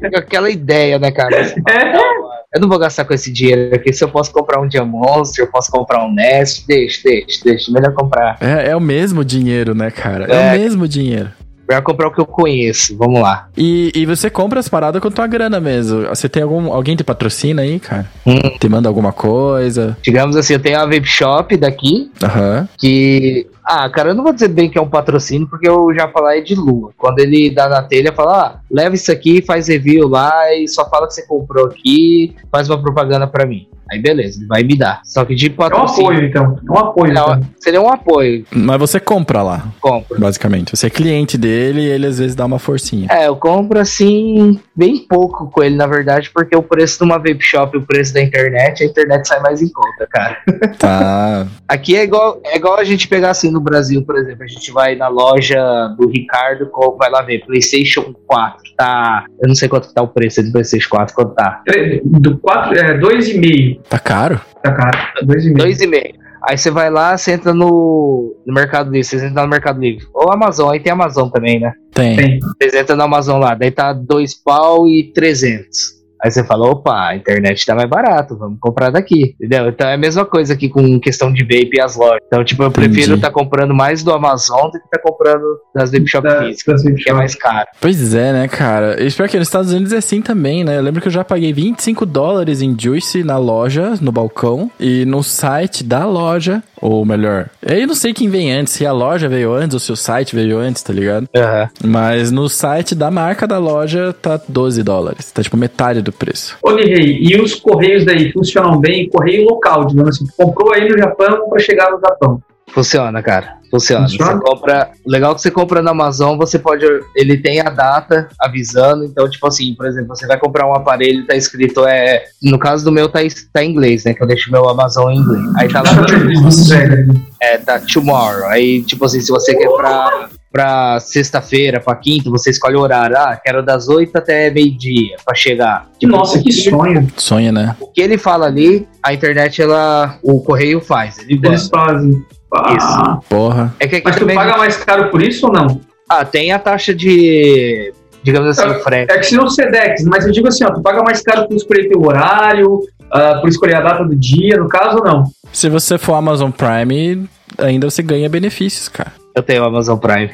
fica aquela ideia, né, cara? Você fala, "Não, mano, Eu não vou gastar com esse dinheiro aqui. Se eu posso comprar um Dia Monster, eu posso comprar um Nest, deixa, deixa, deixa. Melhor comprar. É, é o mesmo dinheiro, né, cara? É, É. o mesmo dinheiro. Melhor comprar o que eu conheço. Vamos lá. E, e você compra as paradas com tua grana mesmo. Você tem algum. Alguém te patrocina aí, cara? Hum. Te manda alguma coisa? Digamos assim, eu tenho a Vape Shop daqui, Aham. que. Ah, cara, eu não vou dizer bem que é um patrocínio, porque o Japalá é de lua. Quando ele dá na telha, fala: ah, leva isso aqui, faz review lá e só fala que você comprou aqui, faz uma propaganda pra mim. Aí beleza, ele vai me dar. Só que de É um patrocínio. apoio, então. É um apoio. Não, então. seria um apoio, Mas você compra lá, compro. basicamente. Você é cliente dele e ele às vezes dá uma forcinha. É, eu compro assim, bem pouco com ele, na verdade, porque o preço de uma vape shop e o preço da internet, a internet sai mais em conta, cara. Tá. Aqui é igual, é igual a gente pegar assim no Brasil, por exemplo, a gente vai na loja do Ricardo, vai lá ver, PlayStation 4, tá. Eu não sei quanto que tá o preço do PlayStation 4, quanto tá? Tre- Do 4, é 2,5. Tá caro? Tá caro. 2,5. 2,5. Aí você vai lá, você entra no, no Mercado Livre, vocês entram no Mercado Livre. Ou Amazon, aí tem Amazon também, né? Tem. Tem. Vocês entram no Amazon lá, daí tá 2 pau e 300. Aí você fala, opa, a internet tá mais barato, vamos comprar daqui, entendeu? Então é a mesma coisa aqui com questão de vape e as lojas. Então, tipo, eu prefiro estar comprando mais do Amazon do que estar comprando das vape shop Da- físicas, que é mais caro. Pois é, né, cara? Eu espero que nos Estados Unidos é assim também, né? Eu lembro que eu já paguei 25 dólares em Juice na loja, no balcão, e no site da loja, ou melhor, eu não sei quem vem antes, se a loja veio antes ou se o site veio antes, tá ligado? Aham. Mas no site da marca da loja tá 12 dólares. Tá tipo metade do preço. Ô, Nihei, e os correios daí funcionam bem? Correio local, digamos assim. Comprou aí no Japão para chegar no Japão. Funciona, cara. Funciona. Funciona? Você compra. Legal que você compra na Amazon, você pode. Ele tem a data avisando. Então, tipo assim, por exemplo, você vai comprar um aparelho, tá escrito. É, no caso do meu, tá, tá em inglês, né? Que eu deixo meu Amazon em inglês. Aí tá lá. É, tá tomorrow. Aí, tipo assim, se você quer pra, pra sexta-feira, pra quinta, você escolhe o horário. Ah, quero das 8 até meio-dia pra chegar. Tipo, Nossa, que sonho. Sonha, né? O que ele fala ali, a internet, ela. O correio faz. Ele. Eles fazem. Ah, Porra. É que aqui Mas tu paga mais caro por isso ou não? Ah, tem a taxa de. Digamos assim, o frete. É que se não Sedex, mas eu digo assim, ó, tu paga mais caro por escolher teu horário, ah, por escolher a data do dia, no caso ou não? Se você for Amazon Prime, ainda você ganha benefícios, cara. Eu tenho Amazon Prime.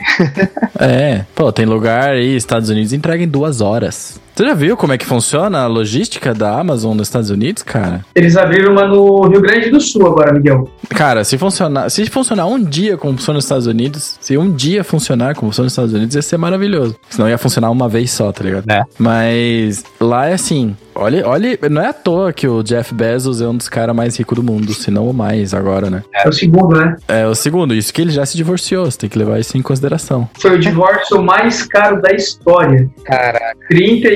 É, pô, tem lugar aí, Estados Unidos entrega em duas horas. Você já viu como é que funciona a logística da Amazon nos Estados Unidos, cara? Eles abriram uma no Rio Grande do Sul agora, Miguel. Cara, se funcionar, se funcionar um dia como funciona nos Estados Unidos, se um dia funcionar como funciona nos Estados Unidos, ia ser maravilhoso. Senão ia funcionar uma vez só, tá ligado? É. Mas lá é assim. Olha, olha, não é à toa que o Jeff Bezos é um dos caras mais ricos do mundo, se não o mais agora, né? É o segundo, né? É o segundo, isso que ele já se divorciou, você tem que levar isso em consideração. Foi o divórcio mais caro da história. Caraca.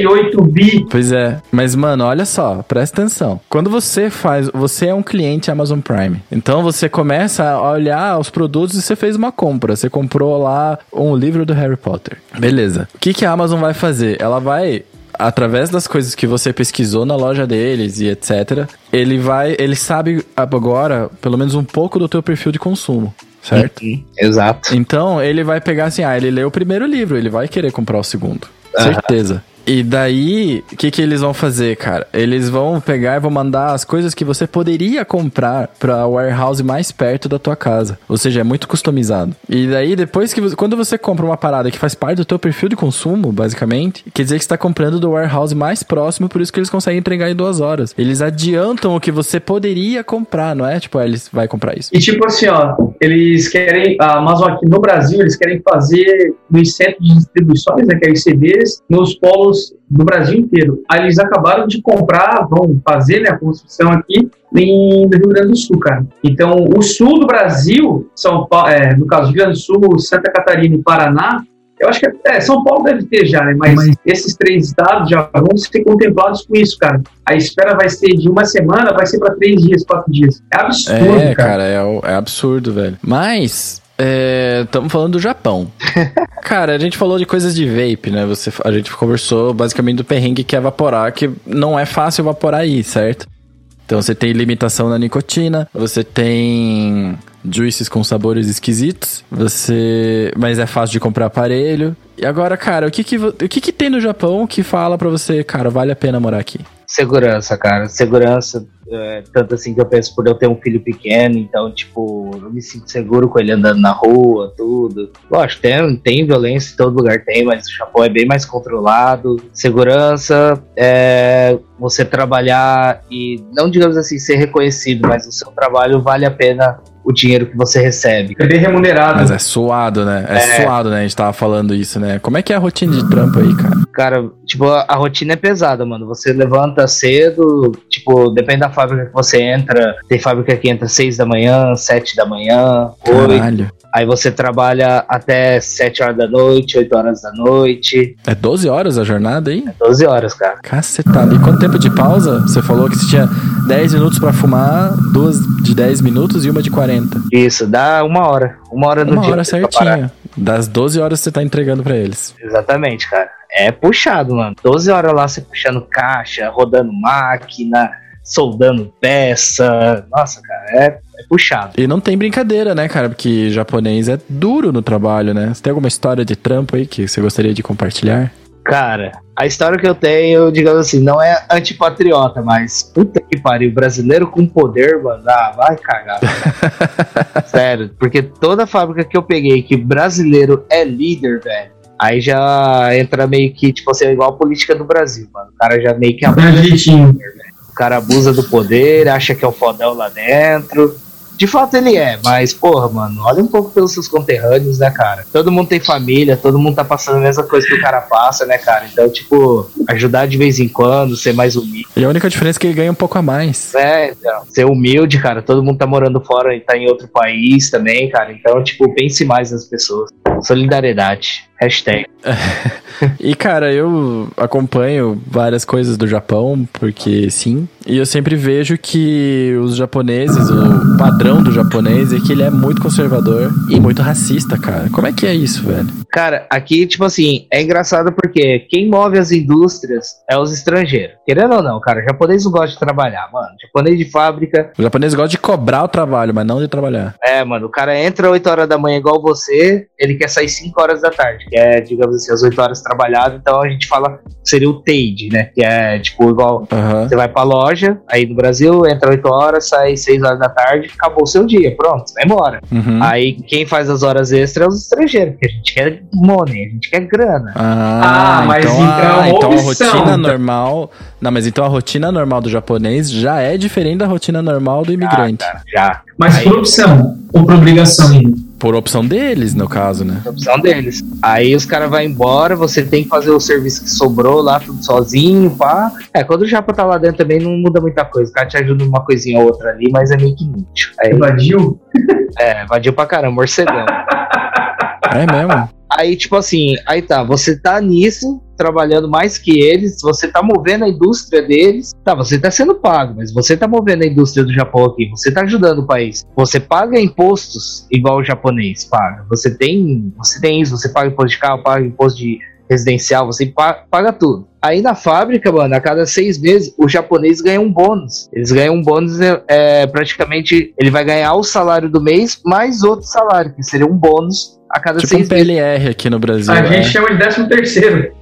38 bi. Pois é, mas mano, olha só, presta atenção. Quando você faz, você é um cliente Amazon Prime. Então você começa a olhar os produtos e você fez uma compra. Você comprou lá um livro do Harry Potter. Beleza. O que, que a Amazon vai fazer? Ela vai através das coisas que você pesquisou na loja deles e etc, ele vai, ele sabe agora pelo menos um pouco do teu perfil de consumo, certo? Uhum, Exato. Então ele vai pegar assim, ah, ele leu o primeiro livro, ele vai querer comprar o segundo. Certeza. E daí, o que, que eles vão fazer, cara? Eles vão pegar e vão mandar as coisas que você poderia comprar pra warehouse mais perto da tua casa. Ou seja, é muito customizado. E daí, depois que quando você compra uma parada que faz parte do teu perfil de consumo, basicamente, quer dizer que você tá comprando do warehouse mais próximo, por isso que eles conseguem entregar em duas horas. Eles adiantam o que você poderia comprar, não é? Tipo, ah, eles vai comprar isso. E tipo assim, ó, eles querem, a Amazon aqui no Brasil, eles querem fazer nos centros de distribuições, né, que é ICBs, nos polos do Brasil inteiro. Aí eles acabaram de comprar, vão fazer né, a construção aqui em no Rio Grande do Sul, cara. Então, o sul do Brasil, São Paulo, é, no caso, Rio Grande do Sul, Santa Catarina e Paraná, eu acho que é, São Paulo deve ter já, né? Mas, Mas- esses três estados já vão ser contemplados com isso, cara. A espera vai ser de uma semana, vai ser para três dias, quatro dias. É absurdo, É, cara. cara, é, é absurdo, velho. Mas, estamos falando do Japão. cara, a gente falou de coisas de vape, né? Você, a gente conversou basicamente do perrengue que é evaporar, que não é fácil evaporar aí, certo? Então você tem limitação na nicotina, você tem juices com sabores esquisitos, você, mas é fácil de comprar aparelho. E agora, cara, o que que, o que que tem no Japão que fala pra você, cara, vale a pena morar aqui? Segurança, cara. Segurança. É, tanto assim que eu penso por eu ter um filho pequeno, então, tipo, eu me sinto seguro com ele andando na rua, tudo. Lógico, tem, tem violência em todo lugar, tem, mas o Japão é bem mais controlado. Segurança, é, você trabalhar e, não digamos assim, ser reconhecido, mas o seu trabalho vale a pena o dinheiro que você recebe. É bem remunerado. Mas é suado, né? É, É. suado, né? A gente tava falando isso, né? Como é que é a rotina de trampo aí, cara? Cara, tipo, a, a rotina é pesada, mano. Você levanta cedo, tipo, depende da fábrica que você entra. Tem fábrica que entra 6 da manhã, 7 da manhã, 8. Caralho. Aí você trabalha até 7 horas da noite, 8 horas da noite. É 12 horas a jornada aí? 12 horas, cara. Cacetada. E quanto tempo de pausa? Você falou que você tinha 10 minutos pra fumar, duas de 10 minutos e uma de 40. Isso, dá uma hora. Uma hora no Uma dia. hora pra parar. certinha. Das 12 horas você tá entregando pra eles. Exatamente, cara. É puxado, mano. 12 horas lá você puxando caixa, rodando máquina, soldando peça. Nossa, cara, é, é puxado. E não tem brincadeira, né, cara? Porque japonês é duro no trabalho, né? Você tem alguma história de trampo aí que você gostaria de compartilhar? Cara, a história que eu tenho, digamos assim, não é antipatriota, mas puta que pariu, brasileiro com poder, mano, ah, vai cagar. Sério, porque toda fábrica que eu peguei que brasileiro é líder, velho, aí já entra meio que, tipo assim, é igual a política do Brasil, mano. O cara já meio que abusa, Legítimo. o cara abusa do poder, acha que é o fodão lá dentro. De fato ele é, mas, porra, mano, olha um pouco pelos seus conterrâneos, né, cara? Todo mundo tem família, todo mundo tá passando a mesma coisa que o cara passa, né, cara? Então, tipo, ajudar de vez em quando, ser mais humilde. E a única diferença é que ele ganha um pouco a mais. É, então, ser humilde, cara. Todo mundo tá morando fora e tá em outro país também, cara. Então, tipo, pense mais nas pessoas. Solidariedade. Hashtag. E, cara, eu acompanho várias coisas do Japão, porque sim. E eu sempre vejo que os japoneses, o padrão do japonês é que ele é muito conservador e muito racista, cara. Como é que é isso, velho? Cara, aqui, tipo assim, é engraçado porque quem move as indústrias é os estrangeiros. Querendo ou não, cara, o japonês não gosta de trabalhar, mano. Japonês de fábrica, O japonês gosta de cobrar o trabalho, mas não de trabalhar. é, mano, o cara entra 8 horas da manhã igual você, ele quer sair 5 horas da tarde, que é, digamos assim, as 8 horas trabalhadas, então a gente fala que seria o TADE, né? Que é, tipo, igual Aham. Você vai pra loja, aí no Brasil, entra 8 horas, sai 6 horas da tarde, acabou o seu dia, pronto, você vai embora. Uhum. Aí quem faz as horas extras é os estrangeiros, porque a gente quer money, a gente quer grana. Ah, Ah, mas então, então é a, uma então a rotina normal. Não, mas então a rotina normal do japonês já é diferente da rotina normal do imigrante. Já, Mas Aí- por opção ou por obrigação ainda? Por opção deles, no caso, né? é a opção deles. Aí os caras vão embora, você tem que fazer o serviço que sobrou lá, tudo sozinho, pá. É, quando o Japa tá lá dentro também não muda muita coisa. O cara te ajuda numa coisinha ou outra ali, mas é meio que inútil. Aí, Evadiu? é, vadio pra caramba, morcegão. É mesmo? Aí, tipo assim, aí tá, você tá nisso, trabalhando mais que eles, você tá movendo a indústria deles. Tá, você tá sendo pago, mas você tá movendo a indústria do Japão aqui, você tá ajudando o país. Você paga impostos igual o japonês paga. Você tem, você tem isso, você paga imposto de carro, paga imposto de residencial, você pa- paga tudo. Aí na fábrica, mano, a cada seis meses, o japonês ganha um bônus. Eles ganham um bônus, é, é, praticamente, ele vai ganhar o salário do mês, mais outro salário, que seria um bônus a cada Tipo um seis meses. PLR aqui no Brasil. A né? gente chama de décimo terceiro.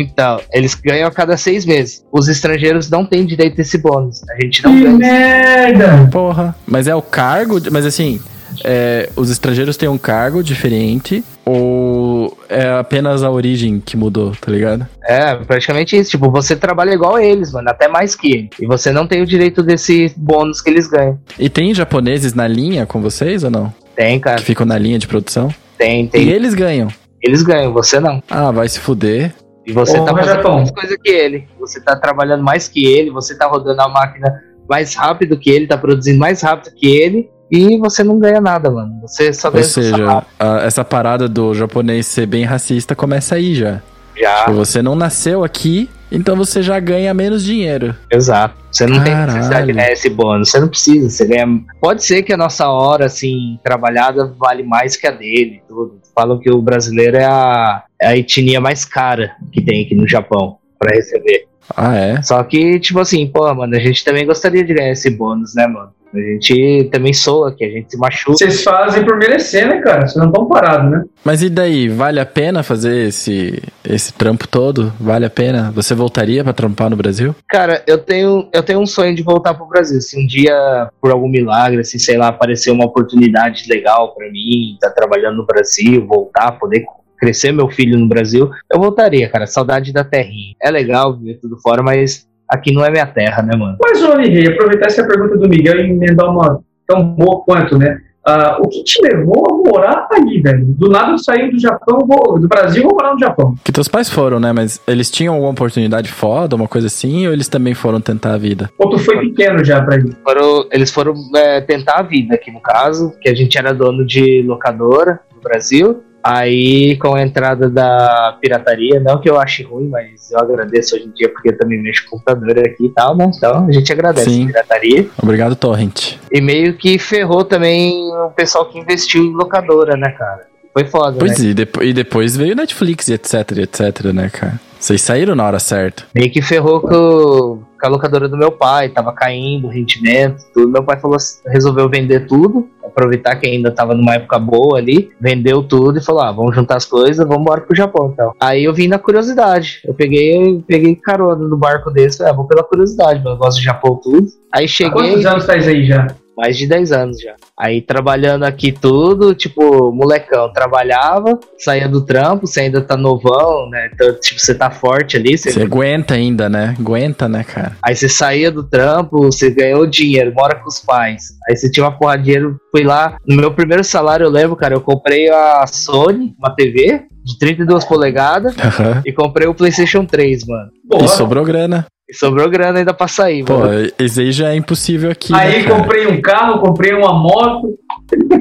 Então, eles ganham a cada seis meses. Os estrangeiros não têm direito a esse bônus. A gente não Que ganha. merda! Porra. Mas é o cargo. Mas assim, é, os estrangeiros têm um cargo diferente ou é apenas a origem que mudou, tá ligado? É, praticamente isso. Tipo, você trabalha igual a eles, mano. Até mais que. E você não tem o direito desse bônus que eles ganham. E tem japoneses na linha com vocês ou não? Tem, Que cara. ficam na linha de produção? Tem, E tem. eles ganham. Eles ganham, você não. Ah, vai se fuder. E você Porra, tá fazendo Japão. mais coisa que ele. Você tá trabalhando mais que ele, você tá rodando a máquina mais rápido que ele, tá produzindo mais rápido que ele. E você não ganha nada, mano. Você só Ou ganha seu seja, a- essa parada do japonês ser bem racista começa aí já. Já, Tipo, você não nasceu aqui, então você já ganha menos dinheiro. exato. Você não tem Caralho. necessidade de ganhar esse bônus. Você não precisa. Você ganha. Pode ser que a nossa hora, assim, trabalhada vale mais que a dele. Tudo. Falam que o brasileiro é a, é a etnia mais cara que tem aqui no Japão pra receber. Ah, é? Só que, tipo assim, pô, mano, a gente também gostaria de ganhar esse bônus, né, mano? A gente também soa, que a gente se machuca. Vocês fazem por merecer, né, cara? Vocês não estão parados, né? Mas e daí? Vale a pena fazer esse, esse trampo todo? Vale a pena? Você voltaria pra trampar no Brasil? Cara, eu tenho, eu tenho um sonho de voltar pro Brasil. Se um dia, por algum milagre, assim, sei lá, aparecer uma oportunidade legal pra mim, tá trabalhando no Brasil, voltar, poder crescer meu filho no Brasil, eu voltaria, cara. Saudade da terrinha. É legal viver tudo fora, mas aqui não é minha terra, né, mano? Mas, ô Rei, aproveitar essa pergunta do Miguel e emendar uma tão boa quanto, né? Ah, o que te levou a morar ali, velho? Do nada eu saí do Japão, vou, do Brasil, vou morar no Japão. Que teus pais foram, né? Mas eles tinham alguma oportunidade foda, uma coisa assim, ou eles também foram tentar a vida? Ou tu foi pequeno já pra ir? Foram- eles foram é, tentar a vida aqui no caso, que a gente era dono de locadora no Brasil. Aí, com a entrada da pirataria, não que eu ache ruim, mas eu agradeço hoje em dia porque eu também mexo com computador aqui e tal, né? Então a gente agradece Sim. a pirataria. Obrigado, Torrent. E meio que ferrou também o pessoal que investiu em locadora, né, cara? Foi foda, né? Pois é, e, depo- e depois veio Netflix e etc, etc, né, cara? Vocês saíram na hora certa. Meio que ferrou com, com a locadora do meu pai, tava caindo o rendimento, tudo. Meu pai falou, assim- resolveu vender tudo, aproveitar que ainda tava numa época boa ali, vendeu tudo e falou: ah, vamos juntar as coisas, vamos embora pro Japão então. Aí eu vim na curiosidade. Eu peguei, peguei carona no barco desse, falei, ah, vou pela curiosidade, eu gosto de Japão tudo. Aí Há cheguei. quantos anos faz aí já? Mais de 10 anos já. Aí trabalhando aqui tudo, tipo, molecão, trabalhava, saía do trampo, você ainda tá novão, né? Então, tipo, você tá forte ali, você Você aguenta ainda, né? Aguenta, né, cara? Aí você saía do trampo, você ganhou dinheiro, mora com os pais. Aí você tinha uma porra de dinheiro, fui lá. No meu primeiro salário, eu lembro, cara, eu comprei a Sony, uma TV de 32 polegadas, Aham. e comprei o PlayStation 3, mano. Porra. E sobrou grana. E sobrou grana ainda pra sair, Pô, mano. esse aí já é impossível aqui, Aí né, comprei um carro, comprei uma moto.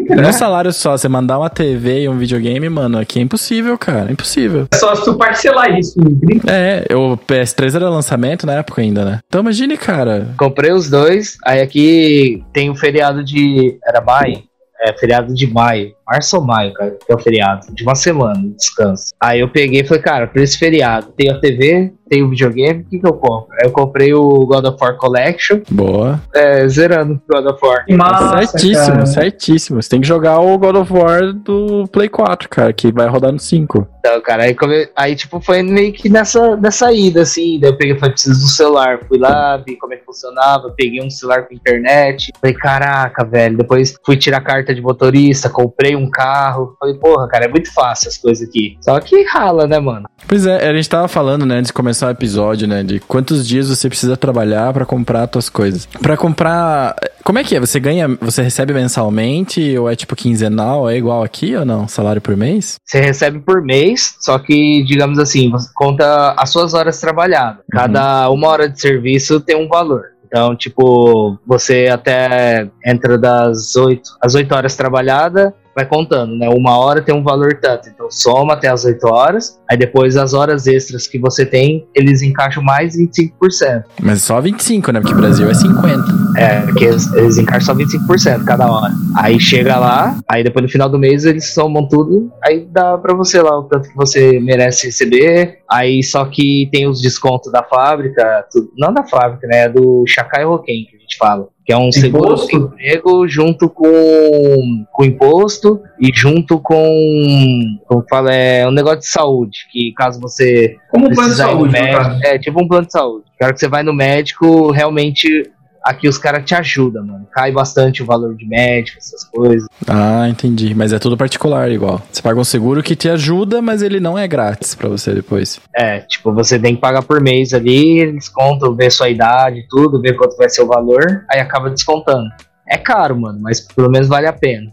Num salário só, você mandar uma TV e um videogame, mano, aqui é impossível, cara. É impossível. É só se tu parcelar isso. 30 É, o PS3 era lançamento na época ainda, né? Então imagine, cara. Comprei os dois. Aí aqui tem o feriado de. Era maio? É, feriado de maio. Março ou maio, cara, que é o feriado. De uma semana, de descanso. Aí eu peguei e falei, cara, pra esse feriado, tem a TV, tem o videogame, o que, que eu compro? Aí eu comprei o God of War Collection, Boa. é, zerando o God of War. Massa, certíssimo, cara. certíssimo. Você tem que jogar o God of War do Play 4, cara, que vai rodar no 5. Então, cara, aí, come- aí, tipo, foi meio que nessa, nessa ida, assim. Daí eu peguei e falei, preciso do celular. Fui lá, vi como é que funcionava, peguei um celular com internet. Falei, caraca, velho. Depois fui tirar a carta de motorista, comprei um carro. Falei, porra, cara, é muito fácil as coisas aqui. Só que rala, né, mano? Pois é, a gente tava falando, né, antes de começar o episódio, né, de quantos dias você precisa trabalhar pra comprar as tuas coisas. Pra comprar, como é que é? Você ganha, você recebe mensalmente ou é tipo quinzenal? É igual aqui ou não? Salário por mês? Você recebe por mês, só que, digamos assim, você conta as suas horas trabalhadas. Cada uma hora de serviço tem um valor. Então, tipo, você até entra das 8, às 8 horas trabalhada, vai contando, né? Uma hora tem um valor tanto. Então, soma até as 8 horas. Aí depois as horas extras que você tem, eles encaixam mais 25%. Mas só 25, né? Porque o Brasil é 50. É, porque eles, eles encaixam só 25% cada hora. Aí chega lá, aí depois no final do mês eles somam tudo, aí dá pra você lá o tanto que você merece receber. Aí só que tem os descontos da fábrica, tudo, não da fábrica, né? É do Chacai Roquem que a gente fala. Que é um seguro Imposto? emprego junto com, com imposto e junto com, como fala, é um negócio de saúde, que caso você Como um plano de saúde, médico, é tipo um plano de saúde. Quero que você vai no médico, realmente aqui os caras te ajudam, mano. Cai bastante o valor de médico, essas coisas. Ah, entendi. Mas é tudo particular igual. Você paga um seguro que te ajuda, mas ele não é grátis pra você depois. É, tipo, você tem que pagar por mês ali, eles contam, vê sua idade, tudo, vê quanto vai ser o valor, aí acaba descontando. É caro, mano, mas pelo menos vale a pena.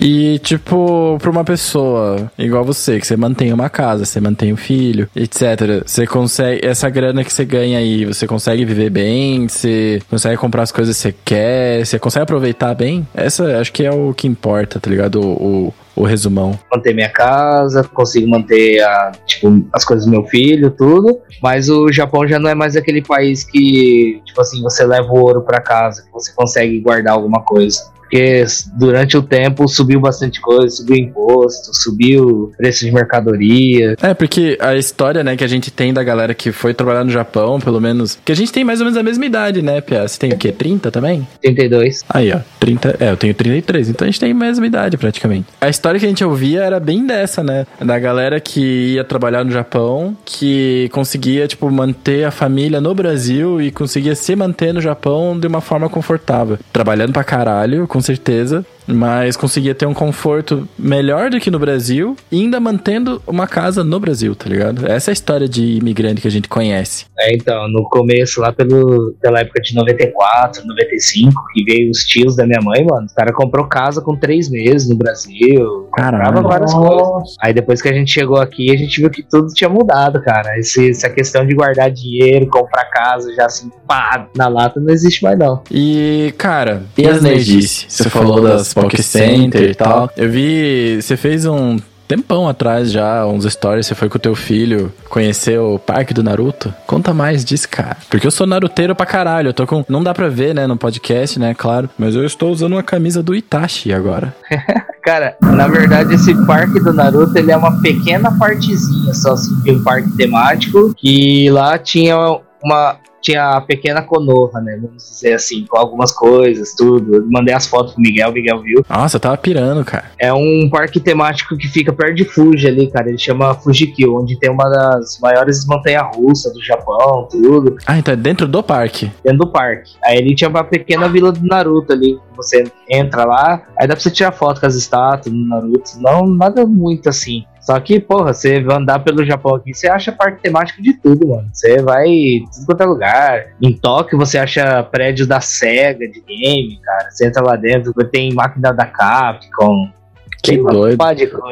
E, tipo, pra uma pessoa igual você, que você mantém uma casa, você mantém um filho, etc. Você consegue. Essa grana que você ganha aí, você consegue viver bem? Você consegue comprar as coisas que você quer? Você consegue aproveitar bem? Essa acho que é o que importa, tá ligado? O, o, o resumão. Manter minha casa, consigo manter a, tipo, as coisas do meu filho, tudo. Mas o Japão já não é mais aquele país que, tipo assim, você leva o ouro pra casa, que você consegue guardar alguma coisa. Porque durante o tempo subiu bastante coisa, subiu imposto, subiu preço de mercadoria. É, porque a história, né, que a gente tem da galera que foi trabalhar no Japão, pelo menos. Que a gente tem mais ou menos a mesma idade, né, Pia? Você tem o quê? 30 também? 32. Aí, ó, 30. É, eu tenho 33, então a gente tem a mesma idade praticamente. A história que a gente ouvia era bem dessa, né? Da galera que ia trabalhar no Japão, que conseguia, tipo, manter a família no Brasil e conseguia se manter no Japão de uma forma confortável. Trabalhando pra caralho, com certeza. Mas conseguia ter um conforto melhor do que no Brasil e ainda mantendo uma casa no Brasil, tá ligado? Essa é a história de imigrante que a gente conhece. É, então, no começo, lá pelo, pela época de 94, 95, que veio os tios da minha mãe, mano, o cara comprou casa com três meses no Brasil, comprava Caralho. várias coisas. Aí depois que a gente chegou aqui, a gente viu que tudo tinha mudado, cara. Esse- essa questão de guardar dinheiro, comprar casa, já assim, pá, na lata, não existe mais não. E, cara, E as nerdices? Você falou das Poké Center e tal. Eu vi, você fez um tempão atrás já, uns stories, você foi com o teu filho conhecer o parque do Naruto. Conta mais disso, cara. Porque eu sou naruteiro pra caralho, eu tô com... Não dá pra ver, né, no podcast, né, claro. Mas eu estou usando uma camisa do Itachi agora. Cara, na verdade, esse parque do Naruto, ele é uma pequena partezinha só, assim, de um parque temático, que lá tinha uma... Tinha a pequena Konoha, né? Vamos dizer assim, com algumas coisas, tudo. Eu mandei as fotos pro Miguel, o Miguel viu. Nossa, eu tava pirando, cara. É um parque temático que fica perto de Fuji ali, cara. Ele chama Fujikyo, onde tem uma das maiores montanhas-russas do Japão, tudo, Ah, então é dentro do parque. dentro do parque. Aí ele tinha uma pequena vila do Naruto ali. Você entra lá, aí dá pra você tirar foto com as estátuas do Naruto. Não, nada muito assim. Só que, porra, você vai andar pelo Japão aqui, você acha parque temático de tudo, mano. Você vai em tudo quanto é lugar. Em Tóquio você acha prédio da SEGA de game, cara. Você entra lá dentro, tem máquina da Capcom. Que doido.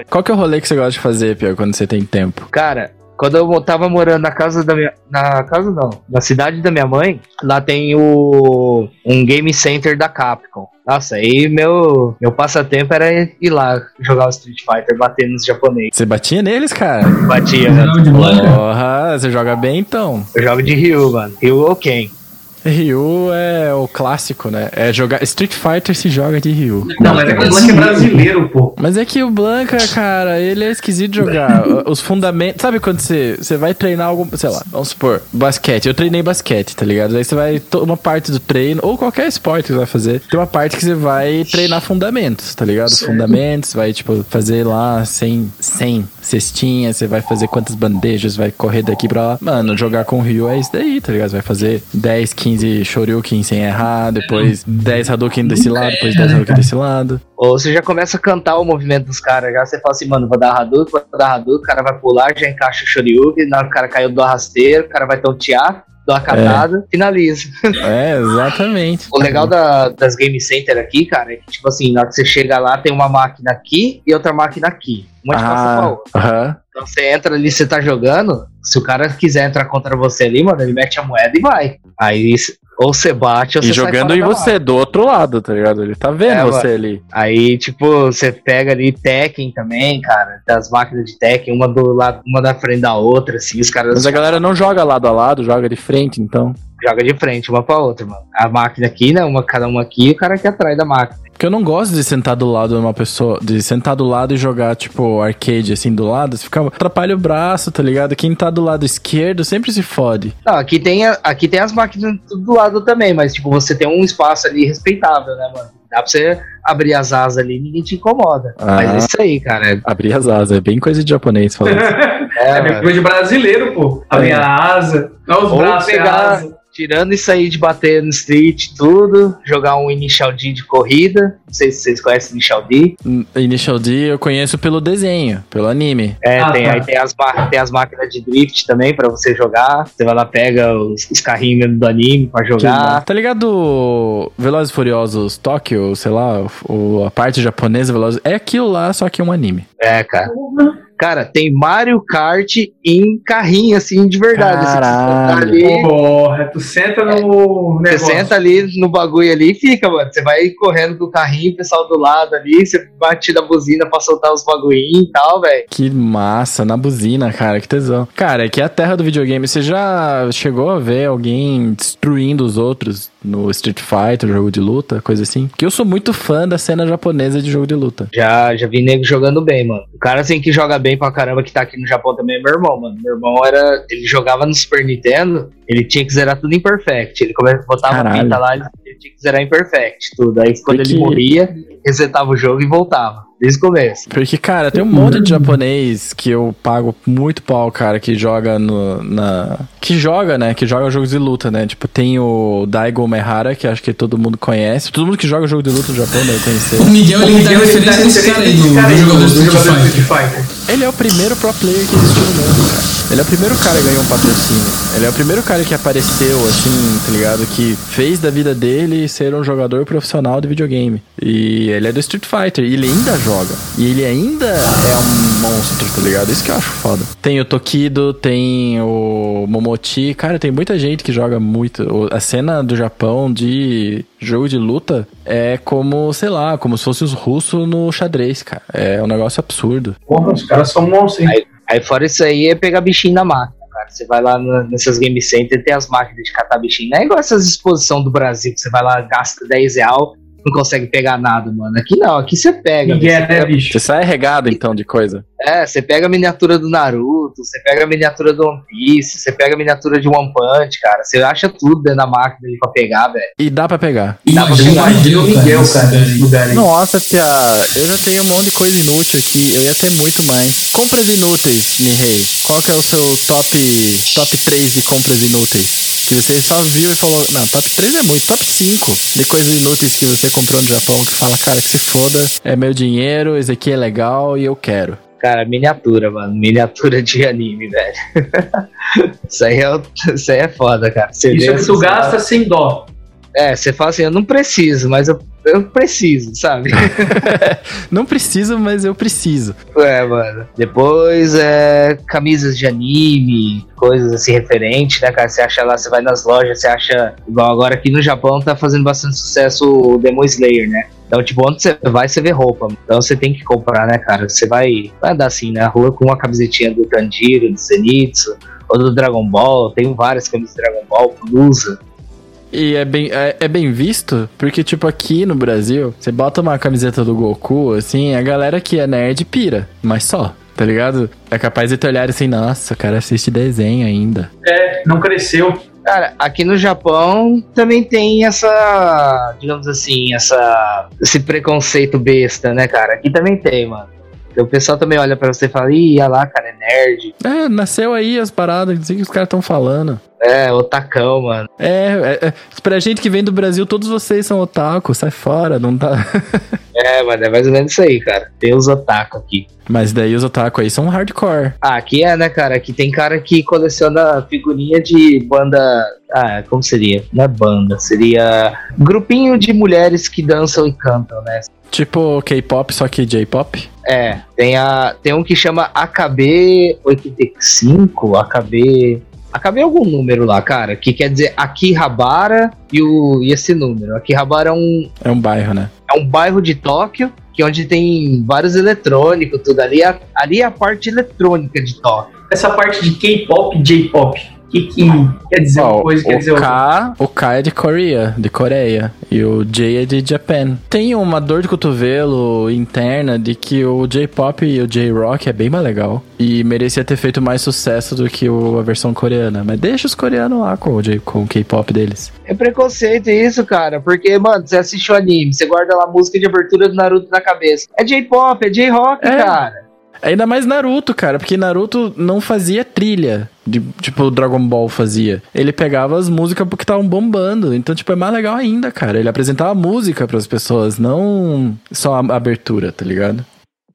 Qual que é o rolê que você gosta de fazer, Pia, quando você tem tempo? Cara, quando eu tava morando na casa da minha. Na casa não, na cidade da minha mãe, lá tem o. um game center da Capcom. Nossa, aí meu, meu passatempo era ir lá jogar o Street Fighter, bater nos japoneses. Você batia neles, cara? Batia. Porra, você joga bem então. Eu jogo de Ryu, mano. Ryu ou Ken. Ryu é o clássico, né? É jogar Street Fighter se joga de Ryu. Não, mas é que o Blank é brasileiro, pô. Mas é que o Blanca, cara, ele é esquisito de jogar. Os fundamentos. Sabe quando você, você vai treinar algum. Sei lá, vamos supor, basquete. Eu treinei basquete, tá ligado? Aí você vai. Uma parte do treino, ou qualquer esporte que você vai fazer, tem uma parte que você vai treinar fundamentos, tá ligado? Fundamentos, vai, tipo, fazer lá 100, 100 cestinhas, você vai fazer quantas bandejas, vai correr daqui pra lá. Mano, jogar com o Ryu é isso daí, tá ligado? Você vai fazer 10, 15 Shoryuken sem errar, depois 10 Hadouken desse lado, depois 10 Hadouken desse lado. Ou você já começa a cantar o movimento dos caras, já você fala assim, mano, vou dar Hadouken, vou dar Hadouken, o cara vai pular, já encaixa o Shoryuken, na hora que o cara caiu do arrasteiro, o cara vai tontear, dá uma catada, é. finaliza. É, exatamente. o legal da, das Game Center aqui, cara, é que, tipo assim, na hora que você chega lá, tem uma máquina aqui e outra máquina aqui. Uma de ah, passa pra outra. Uh -huh. Então você entra ali, você tá jogando, se o cara quiser entrar contra você ali, mano, ele mete a moeda e vai. Aí ou você bate ou e você jogando em você, do outro lado, tá ligado? Ele tá vendo é, você ali. Aí, tipo, você pega ali Tekken também, cara. Das máquinas de Tekken, uma do lado, uma da frente da outra, assim, os caras. Mas a galera não joga lado a lado, joga de frente, então. Joga de frente, uma pra outra, mano. A máquina aqui, né? Uma, cada uma aqui e o cara aqui atrás da máquina. Porque eu não gosto de sentar do lado de uma pessoa, de sentar do lado e jogar, tipo, arcade assim do lado, você fica, atrapalha o braço, tá ligado? Quem tá do lado esquerdo sempre se fode. Não, aqui tem, aqui tem as máquinas do lado também, mas, tipo, você tem um espaço ali respeitável, né, mano? Dá pra você abrir as asas ali ninguém te incomoda. Ah, mas é isso aí, cara. Abrir as asas, é bem coisa de japonês falando. é, é coisa de brasileiro, pô. Abrir é. a asa, não os Ou braços pegar, Tirando isso aí de bater no street tudo, jogar um Initial D de corrida. Não sei se vocês conhecem Initial D. Hum, Initial D eu conheço pelo desenho, pelo anime. É, ah, tem, tá. aí tem as, tem as máquinas de drift também para você jogar. Você vai lá, pega os, os carrinhos do anime pra jogar. Tá ligado Velozes Furiosos Tóquio, sei lá, o, a parte japonesa Velozes... É aquilo lá, só que é um anime. É, cara. Uhum. Cara, tem Mario Kart em carrinho, assim, de verdade. Assim, Caralho. ali, Porra, tu senta no negócio. Você senta ali no bagulho ali e fica, mano. Você vai correndo com o carrinho, o pessoal do lado ali, você bate na buzina pra soltar os bagulhinhos e tal, velho. Que massa, na buzina, cara, que tesão. Cara, aqui é a terra do videogame. Você já chegou a ver alguém destruindo os outros no Street Fighter, jogo de luta, coisa assim? Que eu sou muito fã da cena japonesa de jogo de luta. Já, já vi nego jogando bem, mano. O cara, assim, que joga bem pra caramba, que tá aqui no Japão também é meu irmão, mano. Meu irmão era. Ele jogava no Super Nintendo, ele tinha que zerar tudo em Perfect. Ele botava a pinta lá, ele tinha que zerar em Perfect, tudo. Aí quando ele morria, resetava o jogo e voltava. Desde o começo. Porque, cara, tem um monte de japonês que eu pago muito pau, cara, que joga no, na. Que joga, né? Que joga jogos de luta, né? Tipo, tem o Daigo Mehara, que acho que todo mundo conhece. Todo mundo que joga jogo de luta no Japão deve conhecer. O Miguel, ele, Miguel, ele dá referência nesse cara aí, do, do jogador do Street Fighter. Ele é o primeiro pro player que existiu no mundo, cara. Ele é o primeiro cara que ganhou um patrocínio. Ele é o primeiro cara que apareceu, assim, tá ligado? Que fez da vida dele ser um jogador profissional de videogame. E ele é do Street Fighter. E ele ainda joga. E ele ainda é um monstro, tá ligado? Isso que eu acho foda. Tem o Tokido, tem o Momoti. Cara, tem muita gente que joga muito. A cena do Japão de jogo de luta é como, sei lá, como se fosse os russos no xadrez, cara. É um negócio absurdo. Porra, os caras são monstros, hein? Aí, aí fora isso aí é pegar bichinho na máquina. Cara. Você vai lá nessas game center, tem as máquinas de catar bichinho. Não é igual essas exposições do Brasil, que você vai lá, gasta 10 real, não consegue pegar nada, mano. Aqui não, aqui você pega. Ninguém é, né, bicho? Você sai regado, então, de coisa. É, você pega a miniatura do Naruto, você pega a miniatura do One Piece, você pega a miniatura de One Punch, cara. Você acha tudo dentro da máquina ali pra pegar, velho. E dá pra pegar. E dá pra pegar. Miguel, Miguel, cara, Nossa, Pia, eu já tenho um monte de coisa inútil aqui. Eu ia ter muito mais. Compras inúteis, Nihei. Qual que é o seu top, top 3 de compras inúteis? Que você só viu e falou, não, top 3 é muito, top 5 de coisas inúteis que você comprou no Japão, que fala, cara, que se foda, é meu dinheiro, esse aqui é legal e eu quero. Cara, miniatura, mano. Miniatura de anime, velho. isso, aí é, isso aí é foda, cara. Você isso é que tu gasta sem dó. É, você fala assim, eu não preciso, mas eu, eu preciso, sabe? não preciso, mas eu preciso. É, mano. Depois, é, camisas de anime, coisas assim referentes, né, cara? Você acha lá, você vai nas lojas, você acha. Igual agora aqui no Japão tá fazendo bastante sucesso o Demon Slayer, né? Então, tipo, onde você vai, você vê roupa. Então você tem que comprar, né, cara? Você vai, vai andar assim na rua com uma camisetinha do Tanjiro, do Zenitsu, ou do Dragon Ball. Tem várias camisas do Dragon Ball, blusa. E é bem, é, é, bem visto, porque, tipo, aqui no Brasil, você bota uma camiseta do Goku, assim, a galera que é nerd pira, mas só. Tá ligado? É capaz de te olhar assim, nossa, o cara assiste desenho ainda. É, não cresceu. Cara, aqui no Japão também tem essa, digamos assim, essa esse preconceito besta, né, cara? Aqui também tem, mano. O pessoal também olha pra você e fala, ih, olha lá, cara, é nerd. É, nasceu aí as paradas, não sei o que os caras estão falando. É, otacão, mano. É, é, é, pra gente que vem do Brasil, todos vocês são otaku, sai fora, não tá. É, mano, é mais ou menos isso aí, cara. Tem os otaku aqui. Mas daí os otaku aí são hardcore. Ah, aqui é, né, cara? Aqui tem cara que coleciona figurinha de banda. Ah, como seria? Não é banda, seria grupinho de mulheres que dançam e cantam, né? Tipo K-pop, só que J-pop. É, tem, a, tem um que chama AKB 85, AKB. AKB é algum número lá, cara, que quer dizer Akihabara e, o, e esse número. Akihabara é um, É um bairro, né? é um bairro de Tóquio, que é onde tem vários eletrônicos, tudo ali. é- Ali é a parte eletrônica de Tóquio. Essa parte de K-pop e J-pop, que, que quer dizer uma Ó, coisa quer dizer o outra? K, o K é de Coreia, de Coreia, e o J é de Japan. Tem uma dor de cotovelo interna de que o J-pop e o J-rock é bem mais legal e merecia ter feito mais sucesso do que o- a versão coreana, mas deixa os coreanos lá com o J com o K-pop deles. É preconceito isso, cara, porque, mano, você assiste o anime, você guarda lá a música de abertura do Naruto na cabeça. É J-pop, é J-rock, É. cara. Ainda mais Naruto, cara, porque Naruto não fazia trilha, de, tipo o Dragon Ball fazia. Ele pegava as músicas porque estavam bombando, então tipo é mais legal ainda, cara. Ele apresentava música pras pessoas, não só a abertura, tá ligado?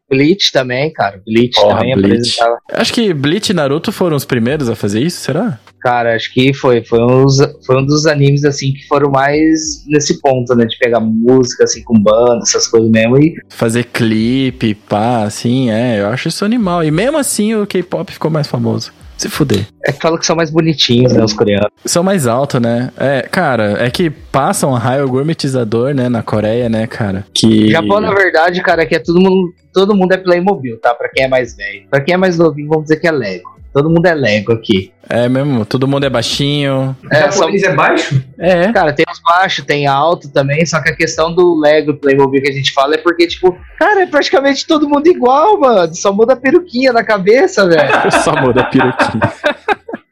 Bleach também, cara. Bleach Porra, também Bleach. apresentava. Acho que Bleach e Naruto foram os primeiros a fazer isso, será? Cara, acho que foi. Foi, uns, foi um dos animes, assim, que foram mais nesse ponto, né? De pegar música, assim, com banda, essas coisas mesmo. E Fazer clipe, pá, assim, é, eu acho isso animal. E mesmo assim o K-pop ficou mais famoso. Se fuder. é que fala que são mais bonitinhos, né? Os coreanos. São mais altos, né? É, cara, é que passam um raio gourmetizador, né, na Coreia, né, cara? Que. Japão, na verdade, cara, que é todo mundo. Todo mundo é Playmobil, tá? Pra quem é mais velho. Pra quem é mais novinho, vamos dizer que é Lego. Todo mundo é Lego aqui. É mesmo, todo mundo é baixinho. O É, só- japonês é baixo? É. Cara, tem os baixos, tem alto também, só que a questão do Lego Playmobil que a gente fala é porque, tipo, cara, é praticamente todo mundo igual, mano. Só muda a peruquinha na cabeça, velho. Só muda a peruquinha.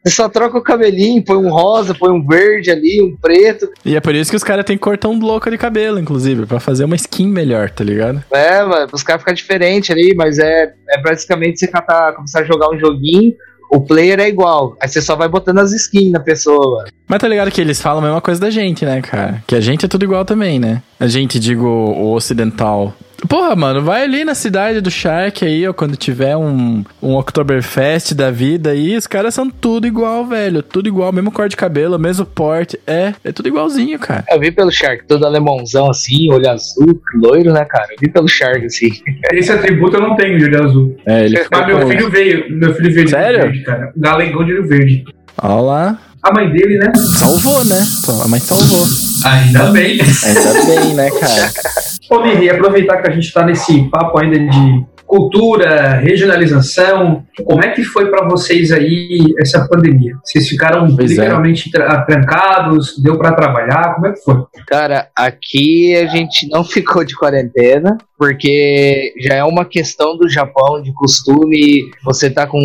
Você só troca o cabelinho, põe um rosa, põe um verde ali, um preto. E é por isso que os caras têm cortão louco de cabelo, inclusive, pra fazer uma skin melhor, tá ligado? É, mano, os caras ficam diferentes ali, mas é, é basicamente você catar, começar a jogar um joguinho, o player é igual. Aí você só vai botando as skins na pessoa. Mas tá ligado que eles falam a mesma coisa da gente, né, cara? Que a gente é tudo igual também, né? A gente, digo, o ocidental. Porra, mano, vai ali na cidade do Shark aí, ó, quando tiver um, um Oktoberfest da vida aí, os caras são tudo igual, velho. Tudo igual, mesmo cor de cabelo, mesmo porte. É, é tudo igualzinho, cara. Eu vi pelo Shark, todo alemãozão assim, olho azul, loiro, né, cara? Eu vi pelo Shark, assim. Esse atributo eu não tenho de olho azul. É, ele Mas meu filho veio. Meu filho veio de Verde, cara. Galegão de Rio Verde. Olha lá. A mãe dele, né? Salvou, né? Pô, a mãe salvou. Ainda bem. Ainda bem, né, cara? Ô, Miri, aproveitar que a gente tá nesse papo ainda de cultura, regionalização, como é que foi pra vocês aí essa pandemia? Vocês ficaram Pois é. literalmente tra- trancados? Deu pra trabalhar? Como é que foi? Cara, aqui a gente não ficou de quarentena, porque já é uma questão do Japão de costume, você tá com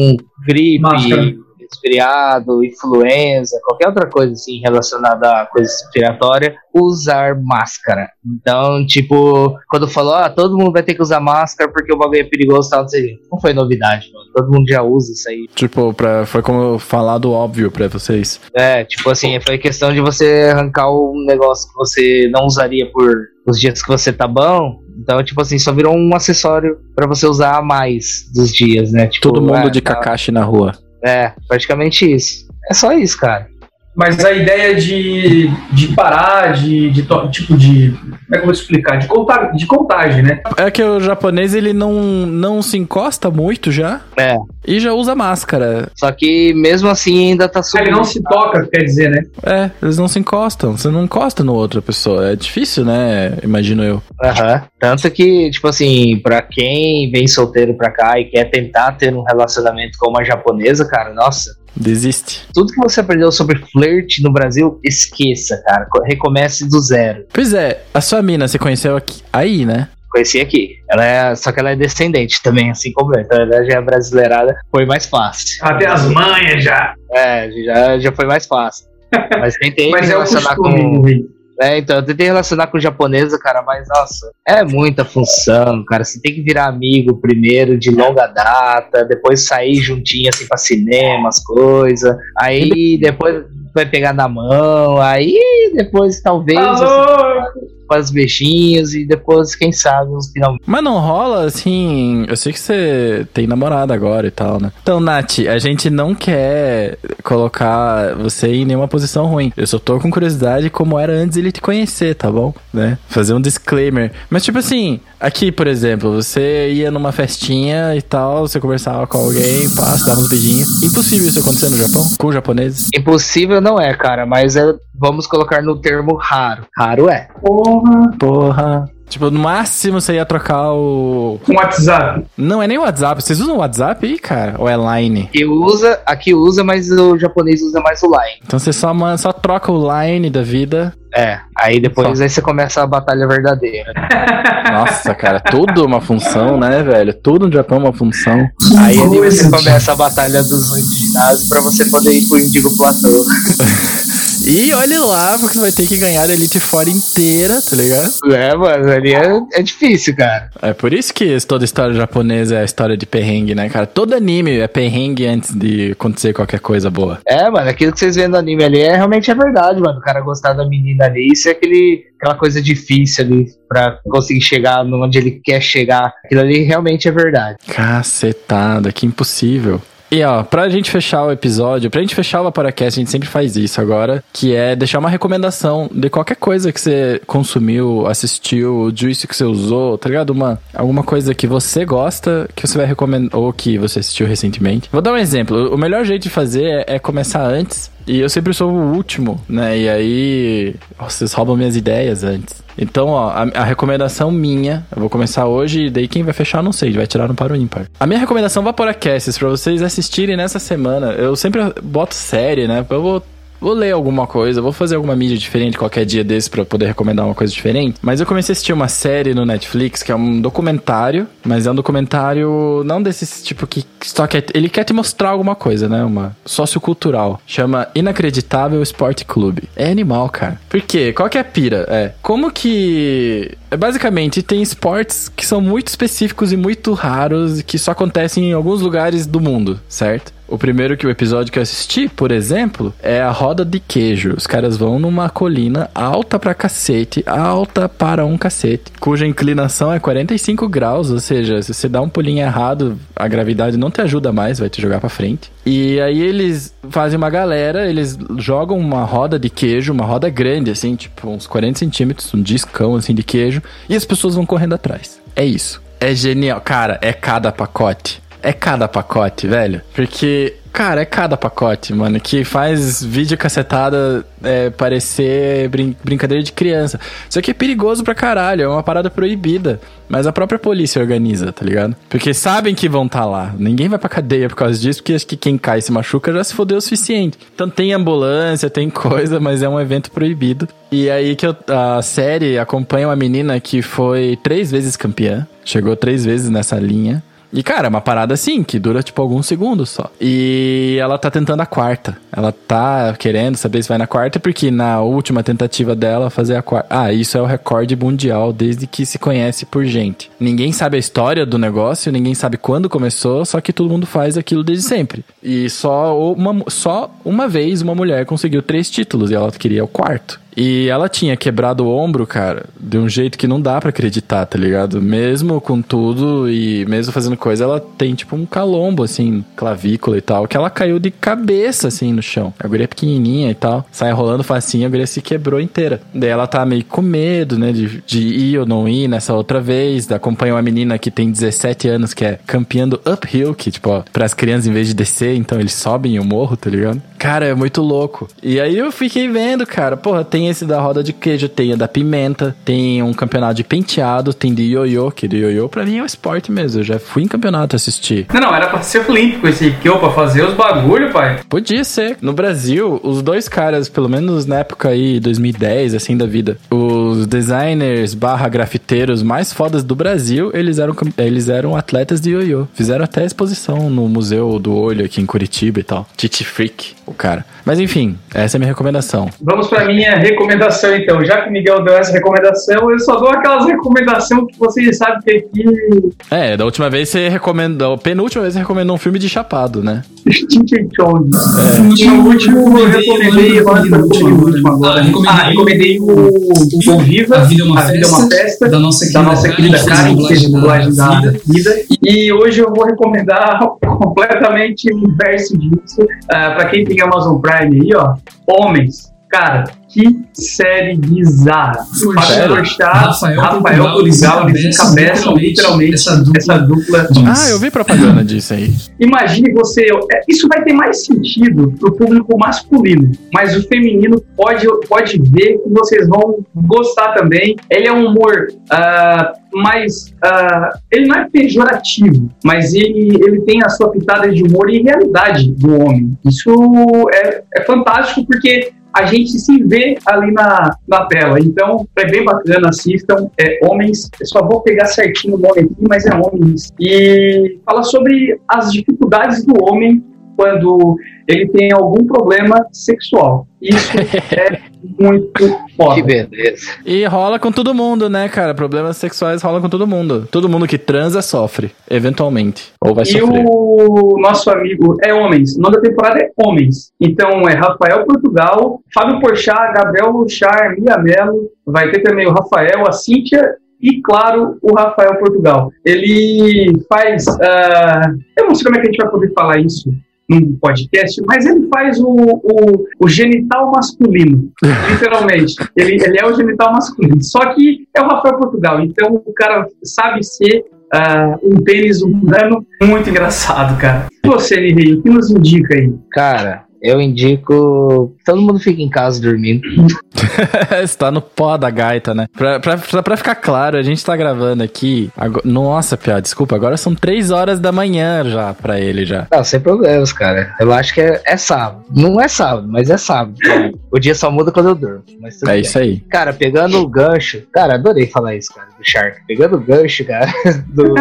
gripe, Máscara. Resfriado, influenza, qualquer outra coisa assim relacionada a coisa respiratória, usar máscara. Então, tipo, quando falou, ah, todo mundo vai ter que usar máscara porque o bagulho é perigoso e tal, não sei. Não foi novidade, mano. Todo mundo já usa isso aí. Tipo, pra, foi como falado óbvio pra vocês. É, tipo assim, foi questão de você arrancar um negócio que você não usaria por os dias que você tá bom. Então, tipo assim, só virou um acessório pra você usar a mais dos dias, né? Tipo, Todo mundo é, de tá- Kakashi na rua. É, praticamente isso. É só isso, cara. Mas a ideia de, de parar, de, de to- tipo de. Como é que eu vou explicar? De, conta, de contagem, né? É que o japonês, ele não, não se encosta muito já. É. E já usa máscara. Só que mesmo assim ainda tá subindo. Ele não se toca, quer dizer, né? É, eles não se encostam. Você não encosta no outra pessoa. É difícil, né? Imagino eu. Aham. Tanto que, tipo assim, pra quem vem solteiro pra cá e quer tentar ter um relacionamento com uma japonesa, cara, nossa, Desiste. tudo que você aprendeu sobre flerte no Brasil, esqueça, cara. Co- Recomece do zero. Pois é, a sua mina você conheceu aqui, aí, né? Conheci aqui. Ela é, só que ela é descendente também, assim como eu. Então ela já é brasileirada, foi mais fácil. Até as manhas já. É, já, já foi mais fácil. Mas tentei Mas é o relacionar costume com. É, então, eu tentei relacionar com japonesa, cara, mas nossa, é muita função, cara. Você tem que virar amigo primeiro de longa data, depois sair juntinho assim pra cinema, as coisas. Aí depois vai pegar na mão, aí depois talvez faz beijinhos e depois, quem sabe, uns finalmente. Mas não rola assim. Eu sei que você tem namorada agora e tal, né? Então, Nath, a gente não quer colocar você em nenhuma posição ruim. Eu só tô com curiosidade como era antes ele te conhecer, tá bom? Né? Fazer um disclaimer. Mas, tipo assim, aqui, por exemplo, você ia numa festinha e tal, você conversava com alguém, passa, dava uns beijinhos. Impossível isso acontecer no Japão? Com japoneses? Impossível não é, cara, mas é, vamos colocar no termo raro. Raro é. Porra. Porra. Tipo, no máximo você ia trocar o. Um WhatsApp. Não é nem o WhatsApp. Vocês usam o WhatsApp aí, cara? Ou é Line? Que usa, aqui usa, mas o japonês usa mais o line. Então você só, man- só troca o Line da vida. É, aí depois aí você começa a batalha verdadeira. Nossa, cara, tudo uma função, né, velho? Tudo no Japão é uma função. Aí ali você começa a batalha dos ginásios pra você poder ir pro Indigo Platô. E olhe lá, porque você vai ter que ganhar a Elite Four inteira, tá ligado? É, mano, ali é, é difícil, cara. É por isso que toda história japonesa é a história de perrengue, né, cara? Todo anime é perrengue antes de acontecer qualquer coisa boa. É, mano, aquilo que vocês vêem no anime ali é realmente é verdade, mano. O cara gostar da menina ali, isso é aquele, aquela coisa difícil ali pra conseguir chegar onde ele quer chegar. Aquilo ali realmente é verdade. Cacetada, que impossível. E ó, pra gente fechar o episódio, pra gente fechar o Vaporacast, a gente sempre faz isso agora, que é deixar uma recomendação de qualquer coisa que você consumiu, assistiu, o juice que você usou, tá ligado? Uma, alguma coisa que você gosta, que você vai recomendar, ou que você assistiu recentemente. Vou dar um exemplo. O melhor jeito de fazer é, é começar antes, e eu sempre sou o último, né? E aí, vocês roubam minhas ideias antes. Então, ó, a, a recomendação minha, eu vou começar hoje, e daí quem vai fechar, não sei, vai tirar no para o ímpar. A minha recomendação Vaporacasts, pra vocês assistirem nessa semana, eu sempre boto série, né? Eu vou Vou ler alguma coisa, vou fazer alguma mídia diferente qualquer dia desse pra poder recomendar uma coisa diferente. Mas eu comecei a assistir uma série no Netflix que é um documentário, mas é um documentário não desse tipo que só quer. Ele quer te mostrar alguma coisa, né? Uma sociocultural. Chama Inacreditável Esporte Clube. É animal, cara. Por quê? Qual que é a pira? É. Como que. É, basicamente, tem esportes que são muito específicos e muito raros que só acontecem em alguns lugares do mundo, certo? O primeiro que o episódio que eu assisti, por exemplo, é a roda de queijo. Os caras vão numa colina alta pra cacete, alta para um cacete, cuja inclinação é 45 graus, ou seja, se você dá um pulinho errado, a gravidade não te ajuda mais, vai te jogar pra frente. E aí eles fazem uma galera, eles jogam uma roda de queijo, uma roda grande, assim, tipo uns 40 centímetros, um discão assim de queijo, e as pessoas vão correndo atrás. É isso. É genial. Cara, é cada pacote. É cada pacote, velho. Porque, cara, é cada pacote, mano, que faz vídeo cacetada é, parecer brin brincadeira de criança. Isso aqui é perigoso pra caralho, é uma parada proibida. Mas a própria polícia organiza, tá ligado? Porque sabem que vão estar tá lá. Ninguém vai pra cadeia por causa disso, porque acho que quem cai e se machuca já se fodeu o suficiente. Então tem ambulância, tem coisa, mas é um evento proibido. E aí que eu, a série acompanha uma menina que foi três vezes campeã. Chegou três vezes nessa linha. E, cara, é uma parada assim, que dura, tipo, alguns segundos só. E ela tá tentando a quarta. Ela tá querendo saber se vai na quarta, porque na última tentativa dela fazer a quarta. Ah, isso é o recorde mundial desde que se conhece por gente. Ninguém sabe a história do negócio, ninguém sabe quando começou, só que todo mundo faz aquilo desde sempre. E só uma, só uma vez uma mulher conseguiu três títulos e ela queria o quarto. E ela tinha quebrado o ombro, cara, de um jeito que não dá para acreditar, tá ligado? Mesmo com tudo e mesmo fazendo coisa, ela tem tipo um calombo, assim, clavícula e tal, que ela caiu de cabeça, assim, no chão. A guria é pequenininha e tal, sai rolando facinho, a guria se quebrou inteira. Daí ela tá meio com medo, né, de, de ir ou não ir nessa outra vez. Acompanha uma menina que tem 17 anos, que é campeã do uphill, que, tipo, ó, pras crianças, em vez de descer, então eles sobem o morro, tá ligado? Cara, é muito louco. E aí eu fiquei vendo, cara, porra, tem esse da roda de queijo, tem a da pimenta, tem um campeonato de penteado, tem de ioiô, que de ioiô pra mim é um esporte mesmo. Eu já fui em campeonato assistir. Não, não, era pra ser olímpico esse Kyo pra fazer os bagulho, pai. Podia ser. No Brasil, os dois caras, pelo menos na época aí, 2010, assim, da vida, os designers barra grafiteiros mais fodas do Brasil, eles eram, eles eram atletas de ioiô. Fizeram até exposição no Museu do Olho aqui em Curitiba e tal. Titi Freak. Cara. Mas enfim, essa é a minha recomendação. Vamos para minha recomendação, então. Já que o Miguel deu essa recomendação, eu só dou aquelas recomendações que vocês sabem que aqui. É, da última vez você recomendou. Penúltima vez você recomendou um filme de chapado, né? Stitch Chong. É. O último, eu recomendei. Agora o último agora. Ah, recomendei o, o Viva. A Vida é uma, a vida festa, é uma festa. Da nossa querida, da nossa querida Karen, que fez dublagem da vida. E hoje eu vou recomendar completamente o inverso disso. Uh, pra quem tem Amazon Prime aí, ó. Homens. Cara, que série bizarra. Para gostar, Rafael, Rafael Portugal, eles encabeçam literalmente essa dupla. Essa dupla. Ah, eu vi propaganda disso aí. Imagine você, é, isso vai ter mais sentido pro público masculino, mas o feminino pode, pode ver que vocês vão gostar também. Ele é um humor uh, mais. Uh, ele não é pejorativo, mas ele, ele tem a sua pitada de humor e realidade do homem. Isso é, é fantástico porque a gente se vê ali na, na tela. Então, é bem bacana, assistam. É, homens, eu só vou pegar certinho o nome aqui, mas é homens. E fala sobre as dificuldades do homem quando ele tem algum problema sexual. Isso é muito foda. Que beleza. E rola com todo mundo, né, cara? Problemas sexuais rolam com todo mundo. Todo mundo que transa sofre, eventualmente. Ou vai e sofrer. E o nosso amigo é Homens. O nome da temporada é Homens. Então é Rafael Portugal, Fábio Porchat, Gabriel Luchar, Mia Mello. Vai ter também o Rafael, a Cíntia e, claro, o Rafael Portugal. Ele faz. Uh, eu não sei como é que a gente vai poder falar isso num podcast, mas ele faz o, o, o genital masculino, literalmente. ele, ele é o genital masculino. Só que é o Rafael Portugal, então o cara sabe ser uh, um pênis humano muito engraçado, cara. E você, Nirei, o que nos indica aí? Cara, eu indico. Todo mundo fica em casa dormindo. Está no pó da gaita, né? Pra, pra, pra, ficar claro, a gente tá gravando aqui. Agora... Nossa, Pia, desculpa, agora são três horas da manhã já pra ele já. Não, sem problemas, cara. Eu acho que é, é sábado. Não é sábado, mas é sábado. o dia só muda quando eu durmo. é bem. isso aí. Cara, pegando o gancho. Cara, adorei falar isso, cara, do Shark. Pegando o gancho, cara, do.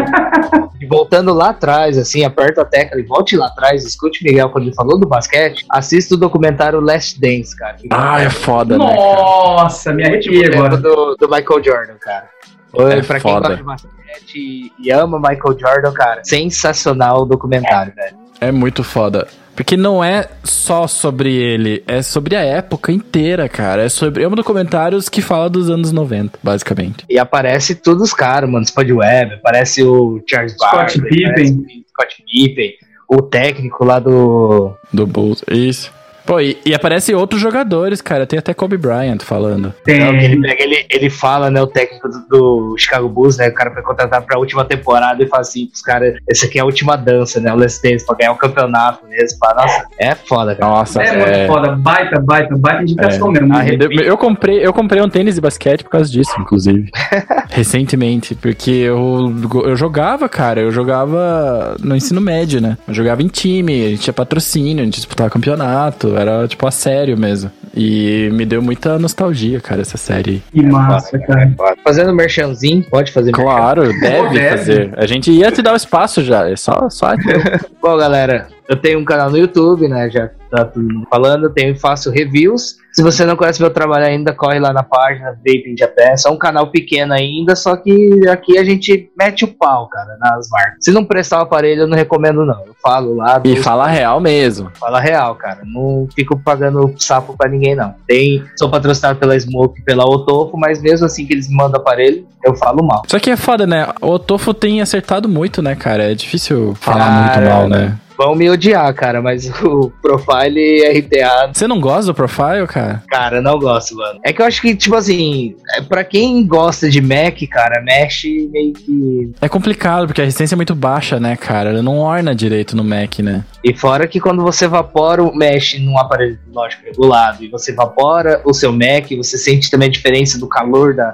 e voltando lá atrás, assim, aperta a tecla e volte lá atrás, escute o Miguel quando ele falou do basquete assista o documentário Last Dance, cara. Ah, é foda, Nossa, né? Nossa, me arrepiei agora. Do, do Michael Jordan, cara. É pra foda. quem gosta de basquete e ama Michael Jordan, cara, sensacional o documentário, velho. É muito foda. Porque não é só sobre ele, é sobre a época inteira, cara. É sobre. É um documentários que fala dos anos 90, basicamente. E aparece todos os caras, mano. Spud Webb, aparece o Charles Scott Pippen. Scott Pippen o técnico lá do. Do Bulls, isso. Pô, e, e, aparece outros jogadores, cara. Tem até Kobe Bryant falando. Tem. Não, ele, pega, ele, ele fala, né, o técnico do, do, Chicago Bulls, né? O cara foi contratado pra última temporada e fala assim pros caras, esse aqui é a última dança, né? O Last Dance, pra ganhar o um campeonato mesmo. Fala, nossa, é foda, cara. Nossa, é, é muito foda. Baita, baita, baita indicação é. mesmo. Ah, eu, comprei, eu comprei um tênis de basquete por causa disso, inclusive. Recentemente, porque eu, eu jogava, cara. Eu jogava no ensino médio, né? Eu jogava em time, a gente tinha patrocínio, a gente disputava campeonato era, tipo, a sério mesmo. E me deu muita nostalgia, cara, essa série. Que massa, cara. Fazendo merchanzinho, pode fazer Claro, deve, fazer. A gente ia te dar o espaço já, é só, só Bom, galera, eu tenho um canal no YouTube, né? Já tá tudo falando, eu tenho faço reviews. Se você não conhece meu trabalho ainda, corre lá na página Vaping de Peça. É um canal pequeno ainda, só que aqui a gente mete o pau, cara, nas marcas. Se não prestar o aparelho, eu não recomendo, não. Eu falo lá. E fala real mesmo. Fala real, cara. Não fico pagando sapo pra ninguém, não. Tem, sou patrocinado pela Smoke e pela Otofo, mas mesmo assim que eles mandam aparelho, eu falo mal. Só que é foda, né? O Otofo tem acertado muito, né, cara? É difícil falar cara, muito mal, né? Vão me odiar, cara, mas o Profile RTA. Você não gosta do Profile, cara? Cara, não gosto, mano. É que eu acho que, tipo assim, é, pra quem gosta de Mac, cara, mexe meio que. É complicado, porque a resistência é muito baixa, né, cara? Ela não orna direito no Mac, né? E fora que quando você evapora o mesh num aparelho lógico regulado e você evapora o seu Mac, você sente também a diferença do calor da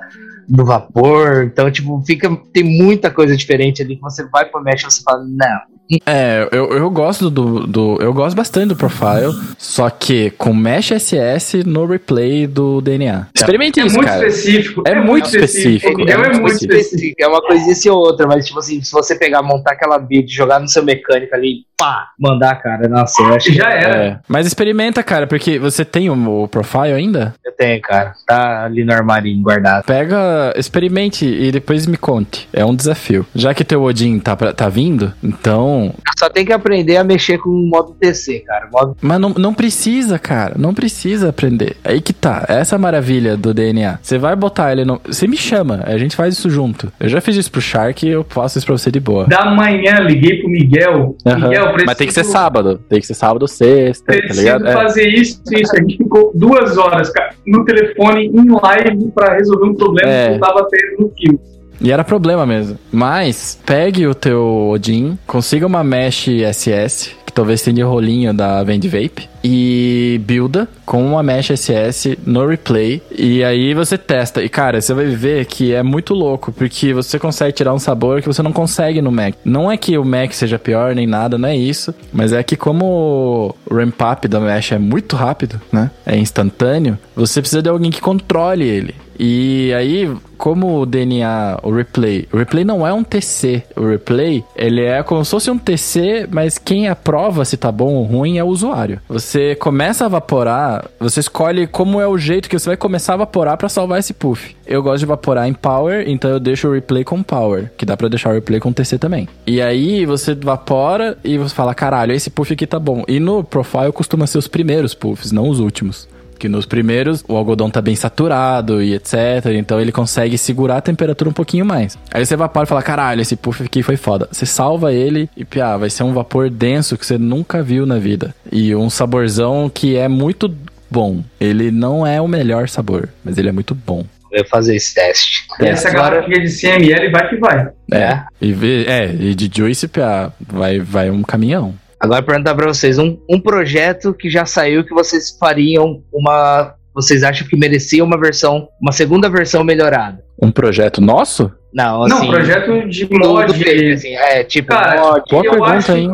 do vapor. Então, tipo, fica. Tem muita coisa diferente ali que você vai pro mesh e você fala, não, É, eu, eu gosto do, do. Eu gosto bastante do profile, só que com Mesh SS no replay do DNA. Experimente É isso, muito cara. específico. É muito específico, é é muito muito específico. específico. É uma coisinha assim ou outra, mas tipo assim, se você pegar, montar aquela build, jogar no seu mecânico ali, pá, mandar, cara, nossa, eu acho que Já era. É. Mas experimenta, cara, porque você tem o, o profile ainda? eu tenho, cara. Tá ali no armarinho guardado. Pega, experimente e depois me conte. É um desafio. Já que teu Odin tá, pra- tá vindo, então. Só tem que aprender a mexer com o modo TC, cara. Modo Mas não, não precisa, cara. Não precisa aprender. Aí que tá. Essa é a maravilha do DNA. Você vai botar ele no. Você me chama, a gente faz isso junto. Eu já fiz isso pro Shark e eu faço isso pra você de boa. Da manhã, liguei pro Miguel. Aham. Miguel, preciso, Mas tem que ser sábado. Tem que ser sábado, sexta, tá Preciso ligado? É. fazer isso e isso. A gente ficou duas horas cara, no telefone, em live, pra resolver um problema É. que eu tava tendo no fio. E era problema mesmo. Mas, pegue o teu Odin, consiga uma Mesh SS, que talvez tenha rolinho da Vend Vape, e builda com uma Mesh SS no replay. E aí você testa. E cara, você vai ver que é muito louco, porque você consegue tirar um sabor que você não consegue no Mac. Não é que o Mac seja pior nem nada, não é isso. Mas é que como o ramp up da Mesh é muito rápido, né? É instantâneo, você precisa de alguém que controle ele. E aí, como o DNA, o replay, o replay não é um TC. O replay, ele é como se fosse um TC, mas quem aprova se tá bom ou ruim é o usuário. Você começa a evaporar, você escolhe como é o jeito que você vai começar a evaporar pra salvar esse puff. Eu gosto de evaporar em power, então eu deixo o replay com power, que dá pra deixar o replay com TC também. E aí você evapora e você fala, caralho, esse puff aqui tá bom. E no profile costuma ser os primeiros puffs, não os últimos. Que nos primeiros o algodão tá bem saturado e etc. Então ele consegue segurar a temperatura um pouquinho mais. Aí você evapora e fala: caralho, esse puff aqui foi foda. Você salva ele e, piá, vai ser um vapor denso que você nunca viu na vida. E um saborzão que é muito bom. Ele não é o melhor sabor, mas ele é muito bom. eu fazer esse teste. E essa Agora- garrafinha de 100 ml vai que vai. É. E, vê- é, e de Juice, piá, vai, vai um caminhão. Agora perguntar pra vocês, um, um projeto que já saiu que vocês fariam uma. Vocês acham que merecia uma versão, uma segunda versão melhorada? Um projeto nosso? Não, Não, assim. projeto de mod. assim, é, tipo, Cara, mod, Boa eu pergunta, acho- hein?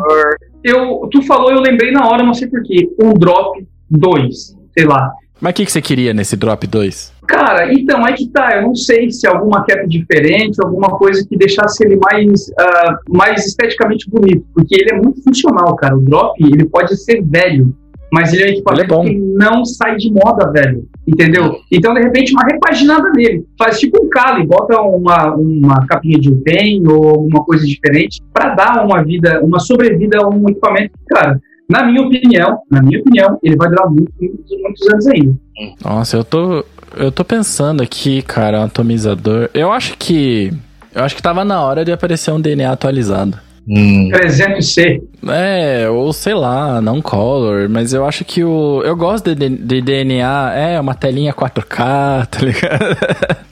Eu, tu falou, eu lembrei na hora, não sei porquê. Um drop 2, sei lá. Mas o que, que você queria nesse Drop 2? Cara, então, é que tá, eu não sei se alguma cap diferente, alguma coisa que deixasse ele mais, ah, mais esteticamente bonito, porque ele é muito funcional, cara. O drop, ele pode ser velho, mas ele é um equipamento Ele é que não sai de moda, velho, entendeu? Então, de repente, uma repaginada nele, faz tipo um Kali, bota uma, uma capinha de UPEN ou alguma coisa diferente, para dar uma vida, uma sobrevida a um equipamento que, cara, na minha opinião, na minha opinião, ele vai durar muito, muitos, muitos anos ainda. Nossa, eu tô. Eu tô pensando aqui, cara, um atomizador. Eu acho que. Eu acho que tava na hora de aparecer um DNA atualizado. Hum, 300C. É, ou sei lá, não color, mas eu acho que o. Eu gosto de, de DNA, é uma telinha 4K, tá ligado?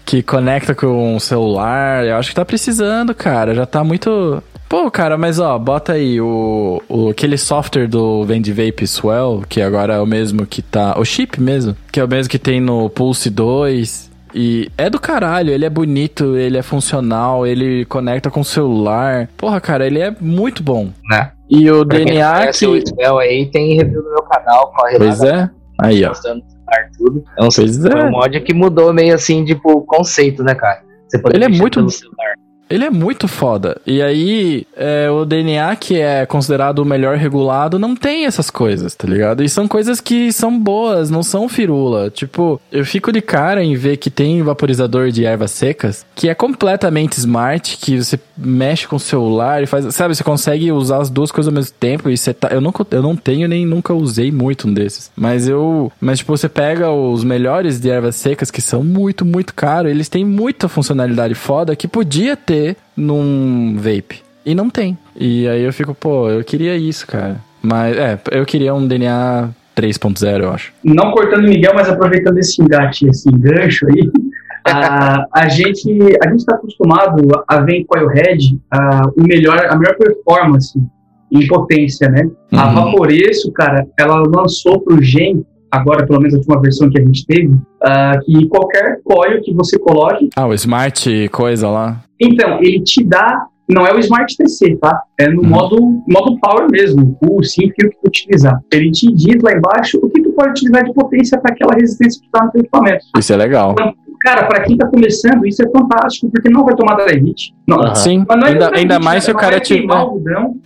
que conecta com o celular. Eu acho que tá precisando, cara. Já tá muito. Pô, cara, mas ó, bota aí o, o aquele software do Vendivape Swell, que agora é o mesmo que tá. O chip mesmo, que é o mesmo que tem no Pulse 2. E é do caralho, ele é bonito, ele é funcional, ele conecta com o celular. Porra, cara, ele é muito bom. né? E o Pra DNA que. o Spell aí, tem review no meu canal, corre Pois lá, é. Aí, ó. tudo. É um, Pois foi um é. mod que mudou meio assim, tipo, o conceito, né, cara? Você poder Ele é muito- celular. Ele é muito foda. E aí, é, o DNA, que é considerado o melhor regulado, não tem essas coisas, tá ligado? E são coisas que são boas, não são firula. Tipo, eu fico de cara em ver que tem vaporizador de ervas secas que é completamente smart, que você mexe com o celular e faz. Sabe, você consegue usar as duas coisas ao mesmo tempo e você tá. Eu, nunca, eu não tenho nem nunca usei muito um desses. Mas eu. Mas, tipo, você pega os melhores de ervas secas, que são muito, muito caros, eles têm muita funcionalidade foda que podia ter num vape. E não tem. E aí eu fico, pô, eu queria isso, cara. Mas, é, eu queria um DNA 3.0, eu acho. não cortando o Miguel, mas aproveitando esse engate, esse gancho aí, a, a gente a gente está acostumado a ver em Coilhead a, o melhor, a melhor performance em potência, né? A Uhum. Vaporeço, cara, ela lançou para o Gen, agora pelo menos a última versão que a gente teve, ah, que qualquer coil que você coloque, Ah, o Smart coisa lá. então, ele te dá não é o Smart TC, tá? É no Hum. modo, modo Power mesmo, o sim que tu utilizar. Ele te diz lá embaixo o que tu pode utilizar de potência para aquela resistência que tá no teu equipamento. Isso é legal. Cara, para quem tá começando, isso é fantástico, porque não vai tomar hit. Não, Aham. Sim, mas não é ainda, ainda hit, mais né? se o cara vai tiver.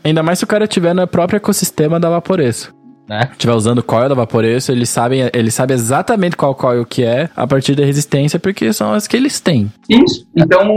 Ainda mais se o cara tiver no próprio ecossistema da Vaporeço. Né? Tiver usando coil da Vaporeço, eles sabem, ele sabe exatamente qual coil que é a partir da resistência, porque são as que eles têm. Isso. Então,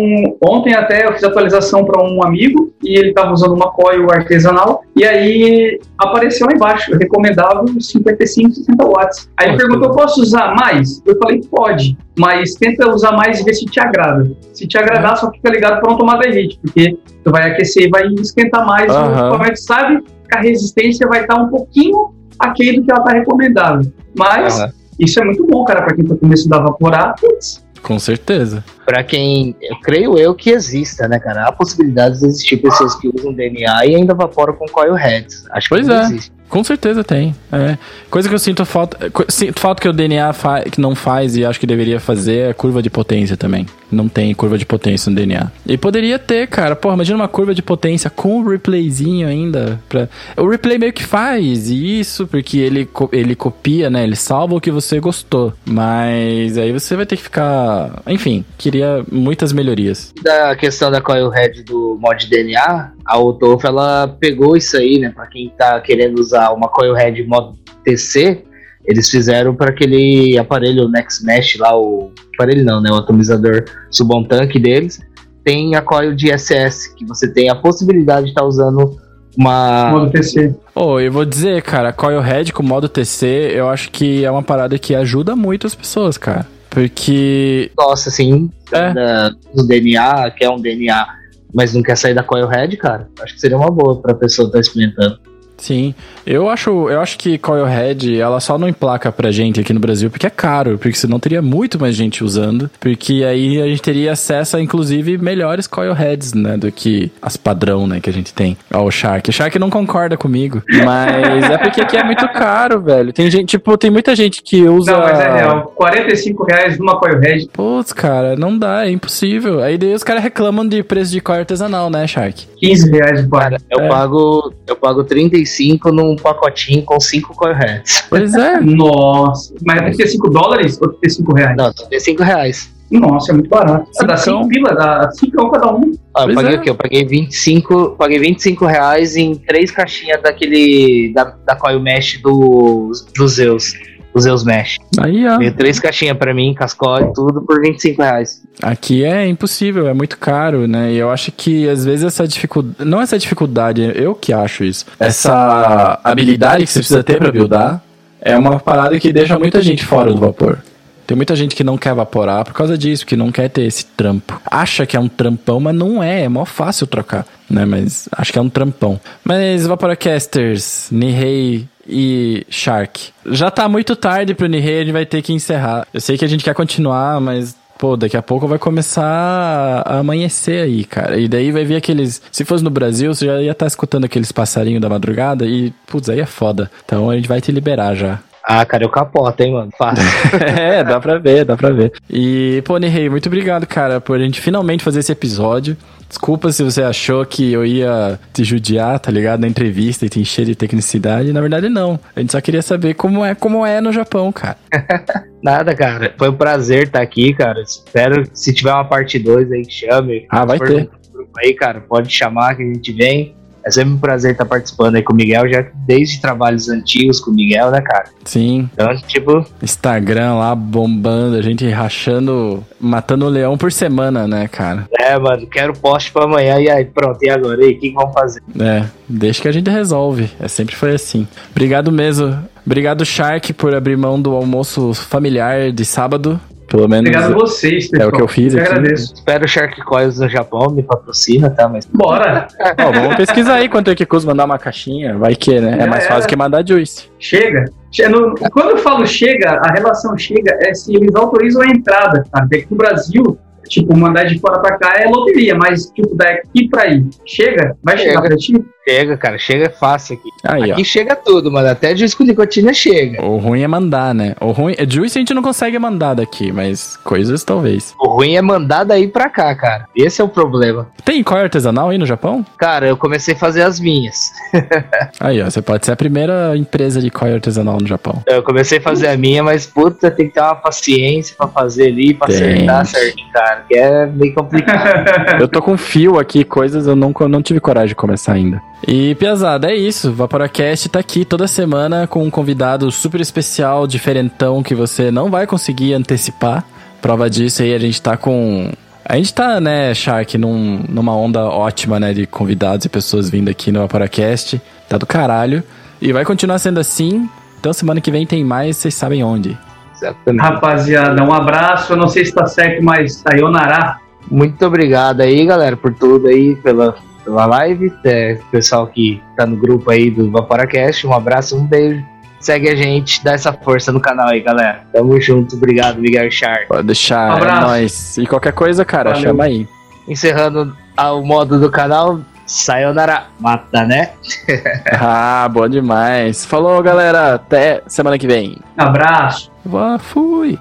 ontem até eu fiz atualização para um amigo e ele estava usando uma coil artesanal e aí apareceu lá embaixo, recomendável 55, 60 watts. Aí ele perguntou, posso usar mais? Eu falei, pode, mas tenta usar mais e ver se te agrada. Se te agradar, só fica ligado para não tomar hit, porque tu vai aquecer e vai esquentar mais Aham. o equipamento, sabe que a resistência vai estar um pouquinho aquém do que ela está recomendável. Mas isso é muito bom, cara, para quem está começando a evaporar. putz, Com certeza. Pra quem. Eu creio eu que exista, né, cara? Há possibilidades de existir pessoas que usam DNA e ainda evaporam com coil heads. Acho que Pois não é. existe. Com certeza tem. É. Coisa que eu sinto falta. Sinto falta que o DNA fa- que não faz e acho que deveria fazer é curva de potência também. Não tem curva de potência no DNA. E poderia ter, cara. Porra, imagina uma curva de potência com o replayzinho ainda. Pra... O replay meio que faz isso, porque ele, co- ele copia, né? Ele salva o que você gostou. Mas aí você vai ter que ficar. Enfim, queria muitas melhorias. Da questão da coil head do mod DNA, a Otofo ela pegou isso aí, né? Pra quem tá querendo usar uma coil head modo TC, eles fizeram para aquele aparelho Next Mesh lá, o aparelho não, né? O atomizador subon tanque deles. Tem a coil de SS, que você tem a possibilidade de estar usando uma. modo PC. Ô, eu vou dizer, cara, Coil Head com modo TC, eu acho que é uma parada que ajuda muito as pessoas, cara. Porque. Nossa, assim, É. da- do DNA, quer um DNA, mas não quer sair da coil head, cara. Acho que seria uma boa pra pessoa estar experimentando. Sim, eu acho, eu acho que Coil Head, ela só não emplaca pra gente aqui no Brasil porque é caro, porque senão teria muito mais gente usando, porque aí a gente teria acesso a, inclusive, melhores Coil Heads, né, do que as padrão, né, que a gente tem. Ó, o Shark. O Shark não concorda comigo, mas é porque aqui é muito caro, velho. Tem gente, tipo, tem muita gente que usa... Não, mas é real. 45 reais numa coil head. Putz, cara, não dá, é impossível. Aí daí os caras reclamam de preço de coil artesanal, né, Shark? 15 reais o par. Cara, eu, É. pago, eu pago 35 num pacotinho com 5 coil heads. Pois é. Nossa. Mas é 35 dólares ou 35 reais? Não, 35 reais. Nossa, é muito barato. Ah, dá Cincão. 5 pila, dá 5 cada um. Ah, eu paguei é. o quê? Eu paguei 25, paguei 25 reais em três caixinhas daquele. da, da coil mesh do, do Zeus. Do Zeus Mesh. Aí, ó. Veio três caixinhas pra mim, cascol e tudo, por 25 reais. Aqui é impossível, é muito caro, né? E eu acho que às vezes essa dificuldade. Não essa dificuldade, eu que acho isso. Essa habilidade que você precisa ter pra buildar é uma parada que deixa muita gente fora do vapor. Tem muita gente que não quer evaporar por causa disso, que não quer ter esse trampo. Acha que é um trampão, mas não é, é mó fácil trocar, né? Mas acho que é um trampão. Mas Vaporacasters, Nihei e Shark. Já tá muito tarde pro Nihei, a gente vai ter que encerrar. Eu sei que a gente quer continuar, mas Pô, daqui a pouco vai começar a amanhecer aí, cara. E daí vai vir aqueles. Se fosse no Brasil, você já ia estar escutando aqueles passarinhos da madrugada e, putz, aí é foda. Então a gente vai te liberar já. Ah, cara, eu capoto, hein, mano. Fácil. é, dá pra ver, dá pra ver. E, pô, Nihei, muito obrigado, cara, por a gente finalmente fazer esse episódio. Desculpa se você achou que eu ia te judiar, tá ligado? Na entrevista e te encher de tecnicidade. Na verdade, não. A gente só queria saber como é, como é no Japão, cara. Nada, cara. Foi um prazer estar aqui, cara. Espero que se tiver uma parte 2 aí, chame. Ah, vai ter. Aí, cara, pode chamar que a gente vem. É sempre um prazer estar participando aí com o Miguel, já desde trabalhos antigos com o Miguel, né, cara? Sim, Então, tipo, Instagram lá bombando, a gente rachando, matando o leão por semana, né, cara? é, mano, quero poste pra amanhã. E aí, pronto, e agora? E aí, o que, que vamos fazer? É, deixa que a gente resolve. É sempre foi assim. Obrigado mesmo. Obrigado, Shark, por abrir mão do almoço familiar de sábado. Pelo menos Obrigado a vocês, é pessoal. o que eu fiz Eu aqui. agradeço. Espero o Shark Coils no Japão, me patrocina, tá? Mas Bora. Ó, vamos pesquisar aí quanto é que custa mandar uma caixinha. Vai que, né? É mais fácil que mandar juice. Chega. No- Quando eu falo chega, a relação chega é se eles autorizam a entrada, tá? Porque aqui no Brasil, tipo, mandar de fora pra cá é loteria, mas, tipo, daqui pra aí, chega? Vai chegar Chega. pra ti? Chega, cara, chega fácil aqui. Aí, ó. aqui chega tudo, mano. Até disco de nicotina chega. O ruim é mandar, né? O ruim é Juice a gente não consegue mandar daqui, mas coisas talvez. O ruim é mandar daí pra cá, cara. Esse é o problema. Tem coil artesanal aí no Japão? Cara, eu comecei a fazer as minhas. Aí, ó, você pode ser a primeira empresa de coil artesanal no Japão. Eu comecei a fazer a minha, mas puta, tem que ter uma paciência pra fazer ali, pra Tem. acertar certinho, cara. Que é bem complicado. Eu tô com fio aqui, coisas eu não, não tive coragem de começar ainda. E, Piazada, é isso. Vaporacast tá aqui toda semana com um convidado super especial, diferentão, que você não vai conseguir antecipar. Prova disso aí, a gente tá com. A gente tá, né, Shark, num, numa onda ótima, né, de convidados e pessoas vindo aqui no Vaporacast. Tá do caralho. E vai continuar sendo assim. Então, semana que vem tem mais, vocês sabem onde. Exatamente. Rapaziada, um abraço. Eu não sei se tá certo, mas sayonara. Muito obrigado aí, galera, por tudo aí, pela, pela live. É, pessoal que tá no grupo aí do Vaporacast, um abraço, um beijo. Segue a gente, dá essa força no canal aí, galera. Tamo junto, obrigado, Miguel Char. Pode deixar, é Abraço. nóis. E qualquer coisa, cara, Valeu. chama aí. Encerrando o modo do canal, sayonara, mata, né? Ah, bom demais. Falou, galera. Até semana que vem. Abraço. Vá, fui.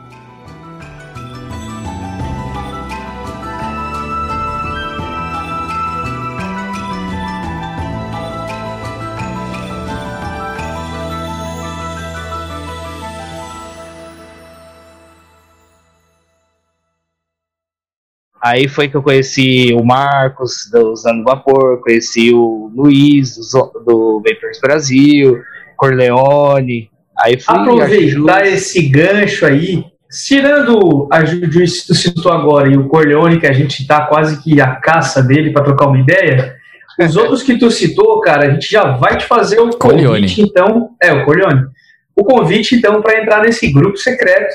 Aí foi que eu conheci o Marcos, do Usando Vapor, conheci o Luiz, do, do Brasil, Corleone. Aí fui Aproveitar esse gancho aí, tirando a Juju que tu citou agora e o Corleone, que a gente tá quase que a caça dele para trocar uma ideia. Os outros que tu citou, cara, a gente já vai te fazer o Corleone. convite, então. É, o Corleone. O convite, então, para entrar nesse grupo secreto,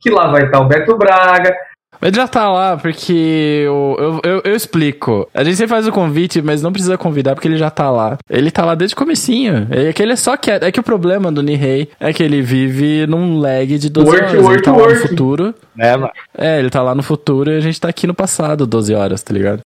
que lá vai estar o Beto Braga, Mas já tá lá, porque eu, eu, eu, eu explico. A gente sempre faz o convite, mas não precisa convidar, porque ele já tá lá. Ele tá lá desde o comecinho. É que ele é só quieto. É que o problema do Nihei é que ele vive num lag de 12 Work, horas. ele work, tá lá no work. futuro. mano? É, ele tá lá no futuro e a gente tá aqui no passado, 12 horas, tá ligado?